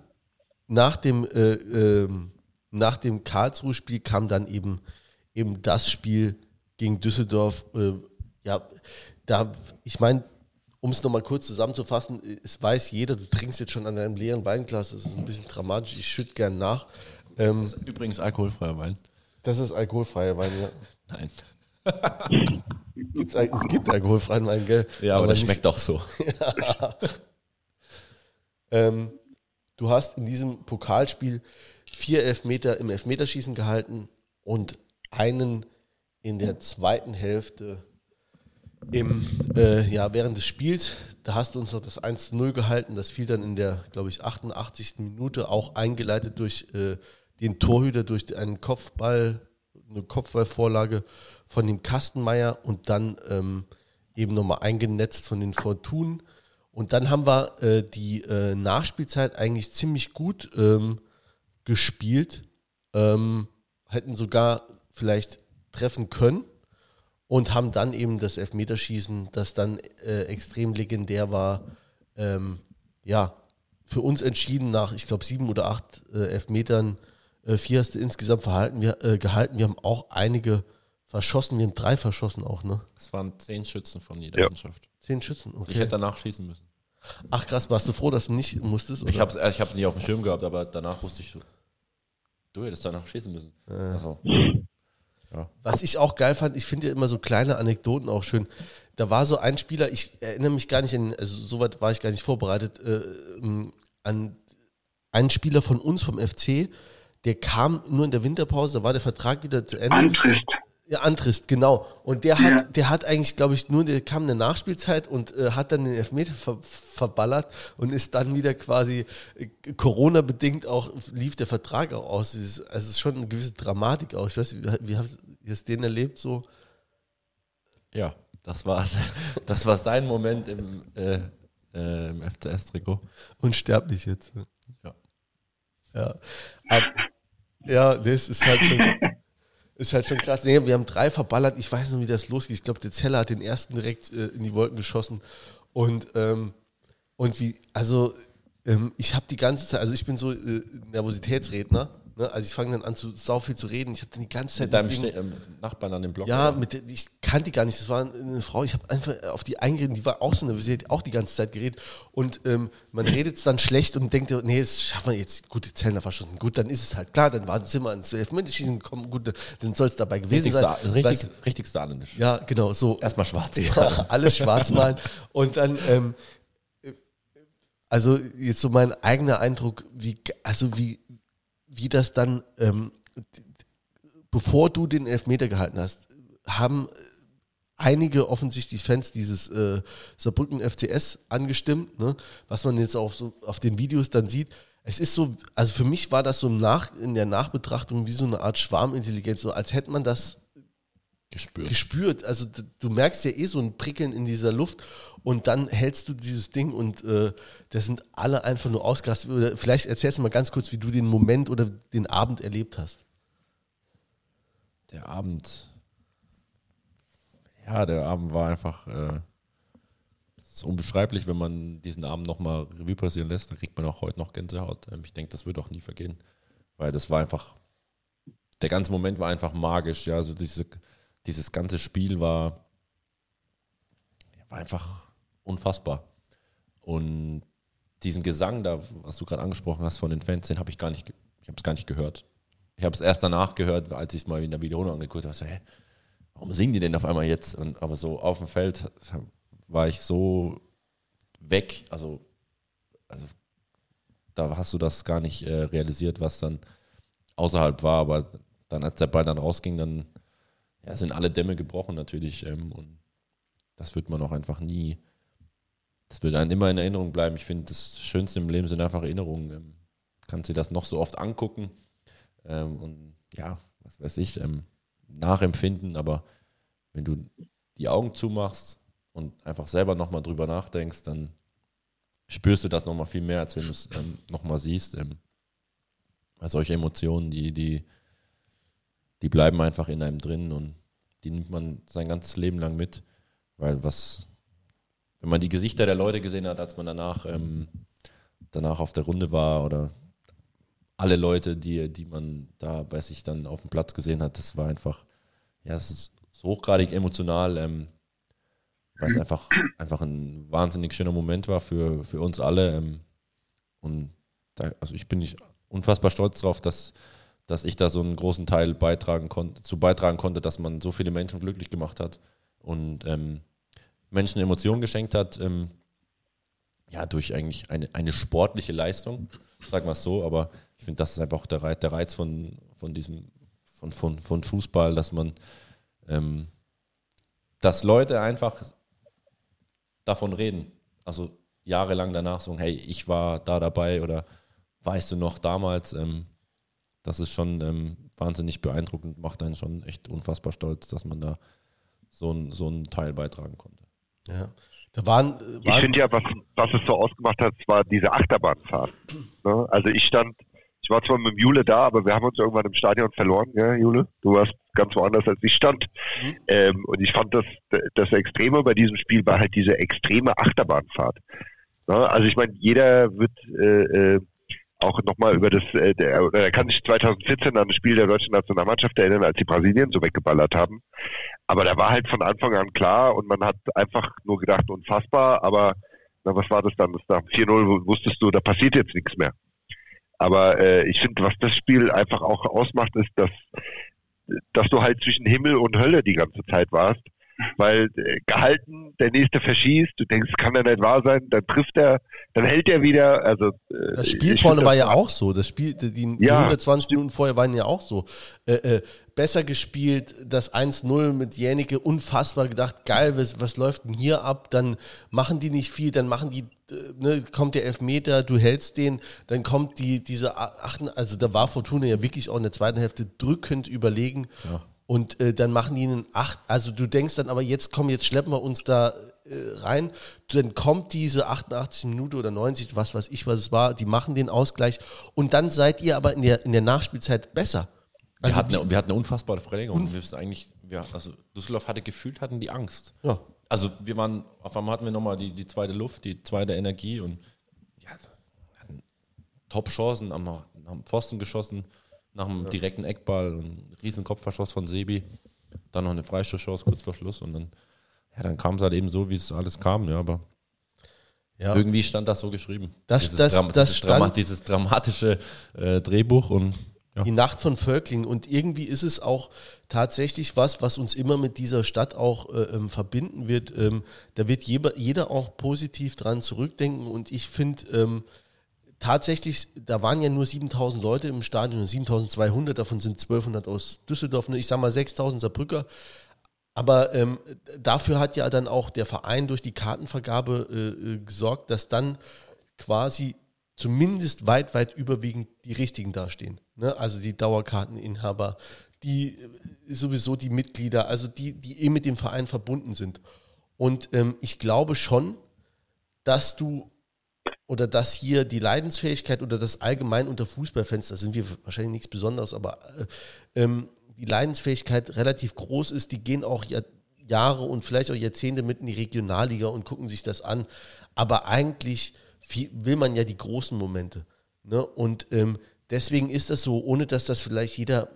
nach dem, äh, äh, nach dem Karlsruhe-Spiel kam dann eben, eben das Spiel gegen Düsseldorf. Äh, ja, da, ich meine, um es nochmal kurz zusammenzufassen, es weiß jeder, du trinkst jetzt schon an einem leeren Weinglas, das ist ein bisschen dramatisch, ich schütte gern nach. Ähm, das ist übrigens alkoholfreier Wein. Das ist alkoholfreier Wein, ja. Nein. es gibt alkoholfreien Wein, gell? Ja, aber, aber das schmeckt doch so. ja. ähm, du hast in diesem Pokalspiel vier Elfmeter im Elfmeterschießen gehalten und einen in der zweiten Hälfte im, äh, ja, während des Spiels. Da hast du uns noch das 1-0 gehalten. Das fiel dann in der, glaube ich, 88. Minute, auch eingeleitet durch äh, den Torhüter, durch einen Kopfball, eine Kopfballvorlage von dem Kastenmeier und dann ähm, eben nochmal eingenetzt von den Fortunen. Und dann haben wir äh, die äh, Nachspielzeit eigentlich ziemlich gut ähm, gespielt. Ähm, hätten sogar vielleicht treffen können und haben dann eben das Elfmeterschießen, das dann äh, extrem legendär war, ähm, ja, für uns entschieden nach, ich glaube, sieben oder acht äh, Elfmetern. Äh, vier hast du insgesamt verhalten, wir, äh, gehalten. Wir haben auch einige verschossen. Wir haben drei verschossen auch, ne? Es waren zehn Schützen von jeder Ja. Mannschaft. Zehn Schützen, okay. Ich hätte danach schießen müssen. Ach krass, warst du froh, dass du nicht musstest? Ich oder? habe es ich hab's nicht auf dem Schirm gehabt, aber danach wusste ich so, du hättest danach schießen müssen. Also, Was ich auch geil fand, ich finde ja immer so kleine Anekdoten auch schön. Da war so ein Spieler, ich erinnere mich gar nicht an, also soweit war ich gar nicht vorbereitet, äh, ähm, an einen Spieler von uns vom FC, der kam nur in der Winterpause, da war der Vertrag wieder zu Ende. Antrist. Ja, Antrist, genau. Und der hat, Ja. der hat eigentlich, glaube ich, nur, der kam in der Nachspielzeit und äh, hat dann den Elfmeter ver verballert und ist dann wieder quasi äh, Corona-bedingt auch, lief der Vertrag auch aus. Es ist, also es ist schon eine gewisse Dramatik auch. Ich weiß nicht, wie, wie hast wie hast du den erlebt so? ja, das war das war sein Moment im, äh, äh, im FCS-Trikot. Unsterblich jetzt. ne? Ja. Ja. Ab, ja, das ist halt schon. Ist halt schon krass. Nee, wir haben drei verballert. Ich weiß nicht, wie das losgeht. Ich glaube, der Zeller hat den ersten direkt äh, in die Wolken geschossen. Und, ähm, und wie, also ähm, ich habe die ganze Zeit, also ich bin so äh, Nervositätsredner. Ne? Also ich fange dann an, zu sau viel zu reden. Ich habe dann die ganze Zeit Mit deinem Ste ähm, Nachbarn an dem Block. ja, mit ich kannte die gar nicht. Das war eine Frau. Ich habe einfach auf die eingeredet. Die war auch so nervös. Sie hat auch die ganze Zeit geredet. Und ähm, man redet es dann schlecht und denkt, nee, das schaffen wir jetzt. Gut, die Zellner verschossen. Gut, dann ist es halt klar. Dann war das immer ins Elfmeterschießen gekommen. Gut, dann soll es dabei gewesen richtig, sein. Sta richtig, Weißt- richtig saarländisch. ja, genau. So Erstmal schwarz. ja, alles schwarz malen. Und dann, ähm, also jetzt so mein eigener Eindruck, wie, also wie, wie das dann, ähm, bevor du den Elfmeter gehalten hast, haben einige offensichtlich Fans dieses äh, Saarbrücken FCS angestimmt, ne? was man jetzt auch so auf den Videos dann sieht. Es ist so, also für mich war das so nach, in der Nachbetrachtung wie so eine Art Schwarmintelligenz, so als hätte man das Gespürt. gespürt. Also du merkst ja eh so ein Prickeln in dieser Luft und dann hältst du dieses Ding und äh, das sind alle einfach nur ausgerastet. Oder vielleicht erzählst du mal ganz kurz, wie du den Moment oder den Abend erlebt hast. Der Abend. Ja, der Abend war einfach. Äh, es ist unbeschreiblich, wenn man diesen Abend nochmal Revue passieren lässt. Da kriegt man auch heute noch Gänsehaut. Ähm, ich denke, das wird auch nie vergehen. Weil das war einfach. Der ganze Moment war einfach magisch. Ja, also diese, dieses ganze Spiel war, war einfach unfassbar. Und diesen Gesang da, was du gerade angesprochen hast von den Fans, den habe ich gar nicht, ich habe es gar nicht gehört. Ich habe es erst danach gehört, als ich es mal in der Wiederholung angeguckt habe. So, warum singen die denn auf einmal jetzt? Und, aber so auf dem Feld war ich so weg. Also, also da hast du das gar nicht äh, realisiert, was dann außerhalb war. Aber dann, als der Ball dann rausging, dann ja, sind alle Dämme gebrochen natürlich. Ähm, und das wird man auch einfach nie. Das wird einem immer in Erinnerung bleiben. Ich finde, das Schönste im Leben sind einfach Erinnerungen. Ähm, kannst dir das noch so oft angucken ähm, und ja, was weiß ich, ähm, nachempfinden, aber wenn du die Augen zumachst und einfach selber nochmal drüber nachdenkst, dann spürst du das nochmal viel mehr, als wenn du es ähm, nochmal siehst. Ähm, weil solche Emotionen, die, die, die bleiben einfach in einem drin und die nimmt man sein ganzes Leben lang mit, weil was, wenn man die Gesichter der Leute gesehen hat, als man danach, ähm, danach auf der Runde war oder alle Leute, die, die man da bei sich dann auf dem Platz gesehen hat, das war einfach, ja, es ist so hochgradig emotional, ähm, weil es einfach, einfach ein wahnsinnig schöner Moment war für, für uns alle. Ähm, und da, also ich bin nicht unfassbar stolz drauf, dass, dass ich da so einen großen Teil beitragen konnte, zu beitragen konnte, dass man so viele Menschen glücklich gemacht hat und ähm, Menschen Emotionen geschenkt hat, ähm, ja, durch eigentlich eine, eine sportliche Leistung, sagen wir es so, aber ich finde, das ist einfach auch der Reiz, der Reiz von, von diesem, von, von, von Fußball, dass man, ähm, dass Leute einfach davon reden. Also jahrelang danach sagen, hey, ich war da dabei oder weißt du noch damals, ähm, das ist schon ähm, wahnsinnig beeindruckend, macht einen schon echt unfassbar stolz, dass man da so, ein, so einen Teil beitragen konnte. Ja. Da waren, Ich waren finde ja, was, was es so ausgemacht hat, war diese Achterbahnfahrt. Ne? Also ich stand, ich war zwar mit dem Jule da, aber wir haben uns irgendwann im Stadion verloren, ja, Jule? Du warst ganz woanders, als ich stand. Ähm, und ich fand das, das Extreme bei diesem Spiel war halt diese extreme Achterbahnfahrt. Ne? Also ich meine, jeder wird äh, äh, auch nochmal über das, äh, der, er kann sich 2014 an das Spiel der deutschen Nationalmannschaft erinnern, als die Brasilien so weggeballert haben. Aber da war halt von Anfang an klar und man hat einfach nur gedacht, unfassbar, aber na, was war das dann? Das nach 4-0 wusstest du, da passiert jetzt nichts mehr. Aber äh, ich finde, was das Spiel einfach auch ausmacht, ist, dass, dass du halt zwischen Himmel und Hölle die ganze Zeit warst. Weil äh, gehalten, der nächste verschießt, du denkst, kann ja nicht wahr sein, dann trifft er, dann hält er wieder. Also äh, Das Spiel vorne war ja auch so. Das Spiel, die, die Ja. 120 Minuten vorher waren ja auch so. Äh, äh, besser gespielt, das 1-0 mit Jänicke, unfassbar gedacht, geil, was, was läuft denn hier ab? Dann machen die nicht viel, dann machen die, äh, ne, kommt der Elfmeter, du hältst den, dann kommt die, diese achten, also da war Fortuna ja wirklich auch in der zweiten Hälfte drückend überlegen. Und äh, dann machen die einen acht, also du denkst dann aber jetzt komm, jetzt schleppen wir uns da äh, rein. Dann kommt diese 88 Minuten oder 90, was weiß ich, was es war, die machen den Ausgleich und dann seid ihr aber in der, in der Nachspielzeit besser. Wir, Also hatten, wie- eine, wir hatten eine unfassbare Verlängerung. Wir müssen eigentlich, wir, also Düsseldorf hatte gefühlt, hatten die Angst. Ja. Also wir waren, auf einmal hatten wir nochmal die, die zweite Luft, die zweite Energie und ja, hatten Top-Chancen, haben haben Pfosten geschossen, nach einem direkten Eckball, ein riesen Kopfverschoss von Sebi, dann noch eine Freistoßchance kurz vor Schluss und dann, ja, dann kam es halt eben so, wie es alles kam, ja, aber Ja. irgendwie stand das so geschrieben. Das- dieses, das- Dram das dieses, stand- Drama dieses dramatische äh, Drehbuch und ja. Die Nacht von Völkling und irgendwie ist es auch tatsächlich was, was uns immer mit dieser Stadt auch äh, ähm, verbinden wird. Ähm, da wird jeder, jeder auch positiv dran zurückdenken und ich finde ähm, tatsächlich, da waren ja nur 7000 Leute im Stadion, 7200, davon sind 1200 aus Düsseldorf, ne, ich sag mal 6000 Saarbrücker. Aber ähm, dafür hat ja dann auch der Verein durch die Kartenvergabe äh, äh, gesorgt, dass dann quasi zumindest weit, weit überwiegend die richtigen dastehen. Ne? Also die Dauerkarteninhaber, die äh, sowieso die Mitglieder, also die, die eh mit dem Verein verbunden sind. Und ähm, ich glaube schon, dass du oder dass hier die Leidensfähigkeit oder das allgemein unter Fußballfans, da sind wir wahrscheinlich nichts Besonderes, aber äh, ähm, die Leidensfähigkeit relativ groß ist. Die gehen auch Jahr, Jahre und vielleicht auch Jahrzehnte mit in die Regionalliga und gucken sich das an. Aber eigentlich viel, will man ja die großen Momente. Ne? Und ähm, deswegen ist das so, ohne dass das vielleicht jeder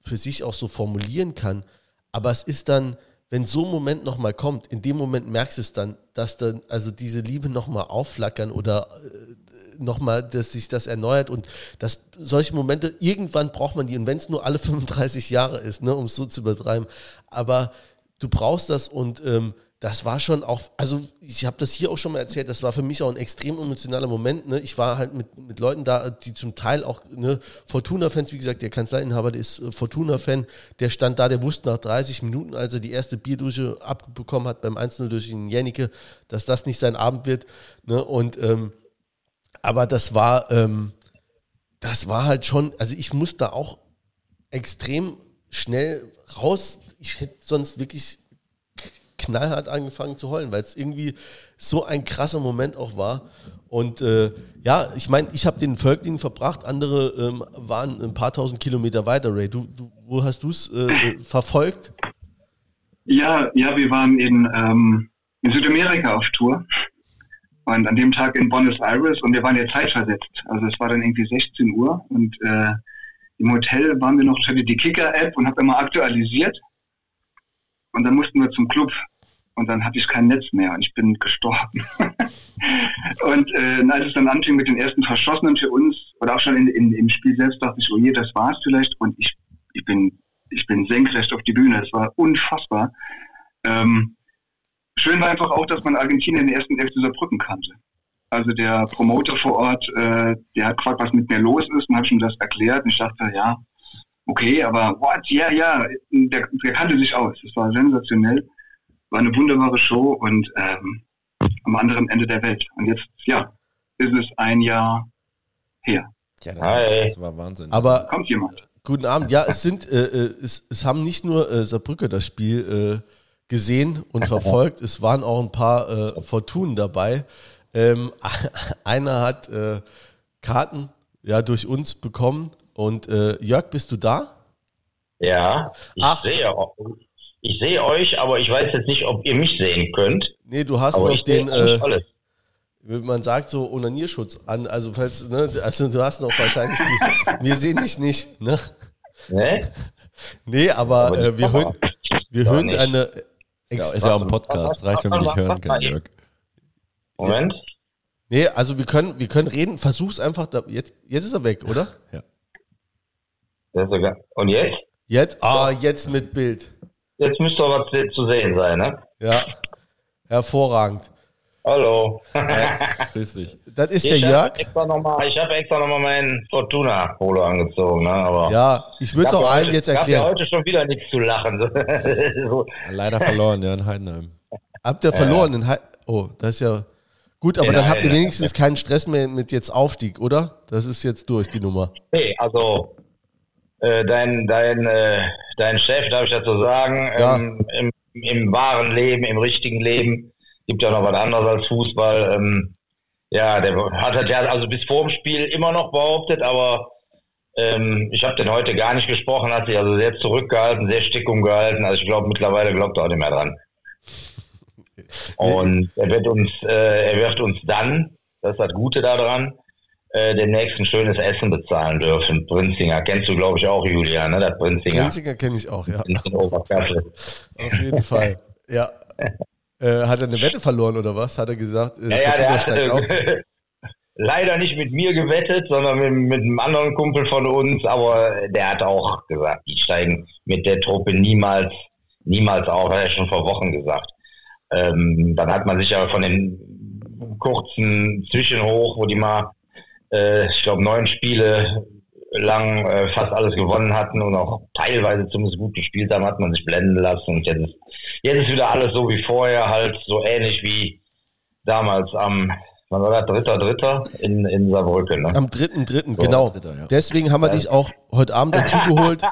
für sich auch so formulieren kann. Aber es ist dann, wenn so ein Moment nochmal kommt, in dem Moment merkst du es dann, dass dann also diese Liebe nochmal aufflackern oder äh, nochmal, dass sich das erneuert und dass solche Momente, irgendwann braucht man die und wenn es nur alle 35 Jahre ist, ne, um es so zu übertreiben, aber du brauchst das und ähm, das war schon auch, also ich habe das hier auch schon mal erzählt, das war für mich auch ein extrem emotionaler Moment. Ne? Ich war halt mit, mit Leuten da, die zum Teil auch ne, Fortuna-Fans, wie gesagt, der Kanzleiinhaber, der ist äh, Fortuna-Fan, der stand da, der wusste nach 30 Minuten, als er die erste Bierdusche abbekommen hat beim 1-0 durch den Jänicke, dass das nicht sein Abend wird. Ne? Und ähm, aber das war, ähm, das war halt schon, also ich muss da auch extrem schnell raus. Ich hätte sonst wirklich knallhart angefangen zu heulen, weil es irgendwie so ein krasser Moment auch war. Und äh, ja, ich meine, ich habe den Völkling verbracht, andere ähm, waren ein paar tausend Kilometer weiter, Ray. Du, du wo hast du es äh, verfolgt? Ja, ja, wir waren in, ähm, in Südamerika auf Tour. Und an dem Tag in Buenos Aires und wir waren ja zeitversetzt. Also es war dann irgendwie 16 Uhr und äh, im Hotel waren wir noch, ich hatte die Kicker-App und habe immer aktualisiert. Und dann mussten wir zum Club und dann hatte ich kein Netz mehr und ich bin gestorben. und äh, als es dann anfing mit den ersten Verschossenen für uns, oder auch schon in, in, im Spiel selbst, dachte ich, oh je, das war's vielleicht. Und ich, ich, bin, ich bin senkrecht auf die Bühne. Das war unfassbar. Ähm, schön war einfach auch, dass man Argentinien in den ersten Elf dieser Brücken kannte. also der Promoter vor Ort, äh, der hat gefragt, was mit mir los ist, und habe ich ihm das erklärt. Und ich dachte, ja, okay, aber what? Ja, ja, der, der kannte sich aus. Es war sensationell, war eine wunderbare Show und ähm, am anderen Ende der Welt. Und jetzt, ja, ist es ein Jahr her. Ja, das, Hi. war, das war Wahnsinn. Aber Kommt jemand? guten Abend. Ja, es sind, äh, äh, es, es haben nicht nur äh, Saarbrücker das Spiel äh, gesehen und verfolgt, es waren auch ein paar äh, Fortunen dabei. Ähm, einer hat äh, Karten ja durch uns bekommen und äh, Jörg, bist du da? Ja, ich Ach. sehe auch- ich sehe euch, aber ich weiß jetzt nicht, ob ihr mich sehen könnt. Nee, du hast Aber noch den, äh, alles. man sagt so Onanierschutz an. Also falls, ne, also du hast noch wahrscheinlich die, wir sehen dich nicht, ne? Ne? Nee, aber, Aber äh, wir hören, wir hören nicht. eine ja, ist ja auch ein Podcast. Reicht, wenn wir dich hören können, Jörg. Moment. Nee, also wir können, wir können reden, versuch's einfach, da, jetzt, jetzt ist er weg, oder? Sogar. Und jetzt? Jetzt? Ah, jetzt mit Bild. Jetzt müsste aber was zu sehen sein, ne? Ja, hervorragend. Hallo. Grüß dich. Das ist Ich der habe Jörg. extra nochmal hab extra noch mal meinen Fortuna-Polo angezogen, ne? Aber Ja, ich würde es auch ja allen jetzt gab ja erklären. heute schon wieder nichts zu lachen. so, Leider verloren, ja, in Heidenheim. Habt ihr verloren? in Hei- oh, das ist ja gut, aber In dann habt ihr Heidenheim. wenigstens keinen Stress mehr mit jetzt Aufstieg, oder? Das ist jetzt durch, die Nummer. nee, also äh, dein, dein, äh, dein Chef, darf ich dazu sagen, Ja. ähm, im, im wahren Leben, im richtigen Leben, gibt ja noch was anderes als Fußball. Ähm, ja, der hat das ja also bis vor dem Spiel immer noch behauptet, aber ähm, ich habe den heute gar nicht gesprochen, hat sich also sehr zurückgehalten, sehr stickum gehalten. Also ich glaube mittlerweile glaubt er auch nicht mehr dran. Und er wird uns, äh, er wird uns dann, das ist das Gute daran, äh, demnächst ein schönes Essen bezahlen dürfen. Prinzinger, kennst du glaube ich auch, Julian, ne? Das Prinzinger Grenzinger kenne ich auch, ja. in, in Oberkassel. Auf jeden Fall. Ja. Äh, hat er eine Wette verloren oder was? Hat er gesagt, äh, Ja, ja, Fortuna der steigt auf? hat äh, leider nicht mit mir gewettet, sondern mit, mit einem anderen Kumpel von uns, aber der hat auch gesagt, die steigen mit der Truppe niemals, niemals auf, hat er schon vor Wochen gesagt. Ähm, dann hat man sich ja von den kurzen Zwischenhoch, wo die mal, äh, ich glaube, neun Spiele lang äh, fast alles gewonnen hatten und auch teilweise zumindest gut gespielt haben, hat man sich blenden lassen. Und jetzt ist, jetzt ist wieder alles so wie vorher, halt so ähnlich wie damals am, wann war das, dritter, dritter in, in Saarbrücken. Ne? Am 3.3., genau. Dritter, ja. Deswegen haben wir dich auch heute Abend dazu geholt.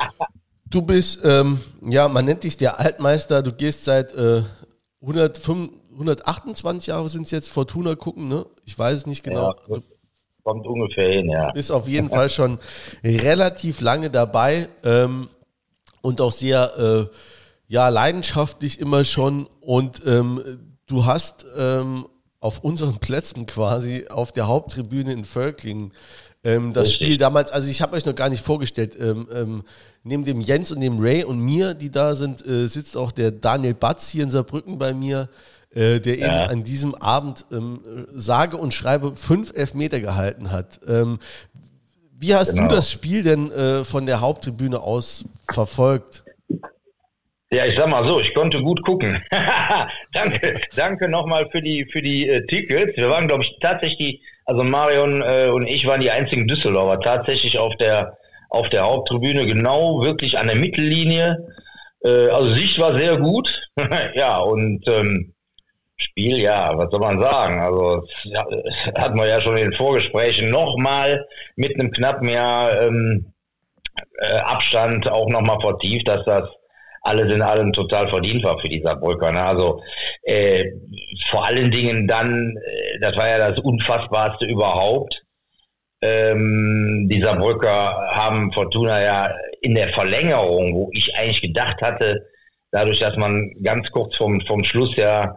Du bist, ähm, ja, man nennt dich der Altmeister. Du gehst seit äh, 105, 128 Jahre sind es jetzt Fortuna gucken, ne? Ich weiß es nicht genau. Ja, Du Kommt ungefähr hin, ja. bist auf jeden Fall schon relativ lange dabei ähm, und auch sehr äh, ja, leidenschaftlich immer schon. Und ähm, du hast ähm, auf unseren Plätzen quasi auf der Haupttribüne in Völklingen ähm, das Richtig. Spiel damals, also ich habe euch noch gar nicht vorgestellt, ähm, ähm, neben dem Jens und dem Ray und mir, die da sind, äh, sitzt auch der Daniel Batz hier in Saarbrücken bei mir, äh, der eben Ja. an diesem Abend ähm, sage und schreibe fünf Elfmeter gehalten hat. Ähm, wie hast Genau. du das Spiel denn äh, von der Haupttribüne aus verfolgt? Ja, ich sag mal so, ich konnte gut gucken. danke, danke nochmal für die für die äh, Tickets. Wir waren, glaube ich, tatsächlich die, also Marion äh, und ich waren die einzigen Düsseldorfer tatsächlich auf der auf der Haupttribüne, genau wirklich an der Mittellinie. Äh, also Sicht war sehr gut. ja, und ähm, Spiel, ja, was soll man sagen? Also ja, hat man ja schon in den Vorgesprächen nochmal mit einem knappen Jahr ähm, äh, Abstand auch nochmal vertieft, dass das alles in allem total verdient war für die Saarbrücker. Ne? Also äh, vor allen Dingen dann, äh, das war ja das Unfassbarste überhaupt. Ähm, die Saarbrücker haben Fortuna ja in der Verlängerung, wo ich eigentlich gedacht hatte, dadurch, dass man ganz kurz vom, vom Schluss ja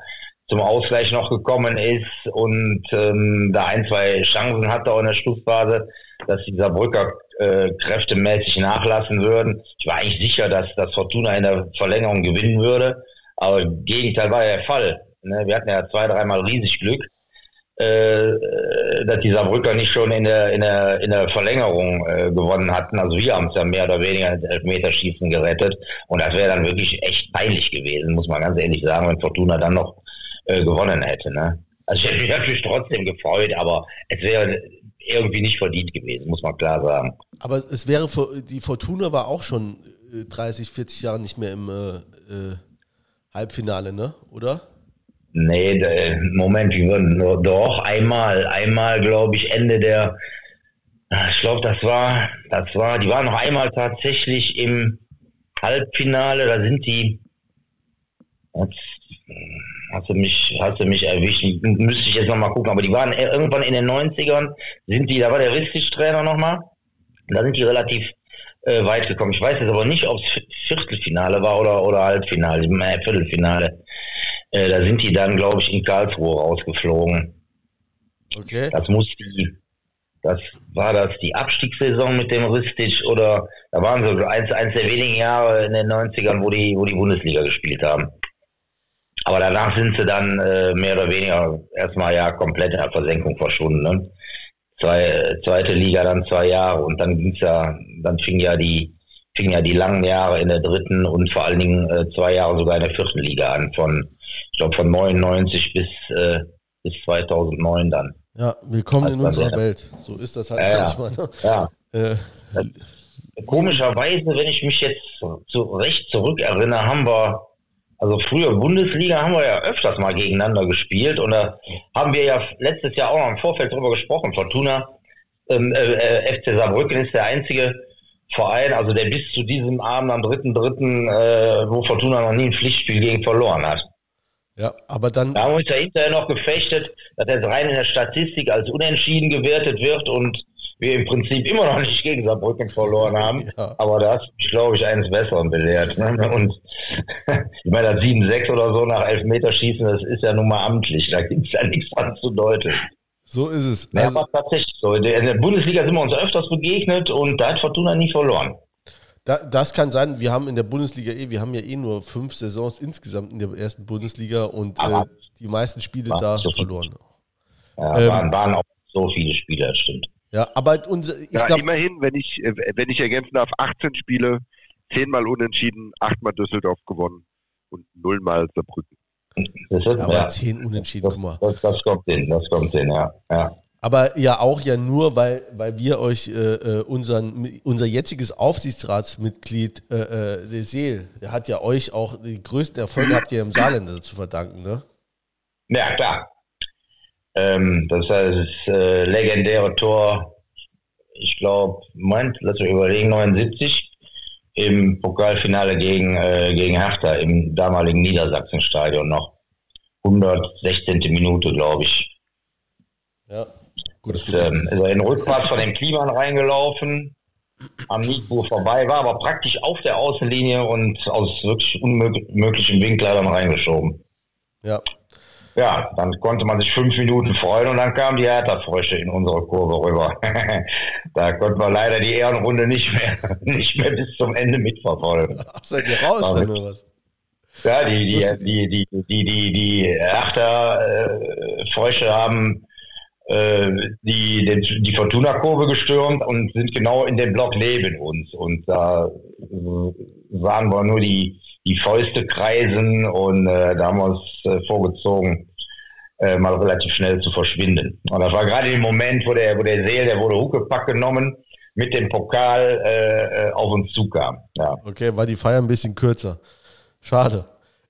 zum Ausgleich noch gekommen ist und ähm, da ein, zwei Chancen hatte auch in der Schlussphase, dass die Saarbrücker äh, kräftemäßig nachlassen würden. Ich war eigentlich sicher, dass, dass Fortuna in der Verlängerung gewinnen würde, aber im Gegenteil war ja der Fall. Ne? Wir hatten ja zwei, dreimal riesig Glück, äh, dass die Saarbrücker nicht schon in der, in der, in der Verlängerung äh, gewonnen hatten. Also wir haben es ja mehr oder weniger ins Elfmeterschießen gerettet und das wäre dann wirklich echt peinlich gewesen, muss man ganz ehrlich sagen, wenn Fortuna dann noch äh, gewonnen hätte. Ne? Also ich hätte mich natürlich trotzdem gefreut, aber es wäre irgendwie nicht verdient gewesen, muss man klar sagen. Aber es wäre, die Fortuna war auch schon äh, 30, 40 Jahre nicht mehr im äh, äh, Halbfinale, ne? Oder? Nee, Moment, doch, einmal, einmal, glaube ich, Ende der, ich glaube, das war, das war, die waren noch einmal tatsächlich im Halbfinale, da sind die, jetzt, hast du mich, hast du mich erwischt, müsste ich jetzt nochmal gucken, aber die waren irgendwann in den 90ern, sind die, da war der Ristic-Trainer nochmal, da sind die relativ äh, weit gekommen. Ich weiß jetzt aber nicht, ob es Viertelfinale war oder, oder Halbfinale, äh, Viertelfinale. Äh, da sind die dann, glaube ich, in Karlsruhe rausgeflogen. Okay. Das muss die, das war das die Abstiegssaison mit dem Ristic oder da waren so eins, eins der wenigen Jahre in den 90ern, wo die, wo die Bundesliga gespielt haben. Aber danach sind sie dann äh, mehr oder weniger erstmal ja komplett in der Versenkung verschwunden. Ne? Zwei, zweite Liga dann zwei Jahre und dann ging's ja, dann fing ja die fing ja die langen Jahre in der dritten und vor allen Dingen äh, zwei Jahre sogar in der vierten Liga an, von ich glaube von 99 bis äh, bis 2009 dann. Ja, willkommen in unserer ja. Welt. So ist das halt Ja, manchmal. Ne? Ja, Äh, Komischerweise, wenn ich mich jetzt so recht zurückerinnere, haben wir, also früher Bundesliga haben wir ja öfters mal gegeneinander gespielt und da haben wir ja letztes Jahr auch noch im Vorfeld drüber gesprochen. Fortuna, ähm, äh, äh, FC Saarbrücken ist der einzige Verein, also der bis zu diesem Abend am 3.3., äh, wo Fortuna noch nie ein Pflichtspiel gegen verloren hat. ja, aber dann, Da haben wir uns ja hinterher noch gefechtet, dass das rein in der Statistik als unentschieden gewertet wird und wir im Prinzip immer noch nicht gegen Saarbrücken verloren haben. Ja. Aber da hast du glaube ich, eines Besseren belehrt. Ne? Und ich meine, das 7-6 oder so nach Elfmeterschießen, das ist ja nun mal amtlich. Da gibt es ja nichts dran zu deuten. so ist es. Ja, Also, tatsächlich so. In der Bundesliga sind wir uns öfters begegnet und da hat Fortuna nie verloren. da, das kann sein, wir haben in der Bundesliga eh, wir haben ja eh nur fünf Saisons insgesamt in der ersten Bundesliga und äh, die meisten Spiele da so verloren. Ja, Ähm, waren, waren auch so viele Spieler, das stimmt. Ja, aber unser, ich ja, glaube, immerhin, wenn ich, äh, wenn ich ergänzen darf, 18 Spiele, 10 Mal unentschieden, 8 Mal Düsseldorf gewonnen und 0 Mal Saarbrücken. Das ist, aber ja, zehn Unentschieden, guck mal. das, das kommt hin, das kommt hin, ja. ja. Aber ja auch ja nur, weil, weil wir euch äh, äh, unseren, unser jetziges Aufsichtsratsmitglied, äh, äh, der Seel, der hat ja euch auch die größten Erfolge habt ihr im Saarländer zu verdanken, ne? Ja, klar. Ähm, das das äh, legendäre Tor, ich glaube, Moment, lass mich überlegen, 79 im Pokalfinale gegen, äh, gegen Hertha im damaligen Niedersachsenstadion noch. 116. Minute, glaube ich. Ja. Gutes Ähm, ist er in Rückfahrt von den Kliman reingelaufen, am Niedbuch vorbei, war aber praktisch auf der Außenlinie und aus wirklich unmöglichen Winkel dann reingeschoben. Ja. Ja, dann konnte man sich fünf Minuten freuen und dann kam die Hertha-Frösche in unsere Kurve rüber. da konnten wir leider die Ehrenrunde nicht mehr, nicht mehr bis zum Ende mitverfolgen. Ach, seid ihr raus dann oder was? Ja, die, die, die, die, die, die, die Hertha-Frösche haben äh, die, den, die Fortuna-Kurve gestürmt und sind genau in dem Block neben uns. Und da sahen wir nur die, die Fäuste kreisen und äh, da haben wir uns äh, vorgezogen, äh, mal relativ schnell zu verschwinden. Und das war gerade im Moment, wo der, wo der Seel, der wurde Huckepack genommen, mit dem Pokal äh, äh, auf uns zukam. Ja. Okay, war die Feier ein bisschen kürzer. Schade.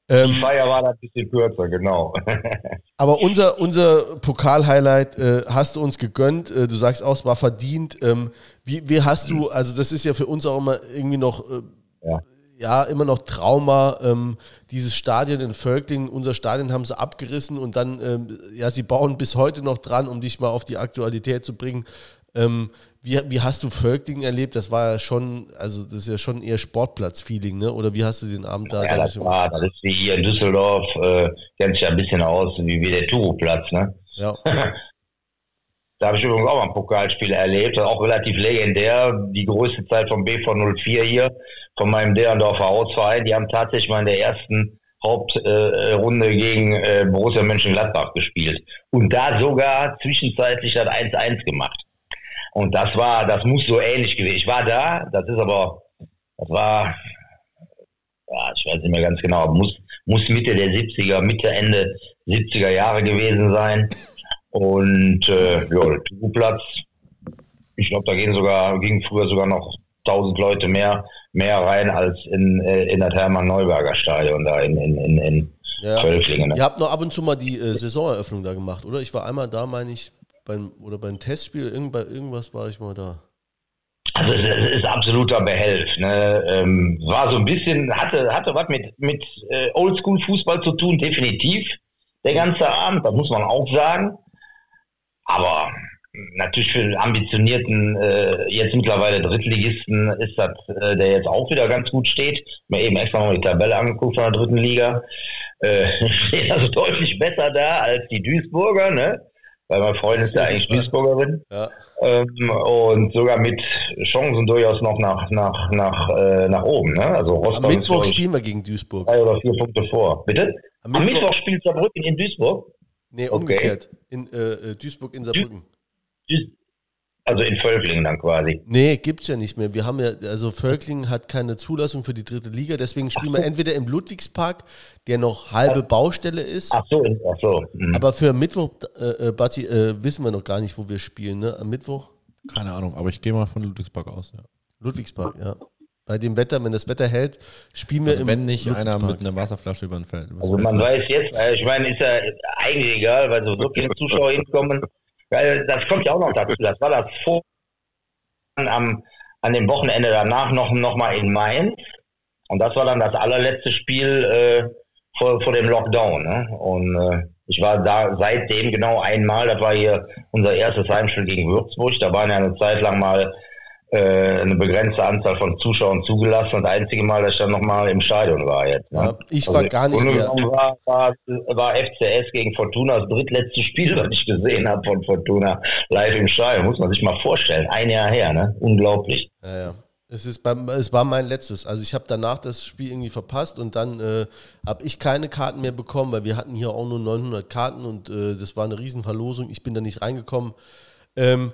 Die Ähm, Feier war da ein bisschen kürzer, genau. aber unser, unser Pokal-Highlight äh, hast du uns gegönnt. Äh, du sagst auch, es war verdient. Ähm, wie, wie hast du, also das ist ja für uns auch immer irgendwie noch, Ja. Ja, immer noch Trauma. Ähm, dieses Stadion in Völklingen, unser Stadion haben sie abgerissen und dann, ähm, ja, sie bauen bis heute noch dran, um dich mal auf die Aktualität zu bringen. Ähm, wie, wie hast du Völklingen erlebt? Das war ja schon, also das ist ja schon eher Sportplatz-Feeling, ne? Oder wie hast du den Abend da? Ja, das war, das ist wie hier in Düsseldorf, äh, kennt sich ja ein bisschen aus, wie, wie der Turoplatz, ne? ja. Da habe ich übrigens auch mal ein Pokalspiel erlebt, auch relativ legendär, die größte Zeit vom BV 04 hier, von meinem Derendorfer Hausverein. Die haben tatsächlich mal in der ersten Hauptrunde äh, gegen äh, Borussia Mönchengladbach gespielt. Und da sogar zwischenzeitlich das 1-1 gemacht. Und das war, das muss so ähnlich gewesen. Ich war da, das ist aber, das war, ja, ich weiß nicht mehr ganz genau, muss, muss Mitte der 70er, Mitte, Ende 70er Jahre gewesen sein. Und äh, ja, der Tugu-Platz, ich glaube, da gehen sogar, gingen früher sogar noch 1000 Leute mehr, mehr rein als in, äh, in das Hermann-Neuberger Stadion da in, in, in, in Ja. Völklingen. Ne? Ihr habt noch ab und zu mal die äh, Saisoneröffnung da gemacht, oder? Ich war einmal da, meine ich, beim, oder beim Testspiel, irgend, bei irgendwas war ich mal da. Also es ist absoluter Behelf. Ne? Ähm, war so ein bisschen, hatte, hatte was mit, mit äh, Oldschool-Fußball zu tun, definitiv. Der ganze Abend, das muss man auch sagen. Aber natürlich für einen ambitionierten, äh, jetzt mittlerweile Drittligisten ist das, äh, der jetzt auch wieder ganz gut steht. Mir eben extra mal die Tabelle angeguckt von der dritten Liga. Äh, steht also deutlich besser da als die Duisburger, ne? Weil mein Freund ist ja eigentlich Duisburgerin. Ja. Ähm, und sogar mit Chancen durchaus noch nach, nach, nach, äh, nach oben. Ne? Also Am Rostock ist, Mittwoch spielen wir gegen Duisburg. drei oder vier Punkte vor. Bitte? Am Am Mittwoch- Mittwoch, spielt Saarbrücken in Duisburg. Nee, Okay. umgekehrt. In äh, äh, Duisburg in Saarbrücken. Also in Völklingen dann quasi. Nee, gibt's ja nicht mehr. Wir haben ja, also Völklingen hat keine Zulassung für die dritte Liga, deswegen spielen wir entweder im Ludwigspark, der noch halbe Baustelle ist, Ach so, ach so. Mhm. aber für Mittwoch, äh, äh, Bati, äh, wissen wir noch gar nicht, wo wir spielen, ne? Am Mittwoch? Keine Ahnung, aber ich gehe mal von Ludwigsburg aus. Ja. Ludwigspark, ja. Bei dem Wetter, wenn das Wetter hält, spielen wir Also im wenn nicht einer mit einer Wasserflasche über den Feld. Also Feld man weiß jetzt, äh, ich meine, ist ja eigentlich egal, weil so wirklich Zuschauer hinkommen. Weil das kommt ja auch noch dazu. Das war das vor am, an dem Wochenende danach noch, noch mal in Mainz. Und das war dann das allerletzte Spiel äh, vor, vor dem Lockdown. Ne? Und äh, ich war da seitdem genau einmal, das war hier unser erstes Heimspiel gegen Würzburg. Da waren ja eine Zeit lang mal eine begrenzte Anzahl von Zuschauern zugelassen. Und das einzige Mal, dass ich dann nochmal im Stadion war jetzt. Ne? Ja, ich war gar nicht mehr. War, war, war FCS gegen Fortuna das drittletzte Spiel, was ich gesehen habe von Fortuna live im Stadion. Muss man sich mal vorstellen. Ein Jahr her, ne? Unglaublich. Ja, ja. Es, ist beim, es war mein letztes. Also ich habe danach das Spiel irgendwie verpasst und dann äh, habe ich keine Karten mehr bekommen, weil wir hatten hier auch nur 900 Karten und äh, das war eine Riesenverlosung. Ich bin da nicht reingekommen. Ähm,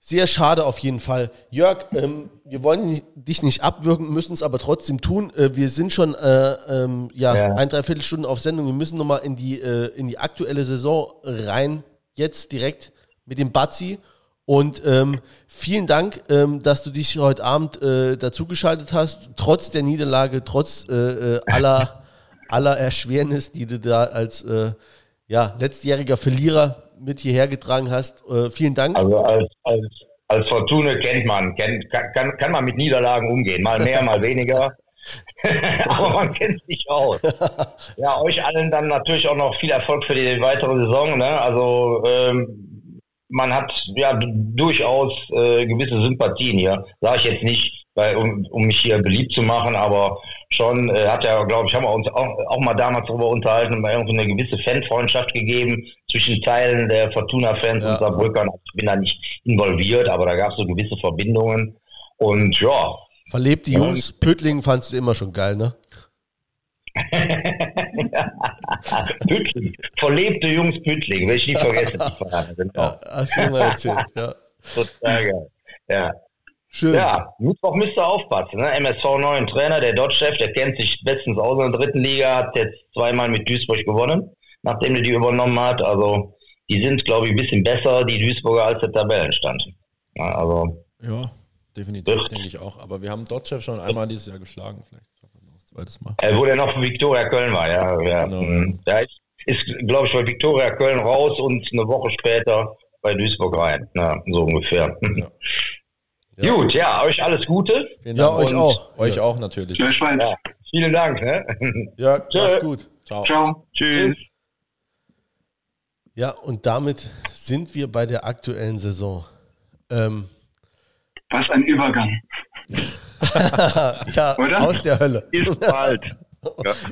sehr schade auf jeden Fall. Jörg, ähm, wir wollen dich nicht abwürgen, müssen es aber trotzdem tun. Äh, wir sind schon äh, ähm, ja, Ja. ein, dreiviertel Stunden auf Sendung. Wir müssen nochmal in, die, äh, in die aktuelle Saison rein, jetzt direkt mit dem Bazzi. Und ähm, vielen Dank, ähm, dass du dich heute Abend äh, dazugeschaltet hast, trotz der Niederlage, trotz äh, äh, aller, aller Erschwernis, die du da als äh, ja, letztjähriger Verlierer mit hierher getragen hast. Äh, vielen Dank. Also als, als, als Fortuna kennt man, kennt, kann, kann, man mit Niederlagen umgehen. Mal mehr, mal weniger. Aber man kennt sich aus. Ja, euch allen dann natürlich auch noch viel Erfolg für die weitere Saison. Ne? Also ähm, man hat ja durchaus äh, gewisse Sympathien hier. Sage ich jetzt nicht, weil, um, um mich hier beliebt zu machen, aber schon äh, hat ja, glaube ich, haben wir uns auch, auch mal damals darüber unterhalten, mal irgendwie eine gewisse Fanfreundschaft gegeben zwischen Teilen der Fortuna-Fans Ja. und Saarbrückern. Also Ich bin da nicht involviert, aber da gab es so gewisse Verbindungen. Und ja, Verlebte Ja. Jungs, Pöttling fandst du immer schon geil, ne? Püttling, verlebte Jungs Püttling, will ich nie vergessen. Die genau. Ja, hast du immer erzählt. Ja. Total geil. Ja. Schön. Ja, Mittwoch müsst ihr aufpassen. Ne? MSV neuen Trainer, der Dodge-Chef, der kennt sich bestens aus in der dritten Liga, hat jetzt zweimal mit Duisburg gewonnen, nachdem er die übernommen hat. Also die sind, glaube ich, ein bisschen besser, die Duisburger, als der Tabellenstand. Ja, also Ja, definitiv, Wird- denke ich auch. Aber wir haben Dotchev schon einmal dieses Jahr geschlagen. Vielleicht schaffen wir noch das zweites Mal. äh, wo der noch von Viktoria Köln war, ja. ja. Genau. Mhm. Da ist, ist glaube ich, bei Viktoria Köln raus und eine Woche später bei Duisburg rein. Ja, so ungefähr. Ja. Gut, ja, euch alles Gute. Vielen Ja, Dank. euch Und auch. Euch auch natürlich. Tschüss, Schwein. Ja, vielen Dank. Ne? Ja, mach's gut. Ciao. Ciao. Tschüss. Ja, und damit sind wir bei der aktuellen Saison. Ähm, Was ein Übergang. ja, Oder? aus der Hölle. Ist bald.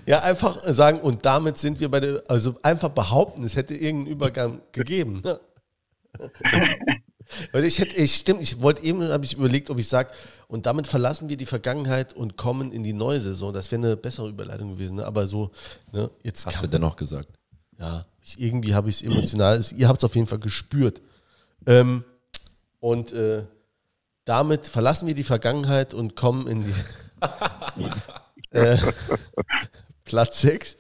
Ja, einfach sagen, und damit sind wir bei der, also einfach behaupten, es hätte irgendeinen Übergang gegeben. Weil ich hätte, ich stimmt, ich wollte eben, habe ich überlegt, ob ich sage, und damit verlassen wir die Vergangenheit und kommen in die neue Saison. Das wäre eine bessere Überleitung gewesen, ne? aber so, ne, jetzt Hast kann- du dennoch gesagt. ja, ich, irgendwie habe ich es emotional, ihr habt es auf jeden Fall gespürt. Ähm, und äh, damit verlassen wir die Vergangenheit und kommen in die äh, Platz 6.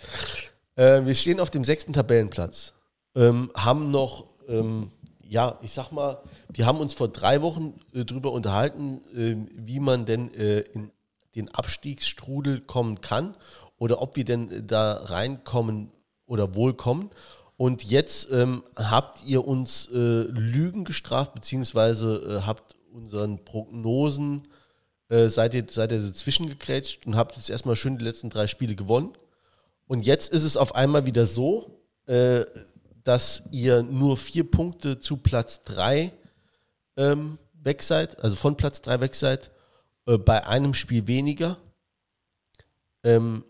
Äh, wir stehen auf dem sechsten Tabellenplatz. Ähm, haben noch, ähm, ja, ich sag mal, wir haben uns vor drei Wochen äh, drüber unterhalten, äh, wie man denn äh, in den Abstiegsstrudel kommen kann oder ob wir denn äh, da reinkommen oder wohl kommen. Und jetzt ähm, habt ihr uns äh, Lügen gestraft, beziehungsweise äh, habt unseren Prognosen, seid, ihr, seid ihr dazwischen gegrätscht und habt jetzt erstmal schön die letzten drei Spiele gewonnen. Und jetzt ist es auf einmal wieder so, dass ihr nur vier Punkte zu Platz drei ähm, weg seid, also von Platz drei weg seid, äh, bei einem Spiel weniger. Ähm,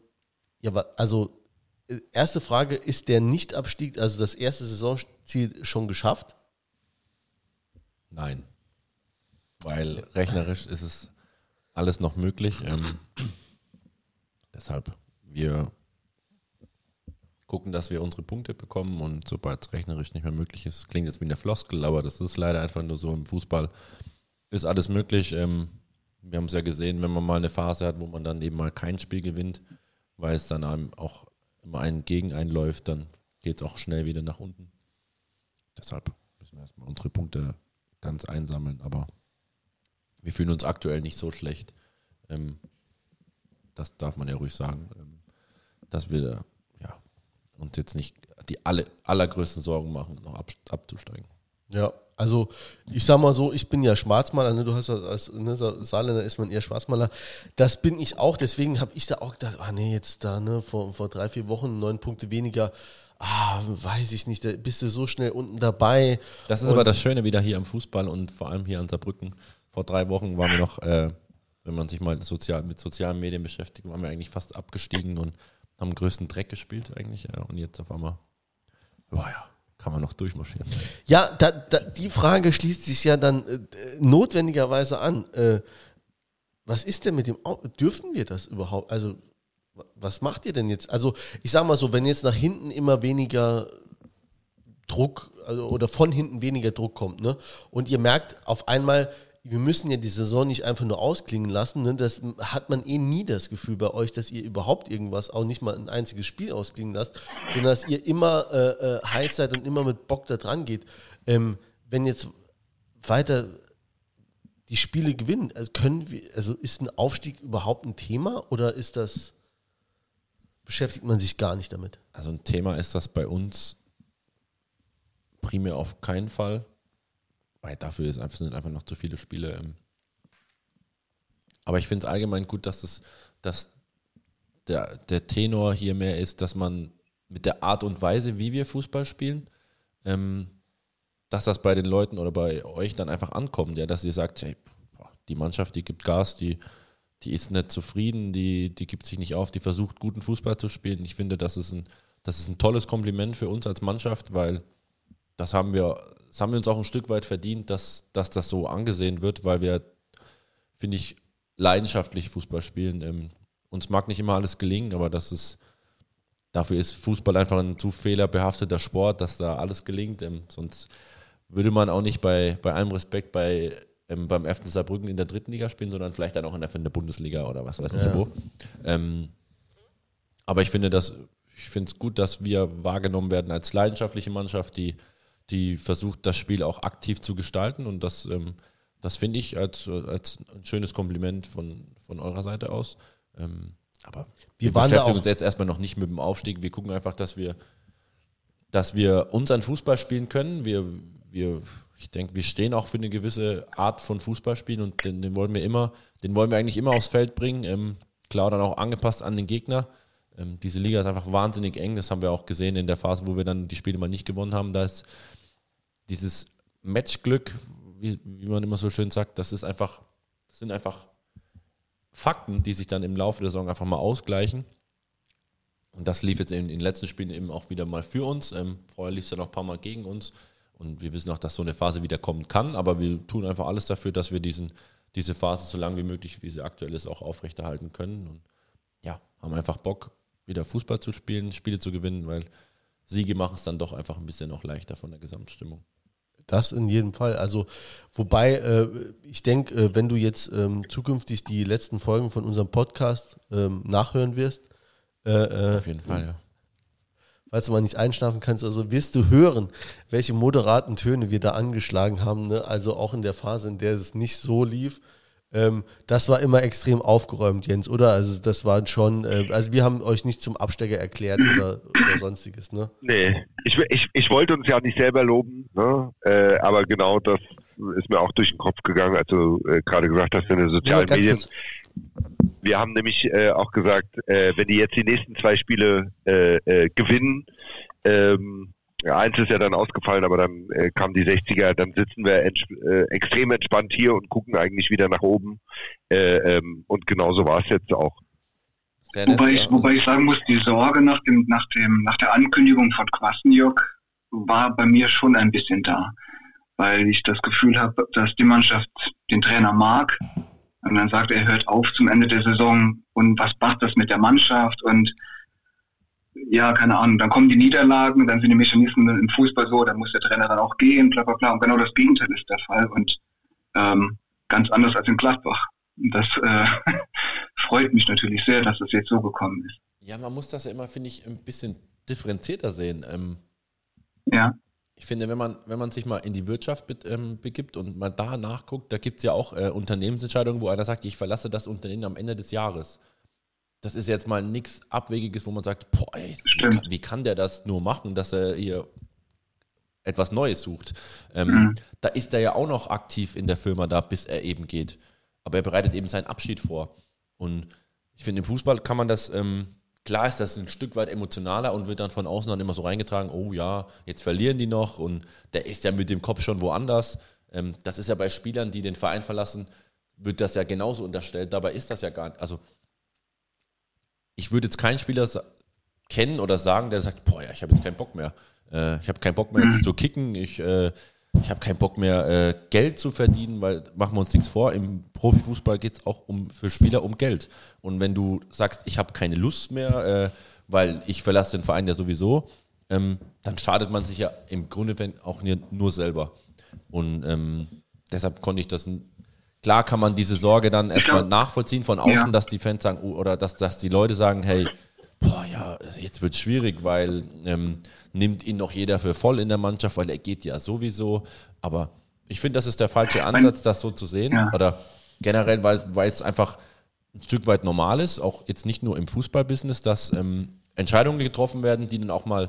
ja, also äh, erste Frage, ist der Nichtabstieg, also das erste Saisonziel schon geschafft? Nein. Weil rechnerisch ist es alles noch möglich. Ähm, deshalb, wir gucken, dass wir unsere Punkte bekommen und sobald es rechnerisch nicht mehr möglich ist, klingt jetzt wie eine Floskel, aber das ist leider einfach nur so im Fußball, ist alles möglich. Ähm, wir haben es ja gesehen, wenn man mal eine Phase hat, wo man dann eben mal kein Spiel gewinnt, weil es dann einem auch immer einen gegen einen läuft, dann geht es auch schnell wieder nach unten. Deshalb müssen wir erstmal unsere Punkte ganz einsammeln, aber wir fühlen uns aktuell nicht so schlecht. Ähm, das darf man ja ruhig sagen, ähm, dass wir uns jetzt nicht die alle, allergrößten Sorgen machen, noch ab, abzusteigen. Ja, also ich sag mal so, ich bin ja Schwarzmaler, ne? du hast ja als ne, Sa- Saarländer ist man eher Schwarzmaler. Das bin ich auch, deswegen habe ich da auch gedacht, ah nee, jetzt da, ne, vor, vor drei, vier Wochen neun Punkte weniger, ah, weiß ich nicht, da bist du so schnell unten dabei. Das ist Und- aber das Schöne wieder hier am Fußball und vor allem hier an Saarbrücken. Vor drei Wochen waren wir noch, äh, wenn man sich mal sozial, mit sozialen Medien beschäftigt, waren wir eigentlich fast abgestiegen und haben größten Dreck gespielt eigentlich. Ja. Und jetzt auf einmal, boah ja, kann man noch durchmarschieren. Ja, da, da, die Frage schließt sich ja dann äh, notwendigerweise an. Äh, was ist denn mit dem Au Dürfen wir das überhaupt? Also, wa- was macht ihr denn jetzt? Also, ich sag mal so, wenn jetzt nach hinten immer weniger Druck also, oder von hinten weniger Druck kommt, ne? Und ihr merkt auf einmal, wir müssen ja die Saison nicht einfach nur ausklingen lassen. Ne? Das hat man eh nie das Gefühl bei euch, dass ihr überhaupt irgendwas, auch nicht mal ein einziges Spiel ausklingen lasst, sondern dass ihr immer äh, äh, heiß seid und immer mit Bock da dran geht. Ähm, wenn jetzt weiter die Spiele gewinnen, also können wir, also ist ein Aufstieg überhaupt ein Thema oder ist das, beschäftigt man sich gar nicht damit? Also ein Thema ist das bei uns primär auf keinen Fall, weil dafür ist einfach, sind einfach noch zu viele Spiele. ähm. Aber ich finde es allgemein gut, dass, es, dass der, der Tenor hier mehr ist, dass man mit der Art und Weise, wie wir Fußball spielen, ähm, dass das bei den Leuten oder bei euch dann einfach ankommt, ja, dass ihr sagt, hey, die Mannschaft, die gibt Gas, die, die ist nicht zufrieden, die, die gibt sich nicht auf, die versucht, guten Fußball zu spielen. Ich finde, das ist ein, das ist ein tolles Kompliment für uns als Mannschaft, weil das haben wir, das haben wir uns auch ein Stück weit verdient, dass, dass das so angesehen wird, weil wir, finde ich, leidenschaftlich Fußball spielen. Ähm, uns mag nicht immer alles gelingen, aber das ist, dafür ist Fußball einfach ein zu fehlerbehafteter Sport, dass da alles gelingt. Ähm, sonst würde man auch nicht bei, bei allem Respekt bei, ähm, beim FC Saarbrücken in der dritten Liga spielen, sondern vielleicht dann auch in der, in der Bundesliga oder was weiß ich Ja. wo. Ähm, aber ich finde das, ich finde es gut, dass wir wahrgenommen werden als leidenschaftliche Mannschaft, die, die versucht, das Spiel auch aktiv zu gestalten. Und das, ähm, das finde ich als, als ein schönes Kompliment von, von eurer Seite aus. Ähm, aber Wir wir, beschäftigen uns jetzt erstmal noch nicht mit dem Aufstieg. Wir gucken einfach, dass wir, dass wir unseren Fußball spielen können. Wir, wir, ich denke, wir stehen auch für eine gewisse Art von Fußballspielen und den, den wollen wir immer, den wollen wir eigentlich immer aufs Feld bringen. Ähm, klar, dann auch angepasst an den Gegner. Ähm, diese Liga ist einfach wahnsinnig eng. Das haben wir auch gesehen in der Phase, wo wir dann die Spiele mal nicht gewonnen haben. Da ist dieses Matchglück, wie, wie man immer so schön sagt, das ist einfach, das sind einfach Fakten, die sich dann im Laufe der Saison einfach mal ausgleichen. Und das lief jetzt in, den letzten Spielen eben auch wieder mal für uns. Ähm, vorher lief es dann noch ein paar Mal gegen uns. Und wir wissen auch, dass so eine Phase wieder kommen kann. Aber wir tun einfach alles dafür, dass wir diesen, diese Phase so lange wie möglich, wie sie aktuell ist, auch aufrechterhalten können. Und ja, haben einfach Bock, wieder Fußball zu spielen, Spiele zu gewinnen, weil Siege machen es dann doch einfach ein bisschen noch leichter von der Gesamtstimmung. Das in jedem Fall. Also, wobei, äh, ich denke, äh, wenn du jetzt ähm, zukünftig die letzten Folgen von unserem Podcast ähm, nachhören wirst, äh, äh, Auf jeden Fall, ja. falls du mal nicht einschlafen kannst oder so, wirst du hören, welche moderaten Töne wir da angeschlagen haben. Ne? Also auch in der Phase, in der es nicht so lief. Ähm, das war immer extrem aufgeräumt, Jens, oder? Also das war schon, äh, also wir haben euch nicht zum Abstecker erklärt oder, oder sonstiges, ne? Nee, ich, ich, ich wollte uns ja nicht selber loben, ne? Äh, aber genau das ist mir auch durch den Kopf gegangen, als du äh, gerade gesagt hast, in den sozialen ganz Medien. kurz. Wir haben nämlich äh, auch gesagt, äh, wenn die jetzt die nächsten zwei Spiele äh, gewinnen, ähm, ja, eins ist ja dann ausgefallen, aber dann äh, kam die 60er, dann sitzen wir ents äh, extrem entspannt hier und gucken eigentlich wieder nach oben. Äh, ähm, und genauso war es jetzt auch. Nett, Wobei, ja. ich, wobei ich sagen muss, die Sorge nach, dem, nach, dem, nach der Ankündigung von Kwasniok war bei mir schon ein bisschen da. Weil ich das Gefühl habe, dass die Mannschaft den Trainer mag. Und dann sagt er, er hört auf zum Ende der Saison. Und was macht das mit der Mannschaft? Und ja, keine Ahnung, dann kommen die Niederlagen, dann sind die Mechanismen im Fußball so, dann muss der Trainer dann auch gehen, bla bla bla. Und genau das Gegenteil ist der Fall. Und ähm, ganz anders als in Gladbach. Und das äh, freut mich natürlich sehr, dass das jetzt so gekommen ist. Ja, man muss das ja immer, finde ich, ein bisschen differenzierter sehen. Ähm, Ja, ich finde, wenn man, wenn man sich mal in die Wirtschaft be ähm, begibt und mal da nachguckt, da gibt es ja auch äh, Unternehmensentscheidungen, wo einer sagt, ich verlasse das Unternehmen am Ende des Jahres. Das ist jetzt mal nichts Abwegiges, wo man sagt, boah, ey, wie, kann, wie kann der das nur machen, dass er hier etwas Neues sucht? Ähm, Mhm. Da ist er ja auch noch aktiv in der Firma da, bis er eben geht. Aber er bereitet eben seinen Abschied vor. Und ich finde, im Fußball kann man das, ähm, klar ist das ein Stück weit emotionaler und wird dann von außen dann immer so reingetragen, oh ja, jetzt verlieren die noch und der ist ja mit dem Kopf schon woanders. Ähm, das ist ja bei Spielern, die den Verein verlassen, wird das ja genauso unterstellt. Dabei ist das ja gar nicht. Also ich würde jetzt keinen Spieler kennen oder sagen, der sagt, boah ja, ich habe jetzt keinen Bock mehr. Äh, ich habe keinen Bock mehr jetzt zu kicken. Ich, äh, ich habe keinen Bock mehr äh, Geld zu verdienen, weil machen wir uns nichts vor. Im Profifußball geht es auch um, für Spieler um Geld. Und wenn du sagst, ich habe keine Lust mehr, äh, weil ich verlasse den Verein ja sowieso, ähm, dann schadet man sich ja im Grunde auch nur- nur selber. Und ähm, deshalb konnte ich das. Klar kann man diese Sorge dann erstmal nachvollziehen von außen, Ja. dass die Fans sagen, oh, oder dass, dass die Leute sagen, hey, boah, ja, jetzt wird schwierig, weil ähm, nimmt ihn noch jeder für voll in der Mannschaft, weil er geht ja sowieso. Aber ich finde, das ist der falsche Ansatz, das so zu sehen. Ja. Oder generell, weil, weil es einfach ein Stück weit normal ist, auch jetzt nicht nur im Fußballbusiness, dass ähm, Entscheidungen getroffen werden, die dann auch mal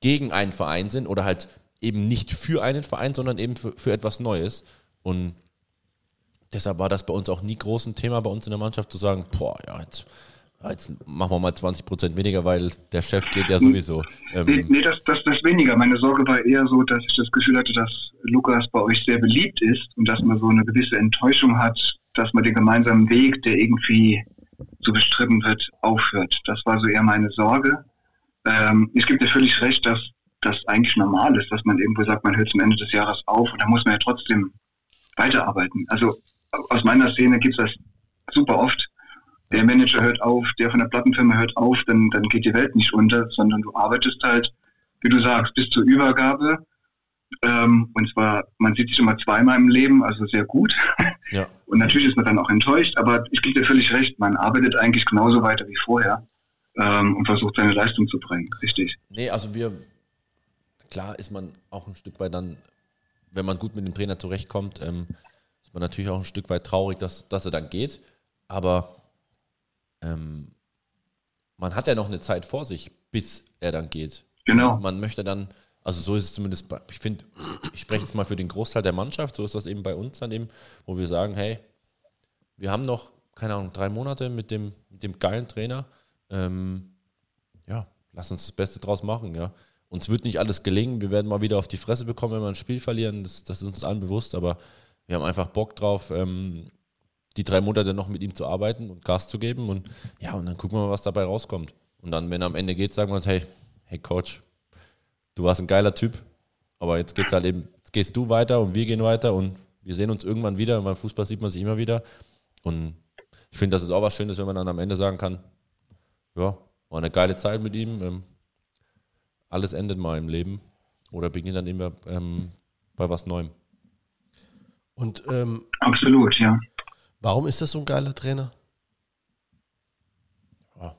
gegen einen Verein sind oder halt eben nicht für einen Verein, sondern eben für, für etwas Neues. Und deshalb war das bei uns auch nie groß ein Thema bei uns in der Mannschaft zu sagen, boah, ja, jetzt, jetzt machen wir mal 20 Prozent weniger, weil der Chef geht ja sowieso. nee, Ähm, nee das, das, das weniger. Meine Sorge war eher so, dass ich das Gefühl hatte, dass Lukas bei euch sehr beliebt ist und dass man so eine gewisse Enttäuschung hat, dass man den gemeinsamen Weg, der irgendwie so bestritten wird, aufhört. Das war so eher meine Sorge. Ähm, es gibt dir völlig recht, dass das eigentlich normal ist, dass man irgendwo sagt, man hört zum Ende des Jahres auf und da muss man ja trotzdem weiterarbeiten. Also aus meiner Szene gibt es das super oft. Der Manager hört auf, der von der Plattenfirma hört auf, dann, dann geht die Welt nicht unter, sondern du arbeitest halt, wie du sagst, bis zur Übergabe. Ähm, und zwar, man sieht sich immer zweimal im Leben, also sehr gut. ja. Und natürlich ist man dann auch enttäuscht, aber ich gebe dir völlig recht, man arbeitet eigentlich genauso weiter wie vorher ähm, und versucht seine Leistung zu bringen. Richtig. Nee, also wir, klar ist man auch ein Stück weit dann, wenn man gut mit dem Trainer zurechtkommt, ähm, ist man natürlich auch ein Stück weit traurig, dass, dass er dann geht. Aber ähm, man hat ja noch eine Zeit vor sich, bis er dann geht. Genau. Man möchte dann, also so ist es zumindest, bei, ich finde, ich spreche jetzt mal für den Großteil der Mannschaft, so ist das eben bei uns dann eben, wo wir sagen, hey, wir haben noch, keine Ahnung, drei Monate mit dem, mit dem geilen Trainer. Ähm, ja, lass uns das Beste draus machen, ja. Uns wird nicht alles gelingen, wir werden mal wieder auf die Fresse bekommen, wenn wir ein Spiel verlieren, das, das ist uns allen bewusst, aber wir haben einfach Bock drauf, ähm, die drei Monate noch mit ihm zu arbeiten und Gas zu geben und ja, und dann gucken wir mal, was dabei rauskommt. Und dann, wenn am Ende geht, sagen wir uns, hey, hey Coach, du warst ein geiler Typ, aber jetzt geht's halt eben, jetzt gehst du weiter und wir gehen weiter und wir sehen uns irgendwann wieder. Und beim Fußball sieht man sich immer wieder. Und ich finde, das ist auch was Schönes, wenn man dann am Ende sagen kann, ja, war eine geile Zeit mit ihm. Ähm, alles endet mal im Leben oder beginnt dann immer ähm, bei was Neuem. Und ähm, Absolut, ja. warum ist das so ein geiler Trainer? Ja,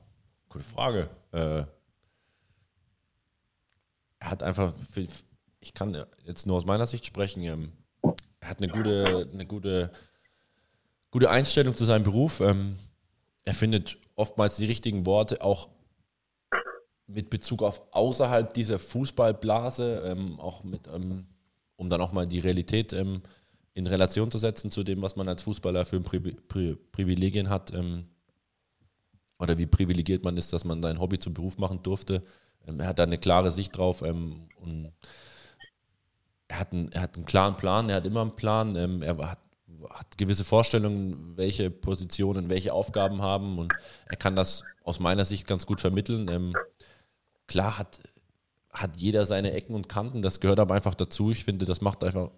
gute Frage. Äh, er hat einfach, ich kann jetzt nur aus meiner Sicht sprechen, ähm, er hat eine gute, eine gute, gute Einstellung zu seinem Beruf. Ähm, er findet oftmals die richtigen Worte, auch mit Bezug auf außerhalb dieser Fußballblase, ähm, auch mit, ähm, um dann auch mal die Realität ähm, in Relation zu setzen zu dem, was man als Fußballer für Pri Pri Privilegien hat ähm, oder wie privilegiert man ist, dass man sein Hobby zum Beruf machen durfte. Ähm, er hat da eine klare Sicht drauf ähm, und er hat, einen, er hat einen klaren Plan, er hat immer einen Plan, er hat hat gewisse Vorstellungen, welche Positionen, welche Aufgaben haben und er kann das aus meiner Sicht ganz gut vermitteln. Ähm, klar hat, hat jeder seine Ecken und Kanten, das gehört aber einfach dazu. Ich finde, das macht einfach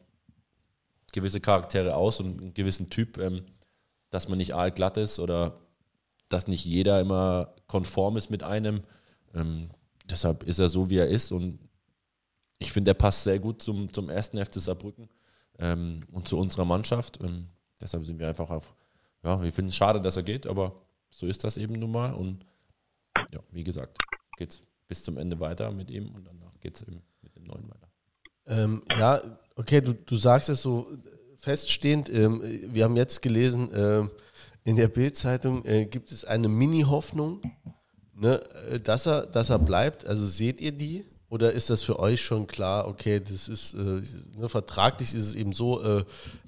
gewisse Charaktere aus und einen gewissen Typ, ähm, dass man nicht aalglatt ist oder dass nicht jeder immer konform ist mit einem. Ähm, deshalb ist er so, wie er ist und ich finde, er passt sehr gut zum, zum ersten FC Saarbrücken ähm, und zu unserer Mannschaft. Ähm, deshalb sind wir einfach auf, ja, wir finden es schade, dass er geht, aber so ist das eben nun mal. Und ja, wie gesagt, geht es bis zum Ende weiter mit ihm und danach geht es eben mit dem neuen weiter. Ähm, ja, okay, du, du sagst es so feststehend. Ähm, wir haben jetzt gelesen, äh, in der Bildzeitung äh, gibt es eine Mini-Hoffnung, ne, äh, dass, er, dass er bleibt. Also seht ihr die? Oder ist das für euch schon klar, okay, das ist, äh, ne, vertraglich ist es eben so, äh,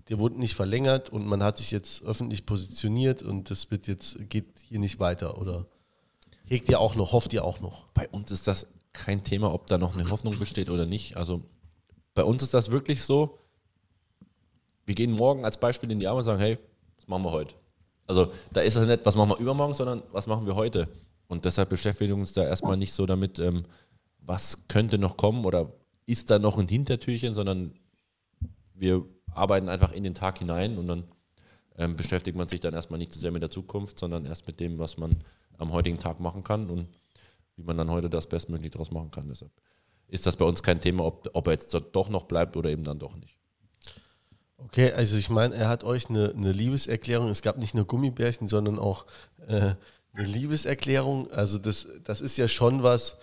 der wurde nicht verlängert und man hat sich jetzt öffentlich positioniert und das wird jetzt, geht hier nicht weiter, oder hegt ihr auch noch, hofft ihr auch noch? Bei uns ist das kein Thema, ob da noch eine Hoffnung besteht oder nicht. Also bei uns ist das wirklich so, wir gehen morgen als Beispiel in die Arme und sagen, hey, was machen wir heute? Also da ist es nicht, was machen wir übermorgen, sondern was machen wir heute? Und deshalb beschäftigen wir uns da erstmal nicht so damit, ähm, was könnte noch kommen oder ist da noch ein Hintertürchen, sondern wir arbeiten einfach in den Tag hinein und dann ähm, beschäftigt man sich dann erstmal nicht so sehr mit der Zukunft, sondern erst mit dem, was man am heutigen Tag machen kann und wie man dann heute das bestmöglich daraus machen kann. Deshalb ist das bei uns kein Thema, ob, ob er jetzt doch noch bleibt oder eben dann doch nicht. Okay, also ich meine, er hat euch eine, eine Liebeserklärung, es gab nicht nur Gummibärchen, sondern auch äh, eine Liebeserklärung. Also das, das ist ja schon was,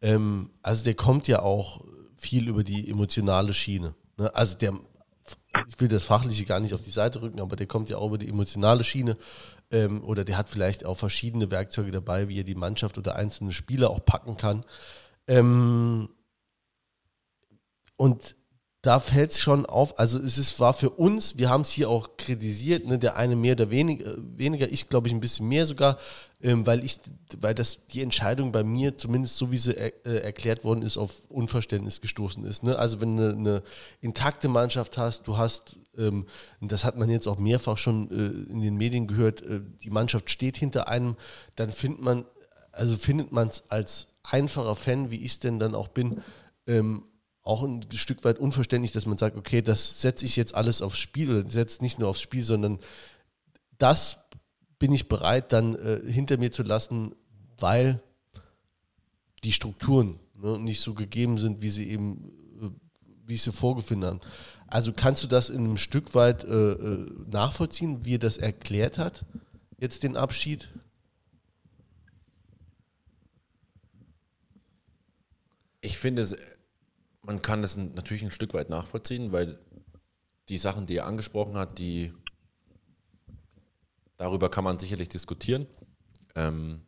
ähm, also der kommt ja auch viel über die emotionale Schiene. Ne? Also der, ich will das Fachliche gar nicht auf die Seite rücken, aber der kommt ja auch über die emotionale Schiene. Ähm, oder der hat vielleicht auch verschiedene Werkzeuge dabei, wie er die Mannschaft oder einzelne Spieler auch packen kann. Ähm, und da fällt es schon auf, also es ist, war für uns, wir haben es hier auch kritisiert, ne, der eine mehr oder weniger, weniger ich glaube ich ein bisschen mehr sogar, ähm, weil ich, weil das die Entscheidung bei mir, zumindest so wie sie er, äh, erklärt worden ist, auf Unverständnis gestoßen ist. Ne? Also wenn du eine, eine intakte Mannschaft hast, du hast, ähm, das hat man jetzt auch mehrfach schon äh, in den Medien gehört, äh, die Mannschaft steht hinter einem, dann findet man, also findet man es als einfacher Fan, wie ich es denn dann auch bin, ähm, auch ein Stück weit unverständlich, dass man sagt, okay, das setze ich jetzt alles aufs Spiel oder setze nicht nur aufs Spiel, sondern das bin ich bereit dann äh, hinter mir zu lassen, weil die Strukturen ne, nicht so gegeben sind, wie sie eben, äh, wie ich sie vorgefunden habe. Also kannst du das in einem Stück weit äh, äh nachvollziehen, wie er das erklärt hat, jetzt den Abschied? Ich finde es man kann das natürlich ein Stück weit nachvollziehen, weil die Sachen, die er angesprochen hat, die darüber kann man sicherlich diskutieren. Ähm,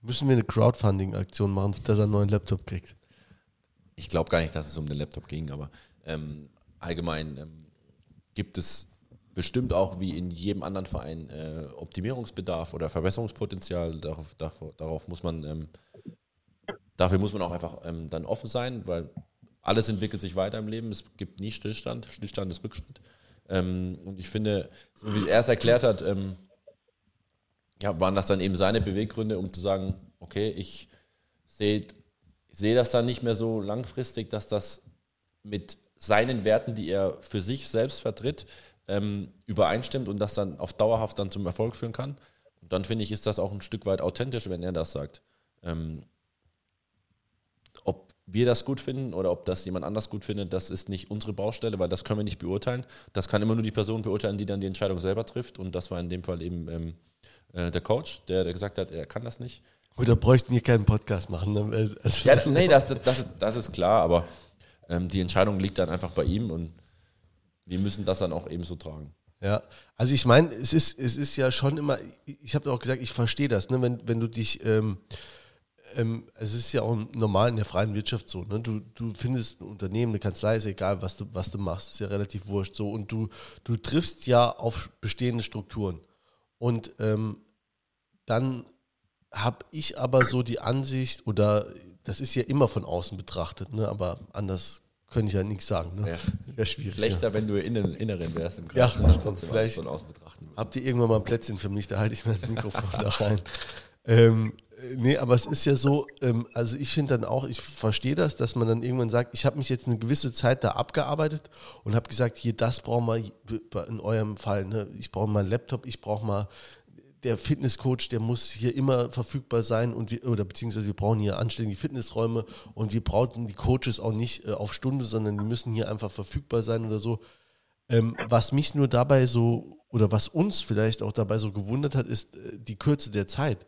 Müssen wir eine Crowdfunding-Aktion machen, dass er einen neuen Laptop kriegt? Ich glaube gar nicht, dass es um den Laptop ging, aber ähm, allgemein ähm, gibt es bestimmt auch wie in jedem anderen Verein äh, Optimierungsbedarf oder Verbesserungspotenzial. Darauf, darauf, darauf muss man, ähm, dafür muss man auch einfach ähm, dann offen sein, weil alles entwickelt sich weiter im Leben. Es gibt nie Stillstand. Stillstand ist Rückschritt. Ähm, und ich finde, so wie er es erklärt hat, ähm, ja, waren das dann eben seine Beweggründe, um zu sagen, okay, ich sehe seh das dann nicht mehr so langfristig, dass das mit seinen Werten, die er für sich selbst vertritt, ähm, übereinstimmt und das dann auf dauerhaft dann zum Erfolg führen kann. Und dann finde ich, ist das auch ein Stück weit authentisch, wenn er das sagt. Ähm, ob wir das gut finden oder ob das jemand anders gut findet, das ist nicht unsere Baustelle, weil das können wir nicht beurteilen. Das kann immer nur die Person beurteilen, die dann die Entscheidung selber trifft. Und das war in dem Fall eben ähm, äh, der Coach, der, der, gesagt hat, er kann das nicht. Oder bräuchten wir keinen Podcast machen. Ne? Also Ja, nee, das, das, das ist klar, aber ähm, die Entscheidung liegt dann einfach bei ihm und wir müssen das dann auch ebenso tragen. Ja, also ich meine, es ist, es ist ja schon immer, ich habe auch gesagt, ich verstehe das, ne? wenn, wenn du dich, ähm, ähm, es ist ja auch normal in der freien Wirtschaft so, ne? du, du findest ein Unternehmen, eine Kanzlei, ist egal, was du, was du machst, ist ja relativ wurscht so und du, du triffst ja auf bestehende Strukturen und ähm, dann habe ich aber so die Ansicht, oder das ist ja immer von außen betrachtet, ne? aber anders könnte ich ja nichts sagen. Ne? Ja. Wäre schwierig. Schlechter, wenn du innen, Inneren wärst im Ja, Kreis stimmt, trotzdem vielleicht. von außen betrachten würdest. Habt ihr irgendwann mal ein Plätzchen für mich? Da halte ich mein Mikrofon da rein. Ähm, äh, nee, aber es ist ja so, ähm, also ich finde dann auch, ich verstehe das, dass man dann irgendwann sagt, ich habe mich jetzt eine gewisse Zeit da abgearbeitet und habe gesagt, hier, das brauchen wir in eurem Fall, ne? ich brauche mal einen Laptop, ich brauche mal, der Fitnesscoach, der muss hier immer verfügbar sein und wir, oder beziehungsweise wir brauchen hier anständige Fitnessräume und wir brauchen die Coaches auch nicht äh, auf Stunde, sondern die müssen hier einfach verfügbar sein oder so. Ähm, was mich nur dabei so, oder was uns vielleicht auch dabei so gewundert hat, ist äh, die Kürze der Zeit.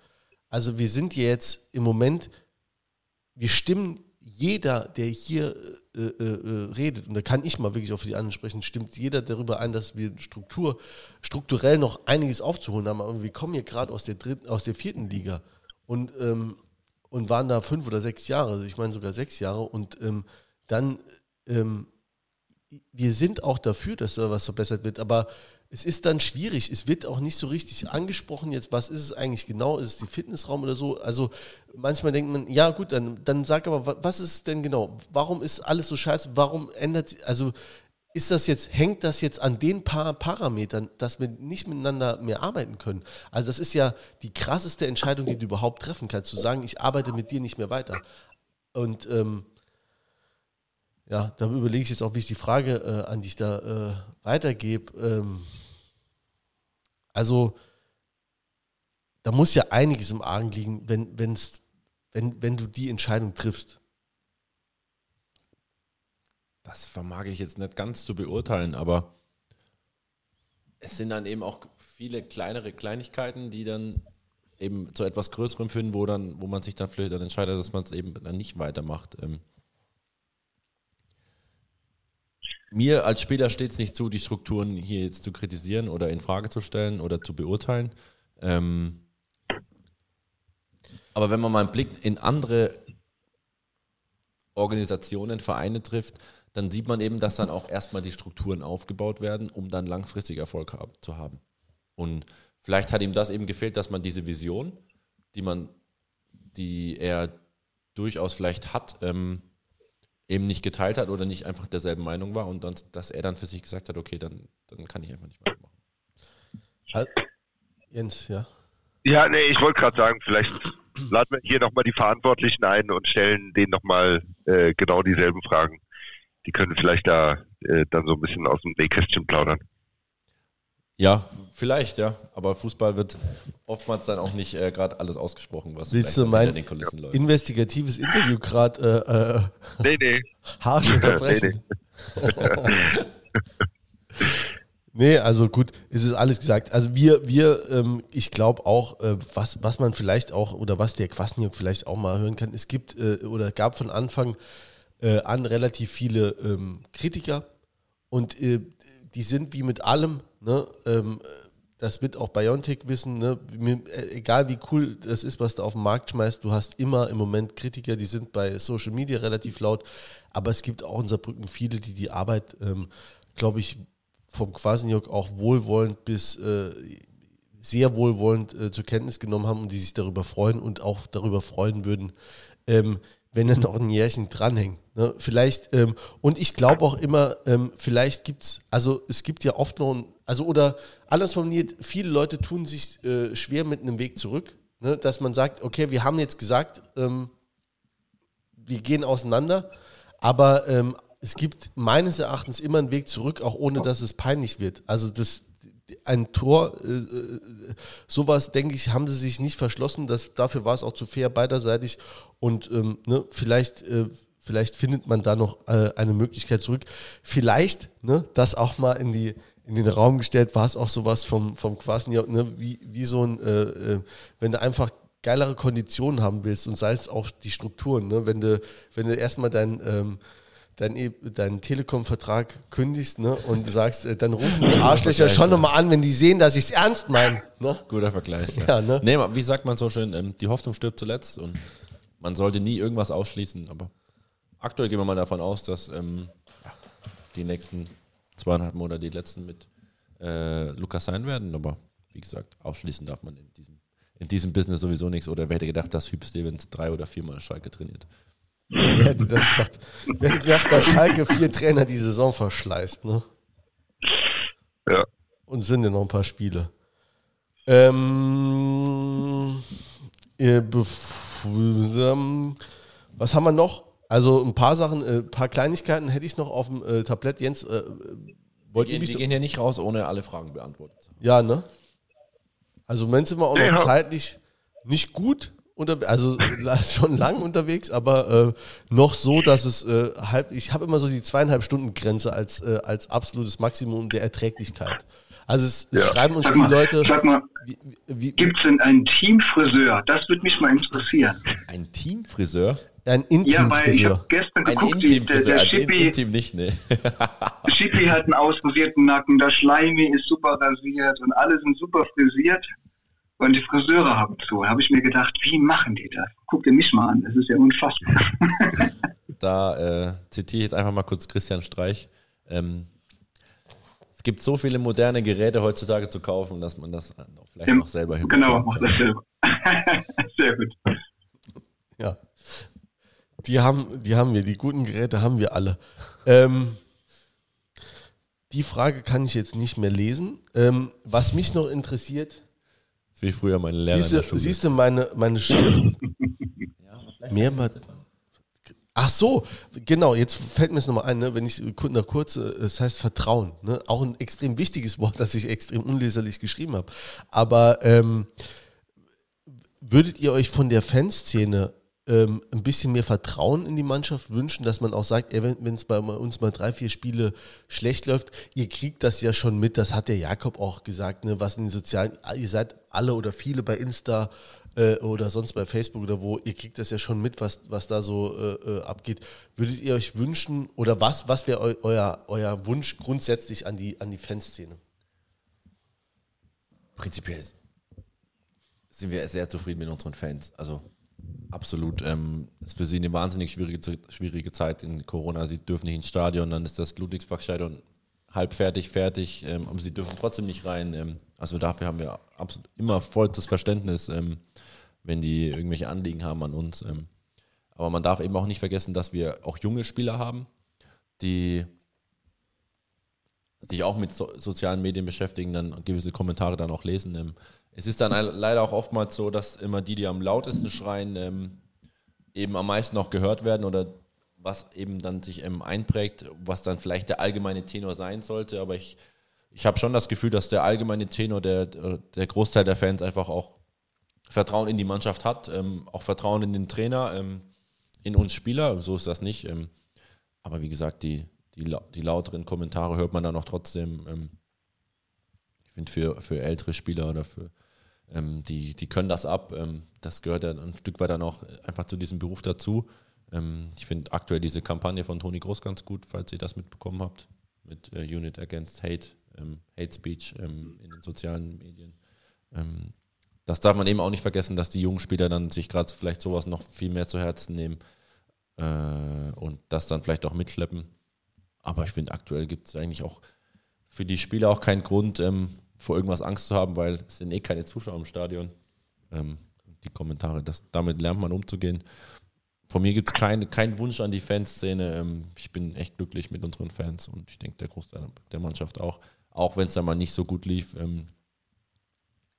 Also wir sind jetzt im Moment, wir stimmen, jeder, der hier äh, äh, äh, redet, und da kann ich mal wirklich auch für die anderen sprechen, stimmt jeder darüber ein, dass wir Struktur, strukturell noch einiges aufzuholen haben. Aber wir kommen hier gerade aus der dritten, aus der vierten Liga und, ähm, und waren da fünf oder sechs Jahre, ich meine sogar sechs Jahre, und ähm, dann ähm, wir sind auch dafür, dass da was verbessert wird, aber es ist dann schwierig. Es wird auch nicht so richtig angesprochen. Jetzt, was ist es eigentlich genau? Ist es die Fitnessraum oder so? Also manchmal denkt man, ja gut, dann, dann sag aber, wa- was ist denn genau? Warum ist alles so scheiße? Warum ändert, also ist das jetzt, hängt das jetzt an den paar Parametern, dass wir nicht miteinander mehr arbeiten können? Also das ist ja die krasseste Entscheidung, die du überhaupt treffen kannst, zu sagen, ich arbeite mit dir nicht mehr weiter. Und ähm, ja, da überlege ich jetzt auch, wie ich die Frage äh, an dich da äh, weitergebe. Ähm, also, da muss ja einiges im Argen liegen, wenn, wenn's, wenn, wenn du die Entscheidung triffst. Das vermag ich jetzt nicht ganz zu beurteilen, aber es sind dann eben auch viele kleinere Kleinigkeiten, die dann eben zu etwas Größerem führen, wo dann, wo man sich dann vielleicht dann entscheidet, dass man es eben dann nicht weitermacht. Ähm mir als Spieler steht es nicht zu, die Strukturen hier jetzt zu kritisieren oder in Frage zu stellen oder zu beurteilen. Ähm aber wenn man mal einen Blick in andere Organisationen, Vereine trifft, dann sieht man eben, dass dann auch erstmal die Strukturen aufgebaut werden, um dann langfristig Erfolg zu haben. Und vielleicht hat ihm das eben gefehlt, dass man diese Vision, die man, die er durchaus vielleicht hat, ähm, eben nicht geteilt hat oder nicht einfach derselben Meinung war und dann, dass er dann für sich gesagt hat, okay, dann, dann kann ich einfach nicht weitermachen. Al- Jens, ja. Ja, nee, ich wollte gerade sagen, vielleicht laden wir hier nochmal die Verantwortlichen ein und stellen denen nochmal äh, genau dieselben Fragen. Die können vielleicht da äh, dann so ein bisschen aus dem Nähkästchen plaudern. Ja, vielleicht, ja. Aber Fußball wird oftmals dann auch nicht äh, gerade alles ausgesprochen, was Willst du mein hinter den Kulissen läuft. investigatives Interview gerade äh, äh, Nee, nee. harsch unterbrechen? Nee, also gut, es ist alles gesagt. Also wir, wir, ähm, ich glaube auch, äh, was, was man vielleicht auch, oder was der Kwasniok vielleicht auch mal hören kann, es gibt äh, oder gab von Anfang äh, an relativ viele ähm, Kritiker und äh, die sind wie mit allem, ne, ähm, das wird auch Biontech wissen, ne, äh, egal wie cool das ist, was du auf den Markt schmeißt, du hast immer im Moment Kritiker, die sind bei Social Media relativ laut, aber es gibt auch in Saarbrücken viele, die die Arbeit, ähm, glaube ich, vom Quasenjok auch wohlwollend bis äh, sehr wohlwollend äh, zur Kenntnis genommen haben und die sich darüber freuen und auch darüber freuen würden, ähm, wenn er noch ein Jährchen dranhängt. Ne? Vielleicht, ähm, und ich glaube auch immer, ähm, vielleicht gibt es, also es gibt ja oft noch, ein, also oder anders formuliert, viele Leute tun sich äh, schwer mit einem Weg zurück, ne? dass man sagt, okay, wir haben jetzt gesagt, ähm, wir gehen auseinander, aber ähm, es gibt meines Erachtens immer einen Weg zurück, auch ohne dass es peinlich wird. Also das ein Tor, äh, äh, sowas denke ich, haben sie sich nicht verschlossen. Das, dafür war es auch zu fair beiderseitig und ähm, ne, vielleicht, äh, vielleicht findet man da noch äh, eine Möglichkeit zurück. Vielleicht, ne, das auch mal in die in den Raum gestellt, war es auch sowas vom, vom Quasen, ne, wie, wie so ein, äh, äh, wenn du einfach geilere Konditionen haben willst und sei es auch die Strukturen, ne? wenn du, wenn du erstmal dein, ähm, dein, deinen Telekom-Vertrag kündigst ne? und sagst, äh, dann rufen die Arschlöcher schon nochmal an, wenn die sehen, dass ich es ernst meine. Ne? Guter Vergleich. Ja, ne? Nee, wie sagt man so schön, ähm, die Hoffnung stirbt zuletzt und man sollte nie irgendwas ausschließen, aber aktuell gehen wir mal davon aus, dass ähm, ja, die nächsten zweieinhalb Monate die letzten mit äh, Lukas sein werden, aber wie gesagt, ausschließen darf man in diesem, in diesem Business sowieso nichts. Oder wer hätte gedacht, dass Hüb Stevens drei oder viermal Schalke trainiert? Wer hätte das gedacht? Wer hätte gedacht, dass Schalke vier Trainer die Saison verschleißt, ne? Ja. Und sind ja noch ein paar Spiele. Ähm, äh, ähm, was haben wir noch? Also ein paar Sachen, äh, ein paar Kleinigkeiten hätte ich noch auf dem äh, Tablett. Jens, äh, wollt ihr die doch- gehen hier nicht raus, ohne alle Fragen beantwortet zu haben. Ja, ne? Also im Moment sind wir auch noch Ja. zeitlich nicht gut unter, also schon lang unterwegs, aber äh, noch so, dass es äh, halb, ich habe immer so die zweieinhalb Stunden Grenze als, äh, als absolutes Maximum der Erträglichkeit. Also es, es Ja. schreiben uns Sag die mal, Leute, sag mal, wie, wie, gibt es denn einen Teamfriseur? Das würde mich mal interessieren. Ein Teamfriseur? ein Ja, weil ich Intimfriseur. habe gestern Ein geguckt, die, der, Intimfriseur? der Schippi, Intim nicht, ne. Schippi hat einen ausrasierten Nacken, der Schleimi ist super rasiert und alle sind super frisiert. Und die Friseure haben zu. Da habe ich mir gedacht, wie machen die das? Guck dir mich mal an, das ist ja unfassbar. Da äh, zitiere ich jetzt einfach mal kurz Christian Streich. Ähm, es gibt so viele moderne Geräte heutzutage zu kaufen, dass man das auch vielleicht Ja, noch selber Genau, hinbekommt. mach das selber. Sehr gut. Ja. Die haben, die haben wir, die guten Geräte haben wir alle. Ähm, die Frage kann ich jetzt nicht mehr lesen. Ähm, was mich noch interessiert, Das wie früher meine Lehrer in siehst der du, Schule. siehst du meine, meine Schrift? Mehrmals. Ach so, genau, jetzt fällt mir es nochmal ein, ne, wenn ich nach kurz, äh, es heißt Vertrauen, ne? auch ein extrem wichtiges Wort, das ich extrem unleserlich geschrieben habe. Aber ähm, würdet ihr euch von der Fanszene ähm, ein bisschen mehr Vertrauen in die Mannschaft wünschen, dass man auch sagt, wenn es bei uns mal drei, vier Spiele schlecht läuft, ihr kriegt das ja schon mit, das hat der Jakob auch gesagt, ne, was in den sozialen, ihr seid alle oder viele bei Insta äh, oder sonst bei Facebook oder wo, ihr kriegt das ja schon mit, was, was da so äh, äh, abgeht. Würdet ihr euch wünschen oder was, was wäre eu, euer, euer Wunsch grundsätzlich an die, an die Fanszene? prinzipiell sind wir sehr zufrieden mit unseren Fans. Also absolut. Ähm, ist für sie eine wahnsinnig schwierige, schwierige Zeit in Corona. Sie dürfen nicht ins Stadion, dann ist das Ludwigsparkstadion halb fertig, fertig, ähm, aber sie dürfen trotzdem nicht rein. Ähm, also dafür haben wir absolut immer vollstes Verständnis, ähm, wenn die irgendwelche Anliegen haben an uns. Ähm, aber man darf eben auch nicht vergessen, dass wir auch junge Spieler haben, die sich auch mit so, sozialen Medien beschäftigen, dann gewisse Kommentare dann auch lesen. Ähm, es ist dann leider auch oftmals so, dass immer die, die am lautesten schreien, ähm, eben am meisten auch gehört werden oder was eben dann sich ähm, einprägt, was dann vielleicht der allgemeine Tenor sein sollte. Aber ich, ich habe schon das Gefühl, dass der allgemeine Tenor, der, der Großteil der Fans einfach auch Vertrauen in die Mannschaft hat, auch Vertrauen in den Trainer, in uns Spieler. So ist das nicht. Aber wie gesagt, die, die, die lauteren Kommentare hört man dann auch trotzdem. Ähm, ich finde, für, für ältere Spieler oder für ähm, die, die können das ab. Ähm, das gehört ja ein Stück weit dann auch einfach zu diesem Beruf dazu. Ähm, ich finde aktuell diese Kampagne von Toni Groß ganz gut, falls ihr das mitbekommen habt, mit äh, Unit Against Hate, ähm, Hate Speech ähm, in den sozialen Medien. Das darf man eben auch nicht vergessen, dass die jungen Spieler dann sich gerade vielleicht sowas noch viel mehr zu Herzen nehmen äh, und das dann vielleicht auch mitschleppen. Aber ich finde, aktuell gibt es eigentlich auch für die Spieler auch keinen Grund, ähm, vor irgendwas Angst zu haben, weil es sind eh keine Zuschauer im Stadion. Ähm, die Kommentare, das, damit lernt man umzugehen. Von mir gibt es keinen keinen Wunsch an die Fanszene. Ähm, ich bin echt glücklich mit unseren Fans und ich denke, der Großteil der Mannschaft auch. Auch wenn es dann mal nicht so gut lief, ähm,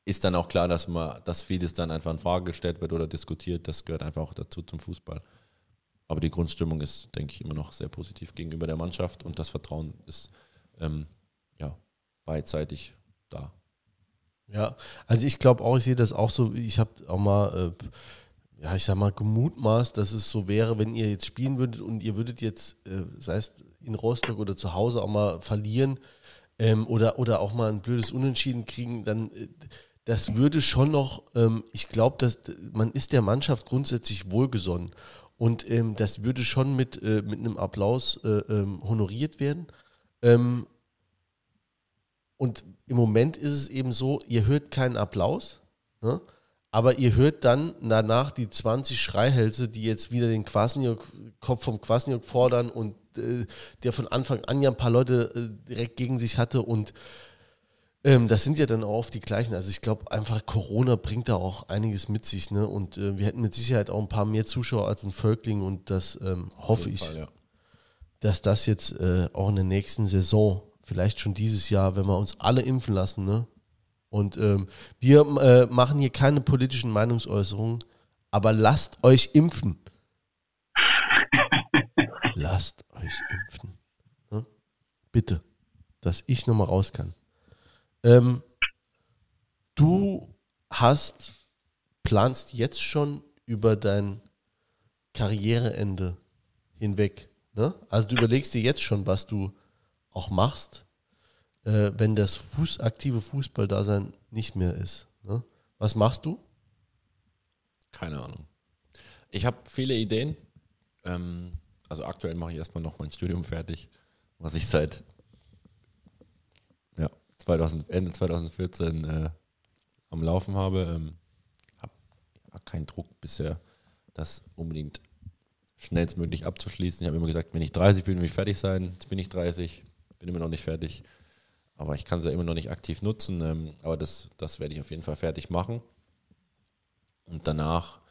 ist dann auch klar, dass, man, dass vieles dann einfach in Frage gestellt wird oder diskutiert. Das gehört einfach auch dazu zum Fußball. Aber die Grundstimmung ist, denke ich, immer noch sehr positiv gegenüber der Mannschaft und das Vertrauen ist ähm, ja, beidseitig da. Ja, also ich glaube auch, ich sehe das auch so, ich habe auch mal, äh, ja, ich sag mal, gemutmaßt, dass es so wäre, wenn ihr jetzt spielen würdet und ihr würdet jetzt, äh, sei es in Rostock oder zu Hause auch mal verlieren ähm, oder, oder auch mal ein blödes Unentschieden kriegen, dann, äh, das würde schon noch, ähm, ich glaube, dass man ist der Mannschaft grundsätzlich wohlgesonnen. Und ähm, das würde schon mit, äh, mit einem Applaus äh, ähm, honoriert werden. Ähm, und im Moment ist es eben so, ihr hört keinen Applaus, ne? aber ihr hört dann danach die 20 Schreihälse, die jetzt wieder den Kwasniok, Kopf vom Kwasniok fordern und äh, der von Anfang an ja ein paar Leute äh, direkt gegen sich hatte und ähm, das sind ja dann auch oft die gleichen. Also ich glaube einfach Corona bringt da auch einiges mit sich, ne? Und äh, wir hätten mit Sicherheit auch ein paar mehr Zuschauer als ein Völkling und das ähm, hoffe ich, Fall, ja. dass das jetzt äh, auch in der nächsten Saison, vielleicht schon dieses Jahr, wenn wir uns alle impfen lassen, ne? Und ähm, wir äh, machen hier keine politischen Meinungsäußerungen, aber lasst euch impfen. lasst euch impfen. Ne? Bitte, dass ich nochmal raus kann. Ähm, du hast, planst jetzt schon über dein Karriereende hinweg. Ne? Also du überlegst dir jetzt schon, was du auch machst, äh, wenn das Fuß, aktive Fußballdasein nicht mehr ist. Ne? Was machst du? Keine Ahnung. Ich habe viele Ideen. Ähm, also aktuell mache ich erstmal noch mein Studium fertig, was ich seit 2000, Ende 2014 äh, am Laufen habe. Ähm, habe ja, keinen Druck bisher, das unbedingt schnellstmöglich abzuschließen. Ich habe immer gesagt, wenn ich 30 bin, will ich fertig sein. Jetzt bin ich 30, bin immer noch nicht fertig. Aber ich kann sie ja immer noch nicht aktiv nutzen. Ähm, aber das, das werde ich auf jeden Fall fertig machen. Und danach,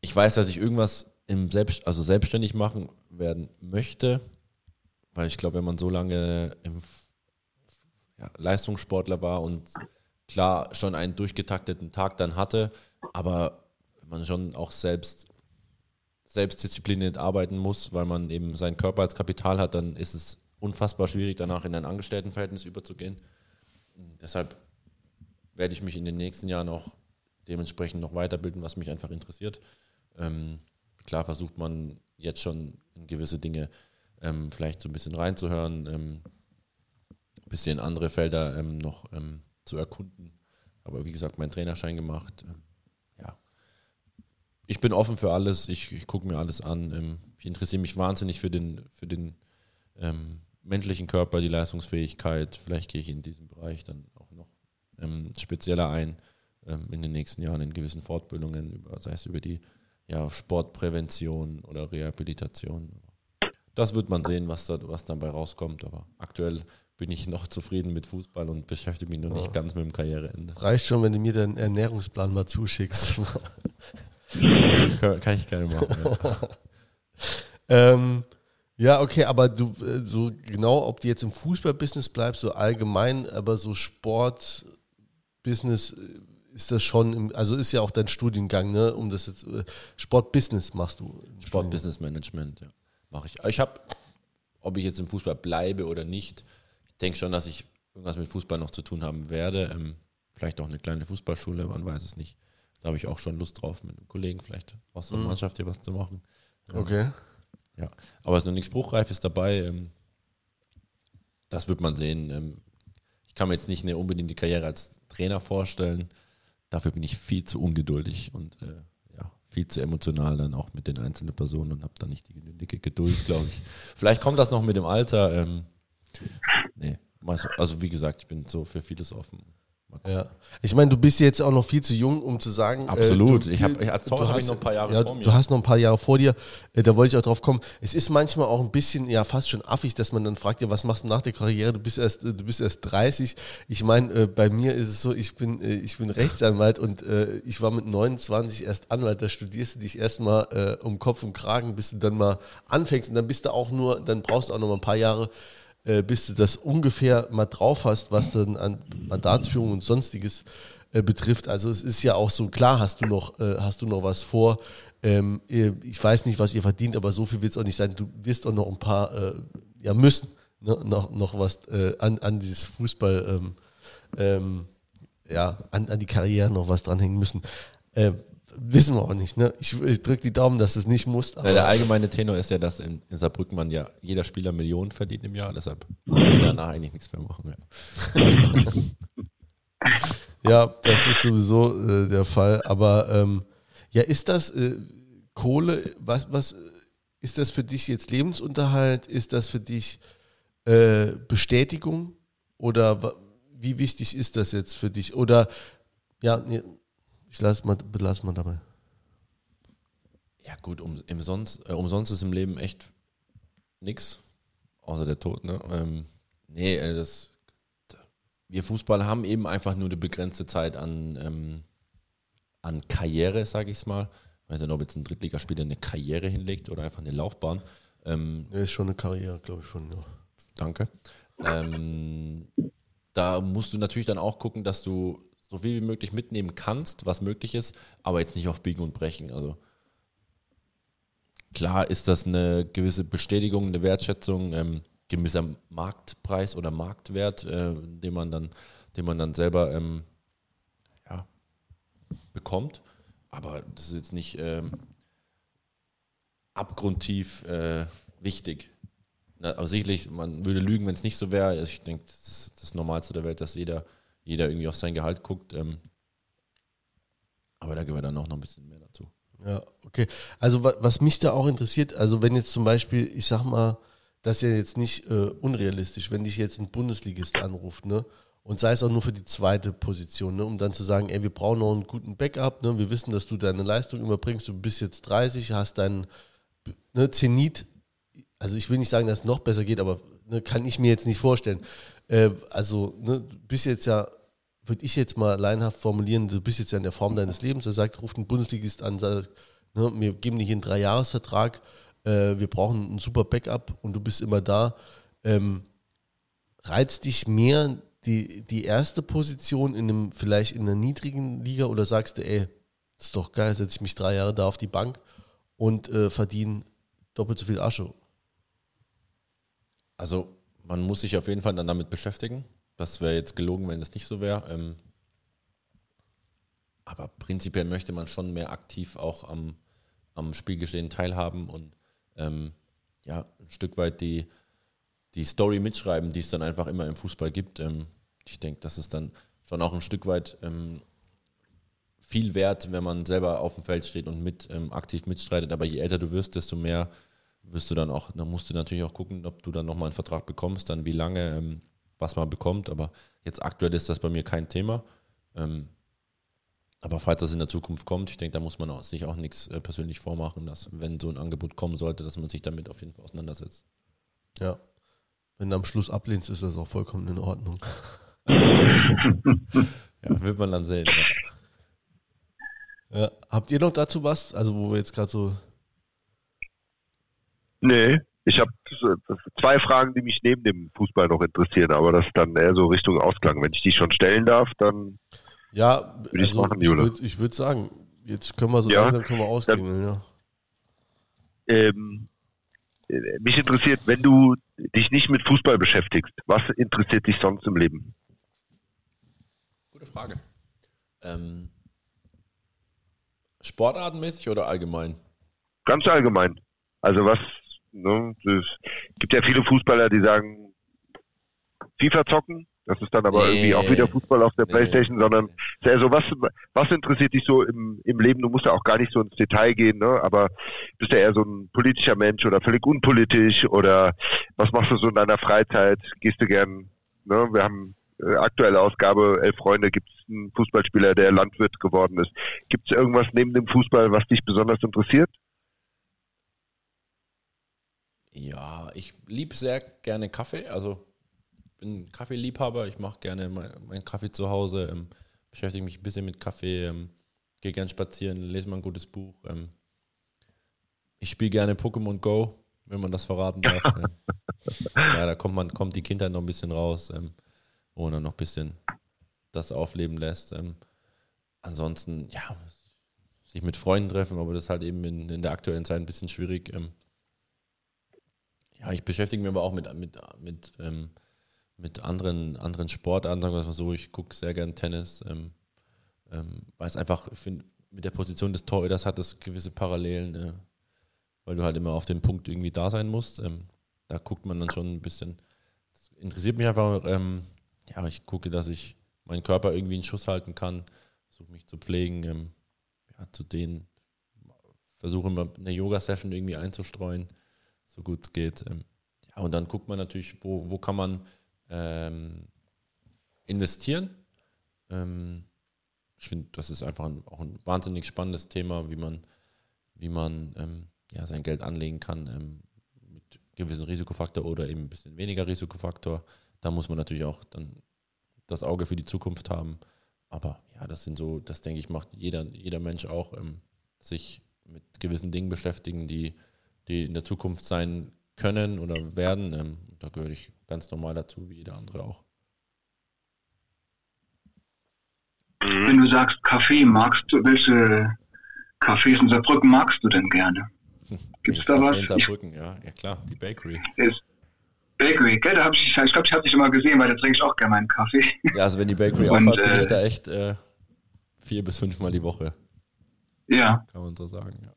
ich weiß, dass ich irgendwas im Selbst, also selbstständig machen werden möchte, weil ich glaube, wenn man so lange im ja, Leistungssportler war und klar schon einen durchgetakteten Tag dann hatte, aber man schon auch selbst selbstdiszipliniert arbeiten muss, weil man eben seinen Körper als Kapital hat, dann ist es unfassbar schwierig, danach in ein Angestelltenverhältnis überzugehen. Deshalb werde ich mich in den nächsten Jahren auch dementsprechend noch weiterbilden, was mich einfach interessiert. Ähm, klar versucht man jetzt schon in gewisse Dinge ähm, vielleicht so ein bisschen reinzuhören, ähm, bisschen andere Felder ähm, noch ähm, zu erkunden. Aber wie gesagt, meinen Trainerschein gemacht. Ähm, ja, ich bin offen für alles. Ich, ich gucke mir alles an. Ähm, ich interessiere mich wahnsinnig für den, für den ähm, menschlichen Körper, die Leistungsfähigkeit. Vielleicht gehe ich in diesem Bereich dann auch noch ähm, spezieller ein ähm, in den nächsten Jahren in gewissen Fortbildungen, über, sei es über die ja, Sportprävention oder Rehabilitation. Das wird man sehen, was, da, was dabei rauskommt. Aber aktuell bin ich noch zufrieden mit Fußball und beschäftige mich noch nicht ganz mit dem Karriereende. Reicht schon, wenn du mir deinen Ernährungsplan mal zuschickst. Kann ich gerne machen. Ja. ähm, ja, okay, aber du äh, so genau, ob du jetzt im Fußballbusiness bleibst, so allgemein, aber so Sportbusiness äh, ist das schon, im, also ist ja auch dein Studiengang, ne? Um das jetzt äh, Sportbusiness machst du. Sportbusiness Management, ja. Mache ich. Ich habe, ob ich jetzt im Fußball bleibe oder nicht, ich denke schon, dass ich irgendwas mit Fußball noch zu tun haben werde. Ähm, vielleicht auch eine kleine Fußballschule, man weiß es nicht. Da habe ich auch schon Lust drauf, mit einem Kollegen vielleicht aus der Mhm. Mannschaft hier was zu machen. Ähm, Okay. Ja, aber es ist noch nichts Spruchreifes dabei. ähm, Das wird man sehen. Ähm, Ich kann mir jetzt nicht eine unbedingte Karriere als Trainer vorstellen. Dafür bin ich viel zu ungeduldig und äh, ja, viel zu emotional dann auch mit den einzelnen Personen und habe dann nicht die genügende Geduld, glaube ich. Vielleicht kommt das noch mit dem Alter. Nee, also wie gesagt, ich bin so für vieles offen. Ja. Ich meine, du bist jetzt auch noch viel zu jung, um zu sagen. Absolut. du, Ich hab- ich- als Torwart ich hast- noch ein paar Jahre ja, vor mir. Du hast noch ein paar Jahre vor dir. Äh, da wollte ich auch drauf kommen. Es ist manchmal auch ein bisschen, ja, fast schon affig, dass man dann fragt, ja, was machst du nach der Karriere? Du bist erst, äh, du bist erst 30. Ich meine, äh, bei mir ist es so, ich bin, äh, ich bin Rechtsanwalt und äh, ich war mit 29 erst Anwalt. Da studierst du dich erstmal äh, um Kopf und Kragen, bis du dann mal anfängst und dann bist du auch nur, dann brauchst du auch noch mal ein paar Jahre äh, bis du das ungefähr mal drauf hast, was dann an Mandatsführung und sonstiges äh, betrifft. Also es ist ja auch so, klar hast du noch, äh, hast du noch was vor. Ähm, ich weiß nicht, was ihr verdient, aber so viel wird es auch nicht sein. Du wirst auch noch ein paar, äh, ja müssen, ne, noch, noch was äh, an, an dieses Fußball, ähm, ähm, ja, an, an die Karriere noch was dranhängen müssen. Äh, wissen wir auch nicht. Ne? Ich, ich drücke die Daumen, dass es nicht muss. Ja, der allgemeine Tenor ist ja, dass in, in Saarbrücken man ja jeder Spieler Millionen verdient im Jahr, deshalb muss ich danach eigentlich nichts mehr machen. Ja. Ja, das ist sowieso äh, der Fall. Aber ähm, ja, ist das äh, Kohle, was, was ist das für dich jetzt Lebensunterhalt? Ist das für dich äh, Bestätigung? Oder wie wichtig ist das jetzt für dich? Oder ja, ich lasse mal, belasse mal dabei. Ja, gut, um, umsonst, äh, umsonst ist im Leben echt nix, außer der Tod, ne? Ähm, nee, äh, das, wir Fußballer haben eben einfach nur eine begrenzte Zeit an, ähm, an Karriere, sage ich es mal. Ich weiß nicht, ob jetzt ein Drittligaspieler eine Karriere hinlegt oder einfach eine Laufbahn. Ähm, Nee, ist schon eine Karriere, glaube ich schon. Ja. Danke. Ähm, da musst du natürlich dann auch gucken, dass du so viel wie möglich mitnehmen kannst, was möglich ist, aber jetzt nicht auf Biegen und Brechen. Also klar ist das eine gewisse Bestätigung, eine Wertschätzung, ähm, gewisser Marktpreis oder Marktwert, äh, den man dann, den man dann selber ähm, ja, bekommt. Aber das ist jetzt nicht ähm, abgrundtief äh, wichtig. Na, aber sicherlich, man würde lügen, wenn es nicht so wäre. Also ich denke, das ist das Normalste der Welt, dass jeder, jeder irgendwie auf sein Gehalt guckt. Ähm, aber da gehört dann auch noch ein bisschen mehr dazu. Ja, okay. Also wa- was mich da auch interessiert, also wenn jetzt zum Beispiel, ich sag mal, das ist ja jetzt nicht äh, unrealistisch, wenn dich jetzt ein Bundesligist anruft, ne? Und sei es auch nur für die zweite Position, ne? um dann zu sagen, ey, wir brauchen noch einen guten Backup, ne? Wir wissen, dass du deine Leistung überbringst, du bist jetzt 30, hast deinen ne, Zenit, also ich will nicht sagen, dass es noch besser geht, aber ne, kann ich mir jetzt nicht vorstellen. Äh, also, ne, du bist jetzt ja, würde ich jetzt mal leinhaft formulieren, du bist jetzt ja in der Form deines Lebens, er sagt, ruft ein Bundesligist an, sagt, ne, wir geben dich einen Dreijahresvertrag, äh, wir brauchen einen super Backup und du bist immer da. Ähm, reizt dich mehr die, die erste Position in einem, vielleicht in einer niedrigen Liga oder sagst du, ey, ist doch geil, setze ich mich drei Jahre da auf die Bank und äh, verdiene doppelt so viel Asche. Also man muss sich auf jeden Fall dann damit beschäftigen. Das wäre jetzt gelogen, wenn es nicht so wäre. Ähm, aber prinzipiell möchte man schon mehr aktiv auch am, am Spielgeschehen teilhaben und ähm, ja, ein Stück weit die, die Story mitschreiben, die es dann einfach immer im Fußball gibt. Ähm, ich denke, das ist dann schon auch ein Stück weit ähm, viel wert, wenn man selber auf dem Feld steht und mit ähm, aktiv mitstreitet. Aber je älter du wirst, desto mehr wirst du dann auch, dann musst du natürlich auch gucken, ob du dann nochmal einen Vertrag bekommst, dann wie lange, ähm, was man bekommt. Aber jetzt aktuell ist das bei mir kein Thema. Ähm, aber falls das in der Zukunft kommt, ich denke, da muss man auch, sich auch nichts äh, persönlich vormachen, dass wenn so ein Angebot kommen sollte, dass man sich damit auf jeden Fall auseinandersetzt. Ja. Wenn du am Schluss ablehnst, ist das auch vollkommen in Ordnung. Ja, wird man dann sehen. Ja. Ja. Habt ihr noch dazu was? Also, wo wir jetzt gerade so. Nee, ich habe zwei Fragen, die mich neben dem Fußball noch interessieren, aber das ist dann eher so Richtung Ausklang. Wenn ich die schon stellen darf, dann Ja, Würde ich machen, würde ich würd sagen, jetzt können wir so Ja, langsam können wir ausklingeln, ja. ähm, äh, mich interessiert, wenn du dich nicht mit Fußball beschäftigst, was interessiert dich sonst im Leben? Gute Frage. Ähm, sportartenmäßig oder allgemein? Ganz allgemein. Also was, ne, es gibt ja viele Fußballer, die sagen, FIFA zocken, das ist dann aber Nee. irgendwie auch wieder Fußball auf der Nee. Playstation, sondern ist ja so, was, was interessiert dich so im, im Leben? Du musst ja auch gar nicht so ins Detail gehen, ne? aber bist du eher so ein politischer Mensch oder völlig unpolitisch oder was machst du so in deiner Freizeit? Gehst du gern, ne? wir haben äh, aktuelle Ausgabe, elf Freunde, gibt es einen Fußballspieler, der Landwirt geworden ist. Gibt es irgendwas neben dem Fußball, was dich besonders interessiert? Ja, ich liebe sehr gerne Kaffee. Also bin Kaffeeliebhaber. Ich mache gerne meinen mein Kaffee zu Hause, ähm, beschäftige mich ein bisschen mit Kaffee, ähm, gehe gern spazieren, lese mal ein gutes Buch. Ähm, ich spiele gerne Pokémon Go, wenn man das verraten darf. ja, da kommt man, kommt die Kindheit noch ein bisschen raus, ähm, wo man dann noch ein bisschen das aufleben lässt. Ansonsten, ja, sich mit Freunden treffen, aber das ist halt eben in, in der aktuellen Zeit ein bisschen schwierig. Ähm, ja, ich beschäftige mich aber auch mit, mit, mit, ähm, mit anderen, anderen Sportarten, sagen wir so. Ich gucke sehr gern Tennis, ähm, ähm, weil es einfach, ich mit der Position des Torhüters hat es gewisse Parallelen, äh, weil du halt immer auf dem Punkt irgendwie da sein musst. Ähm, da guckt man dann schon ein bisschen, das interessiert mich einfach, ähm, ja, ich gucke, dass ich meinen Körper irgendwie in Schuss halten kann. Versuche mich zu pflegen, ähm, ja, zu denen versuche immer eine Yoga-Session irgendwie einzustreuen, so gut es geht. Ähm, ja, und dann guckt man natürlich, wo, wo kann man ähm, investieren. Ähm, ich finde, das ist einfach ein, auch ein wahnsinnig spannendes Thema, wie man, wie man ähm, ja, sein Geld anlegen kann ähm, mit gewissen Risikofaktor oder eben ein bisschen weniger Risikofaktor. Da muss man natürlich auch dann das Auge für die Zukunft haben. Aber ja, das sind so, das denke ich, macht jeder, jeder Mensch auch, ähm, sich mit gewissen Dingen beschäftigen, die, die in der Zukunft sein können oder werden. Ähm, da gehöre ich ganz normal dazu, wie jeder andere auch. Wenn du sagst Kaffee, magst du, welche Cafés in Saarbrücken magst du denn gerne? Gibt's da was? In Saarbrücken, ja, ja klar, die Bakery. Ist Bakery, gell? Da hab ich, ich glaube, ich habe dich immer gesehen, weil da trinke ich auch gerne meinen Kaffee. Ja, also wenn die Bakery Und, aufhat, bin äh, ich da echt äh, vier bis fünfmal die Woche, Ja, kann man so sagen. Ja,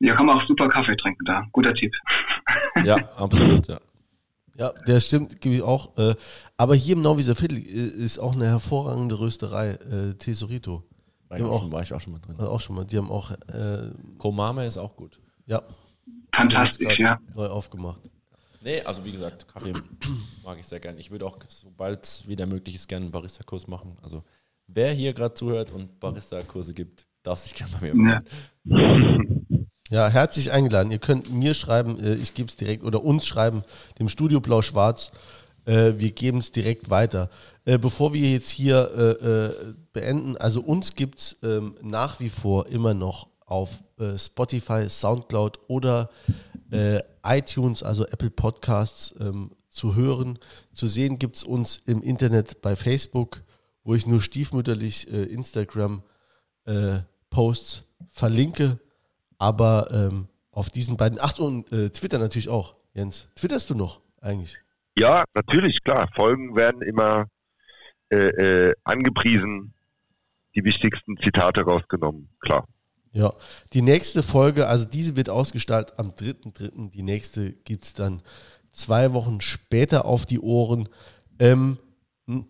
ja, kann man auch super Kaffee trinken da. Guter Tipp. ja absolut, ja. Ja, der stimmt, gebe ich auch. Äh, aber hier im Nauwieser Viertel äh, ist auch eine hervorragende Rösterei, äh, Tesorito. War ich, auch schon, war ich auch schon mal drin. Also auch schon mal. Die haben auch äh, Komame ist auch gut. ja, Fantastisch, ja. neu aufgemacht. Nee, also wie gesagt, Kaffee mag ich sehr gerne. Ich würde auch, sobald es wieder möglich ist, gerne einen Barista-Kurs machen. Also wer hier gerade zuhört und Barista-Kurse gibt, darf sich gerne bei mir melden. Ja, herzlich eingeladen. Ihr könnt mir schreiben, äh, ich gebe es direkt, oder uns schreiben, dem Studio Blau-Schwarz. Äh, wir geben es direkt weiter. Äh, bevor wir jetzt hier beenden, also uns gibt es ähm, nach wie vor immer noch auf Spotify, Soundcloud oder iTunes, also Apple Podcasts, ähm, zu hören. Zu sehen gibt es uns im Internet bei Facebook, wo ich nur stiefmütterlich Instagram-Posts verlinke. Aber ähm, auf diesen beiden, ach und äh, Twitter natürlich auch, Jens. Twitterst du noch eigentlich? Ja, natürlich, klar. Folgen werden immer äh, äh, angepriesen, die wichtigsten Zitate rausgenommen, klar. Ja, die nächste Folge, also diese wird ausgestaltet am 3.3. Die nächste gibt es dann zwei Wochen später auf die Ohren. Ähm,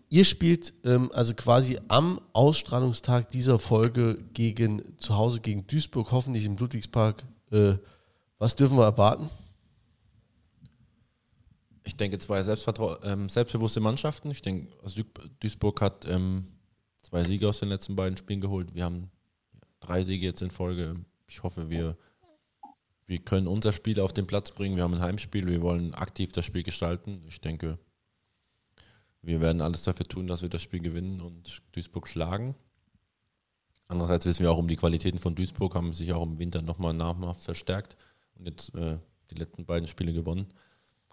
ihr spielt ähm, also quasi am Ausstrahlungstag dieser Folge gegen zu Hause gegen Duisburg, hoffentlich im Ludwigspark. Äh, was dürfen wir erwarten? Ich denke, zwei ähm, selbstbewusste Mannschaften. Ich denke, also Duis- Duisburg hat ähm, zwei Siege aus den letzten beiden Spielen geholt. Wir haben drei Siege jetzt in Folge. Ich hoffe, wir, wir können unser Spiel auf den Platz bringen. Wir haben ein Heimspiel. Wir wollen aktiv das Spiel gestalten. Ich denke, wir werden alles dafür tun, dass wir das Spiel gewinnen und Duisburg schlagen. Andererseits wissen wir auch um die Qualitäten von Duisburg, haben sich auch im Winter nochmal namhaft verstärkt und jetzt äh, die letzten beiden Spiele gewonnen.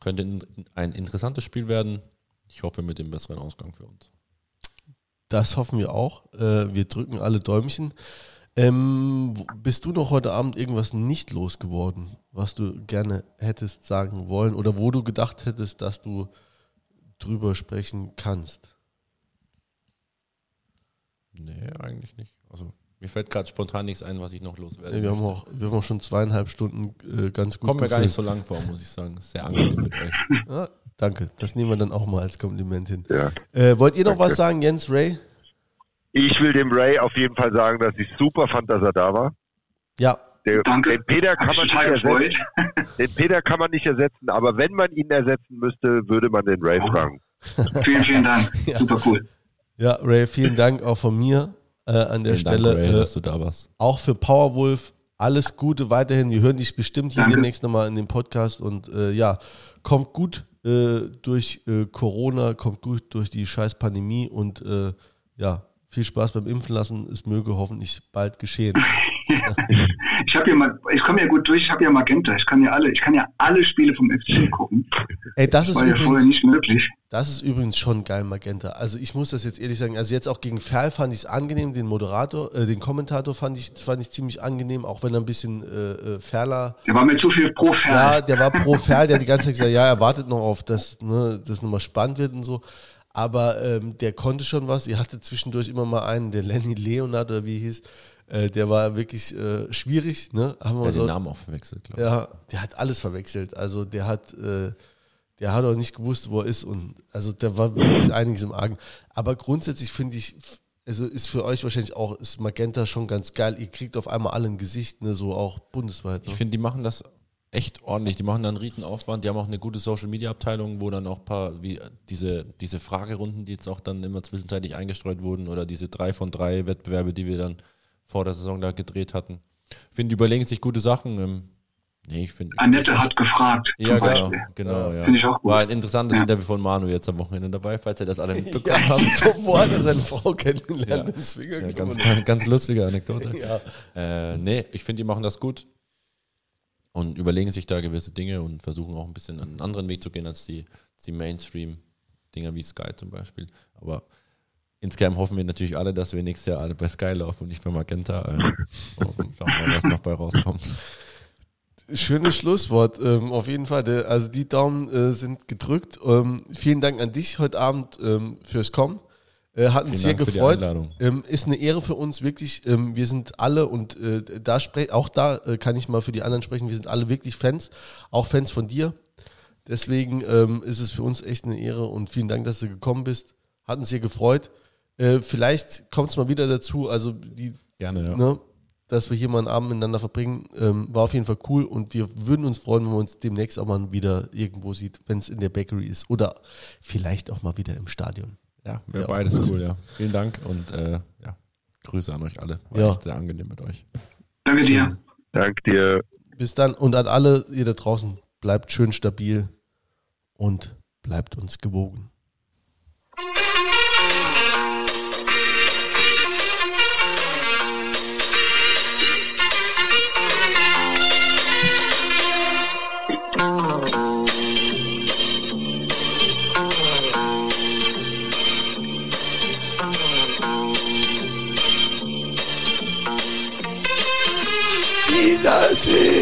Könnte ein, interessantes Spiel werden. Ich hoffe mit dem besseren Ausgang für uns. Das hoffen wir auch. Äh, wir drücken alle Däumchen. Ähm, bist du noch heute Abend irgendwas nicht losgeworden, was du gerne hättest sagen wollen oder wo du gedacht hättest, dass du drüber sprechen kannst? Nee, eigentlich nicht. Also mir fällt gerade spontan nichts ein, was ich noch loswerde. Nee, wir, haben auch, wir haben auch schon zweieinhalb Stunden äh, ganz gut Kommt mir gar nicht so lang vor, muss ich sagen. Sehr angenehm mit euch. Ah, danke, das nehmen wir dann auch mal als Kompliment hin. Ja. Äh, wollt ihr noch Danke. was sagen, Jens, Ray? Ich will dem Ray auf jeden Fall sagen, dass ich super fand, dass er da war. Ja, Der, Danke. Den Peter kann ich man nicht ersetzen. Den Peter kann man nicht ersetzen, aber wenn man ihn ersetzen müsste, würde man den Ray fragen. Vielen, vielen Dank. Ja. Super cool. ja, Ray, vielen Dank auch von mir äh, an der Vielen Dank, Stelle. Ray, äh, dass du da warst. auch für Powerwolf alles Gute weiterhin. Wir hören dich bestimmt hier Danke. demnächst nochmal in dem Podcast und äh, ja, kommt gut äh, durch äh, Corona, kommt gut durch die scheiß Pandemie und äh, ja, viel Spaß beim Impfen lassen. Es möge hoffentlich bald geschehen. Ich habe ja mal, ich komme ja gut durch, ich habe ja Magenta. Ich kann ja alle, ich kann ja alle Spiele vom FC gucken. Ey, das ist War ja vorher übrigens, nicht möglich. das ist übrigens schon geil, Magenta. Also ich muss das jetzt ehrlich sagen, also jetzt auch gegen Ferl fand ich es angenehm, den Moderator, äh, den Kommentator fand ich, fand ich ziemlich angenehm, auch wenn er ein bisschen äh, äh, Ferler Der war mir zu viel pro Fan. Ja, der war pro Ferl, der hat die ganze Zeit gesagt, ja, er wartet noch auf, dass ne, das nochmal spannend wird und so. Aber ähm, der konnte schon was. Ihr hatte zwischendurch immer mal einen, der Lenny Leonard oder wie hieß, äh, der war wirklich äh, schwierig. Ne? Haben wir Ja, so, den Namen auch verwechselt, glaube ich. ja, der hat alles verwechselt. Also der hat, äh, der hat auch nicht gewusst, wo er ist. Und also da war wirklich einiges im Argen. Aber grundsätzlich finde ich, also ist für euch wahrscheinlich auch, ist Magenta schon ganz geil. Ihr kriegt auf einmal alle ein Gesicht, ne, so auch bundesweit. Ne? Ich finde, die machen das echt ordentlich. Die machen da einen riesen Aufwand. Die haben auch eine gute Social Media Abteilung, wo dann auch ein paar, wie diese, diese Fragerunden, die jetzt auch dann immer zwischenzeitlich eingestreut wurden, oder diese drei von drei Wettbewerbe, die wir dann vor der Saison da gedreht hatten. Ich finde, die überlegen sich gute Sachen. Ähm, Nee, ich finde. Annette hat gefragt. Ja, genau, genau, ja. Finde ich auch gut. War ein interessantes ja. Interview von Manu jetzt am Wochenende dabei, falls ihr das alle mitbekommen ja, habt. Wo hat er seine Frau kennengelernt Ja. im Swingerclub? Ja, ganz, ganz, ganz lustige Anekdote. Ja. Äh, nee, ich finde, die machen das gut und überlegen sich da gewisse Dinge und versuchen auch ein bisschen einen anderen Weg zu gehen als die, die Mainstream-Dinger wie Sky zum Beispiel. Aber insgeheim hoffen wir natürlich alle, dass wir nächstes Jahr alle bei Sky laufen und nicht bei Magenta. Äh, und schauen wir mal, was noch bei rauskommt. Schönes Schlusswort, ähm, auf jeden Fall. Der, also die Daumen äh, sind gedrückt. Ähm, vielen Dank an dich heute Abend ähm, fürs Kommen. Äh, hat uns sehr gefreut. Ähm, ist eine Ehre für uns, wirklich. Ähm, wir sind alle und äh, da spre auch da äh, kann ich mal für die anderen sprechen. Wir sind alle wirklich Fans, auch Fans von dir. Deswegen ähm, ist es für uns echt eine Ehre und vielen Dank, dass du gekommen bist. Hat uns sehr gefreut. Äh, vielleicht kommt es mal wieder dazu. Also die Gerne, ja. ne, dass wir hier mal einen Abend miteinander verbringen. Ähm, war auf jeden Fall cool und wir würden uns freuen, wenn man uns demnächst auch mal wieder irgendwo sieht, wenn es in der Bakery ist oder vielleicht auch mal wieder im Stadion. Ja, wäre Ja. beides cool, ja. Vielen Dank und äh, ja, Grüße an euch alle. War Ja. echt sehr angenehm mit euch. Danke dir. Dank dir. Bis dann und an alle ihr da draußen, bleibt schön stabil und bleibt uns gewogen. mercy.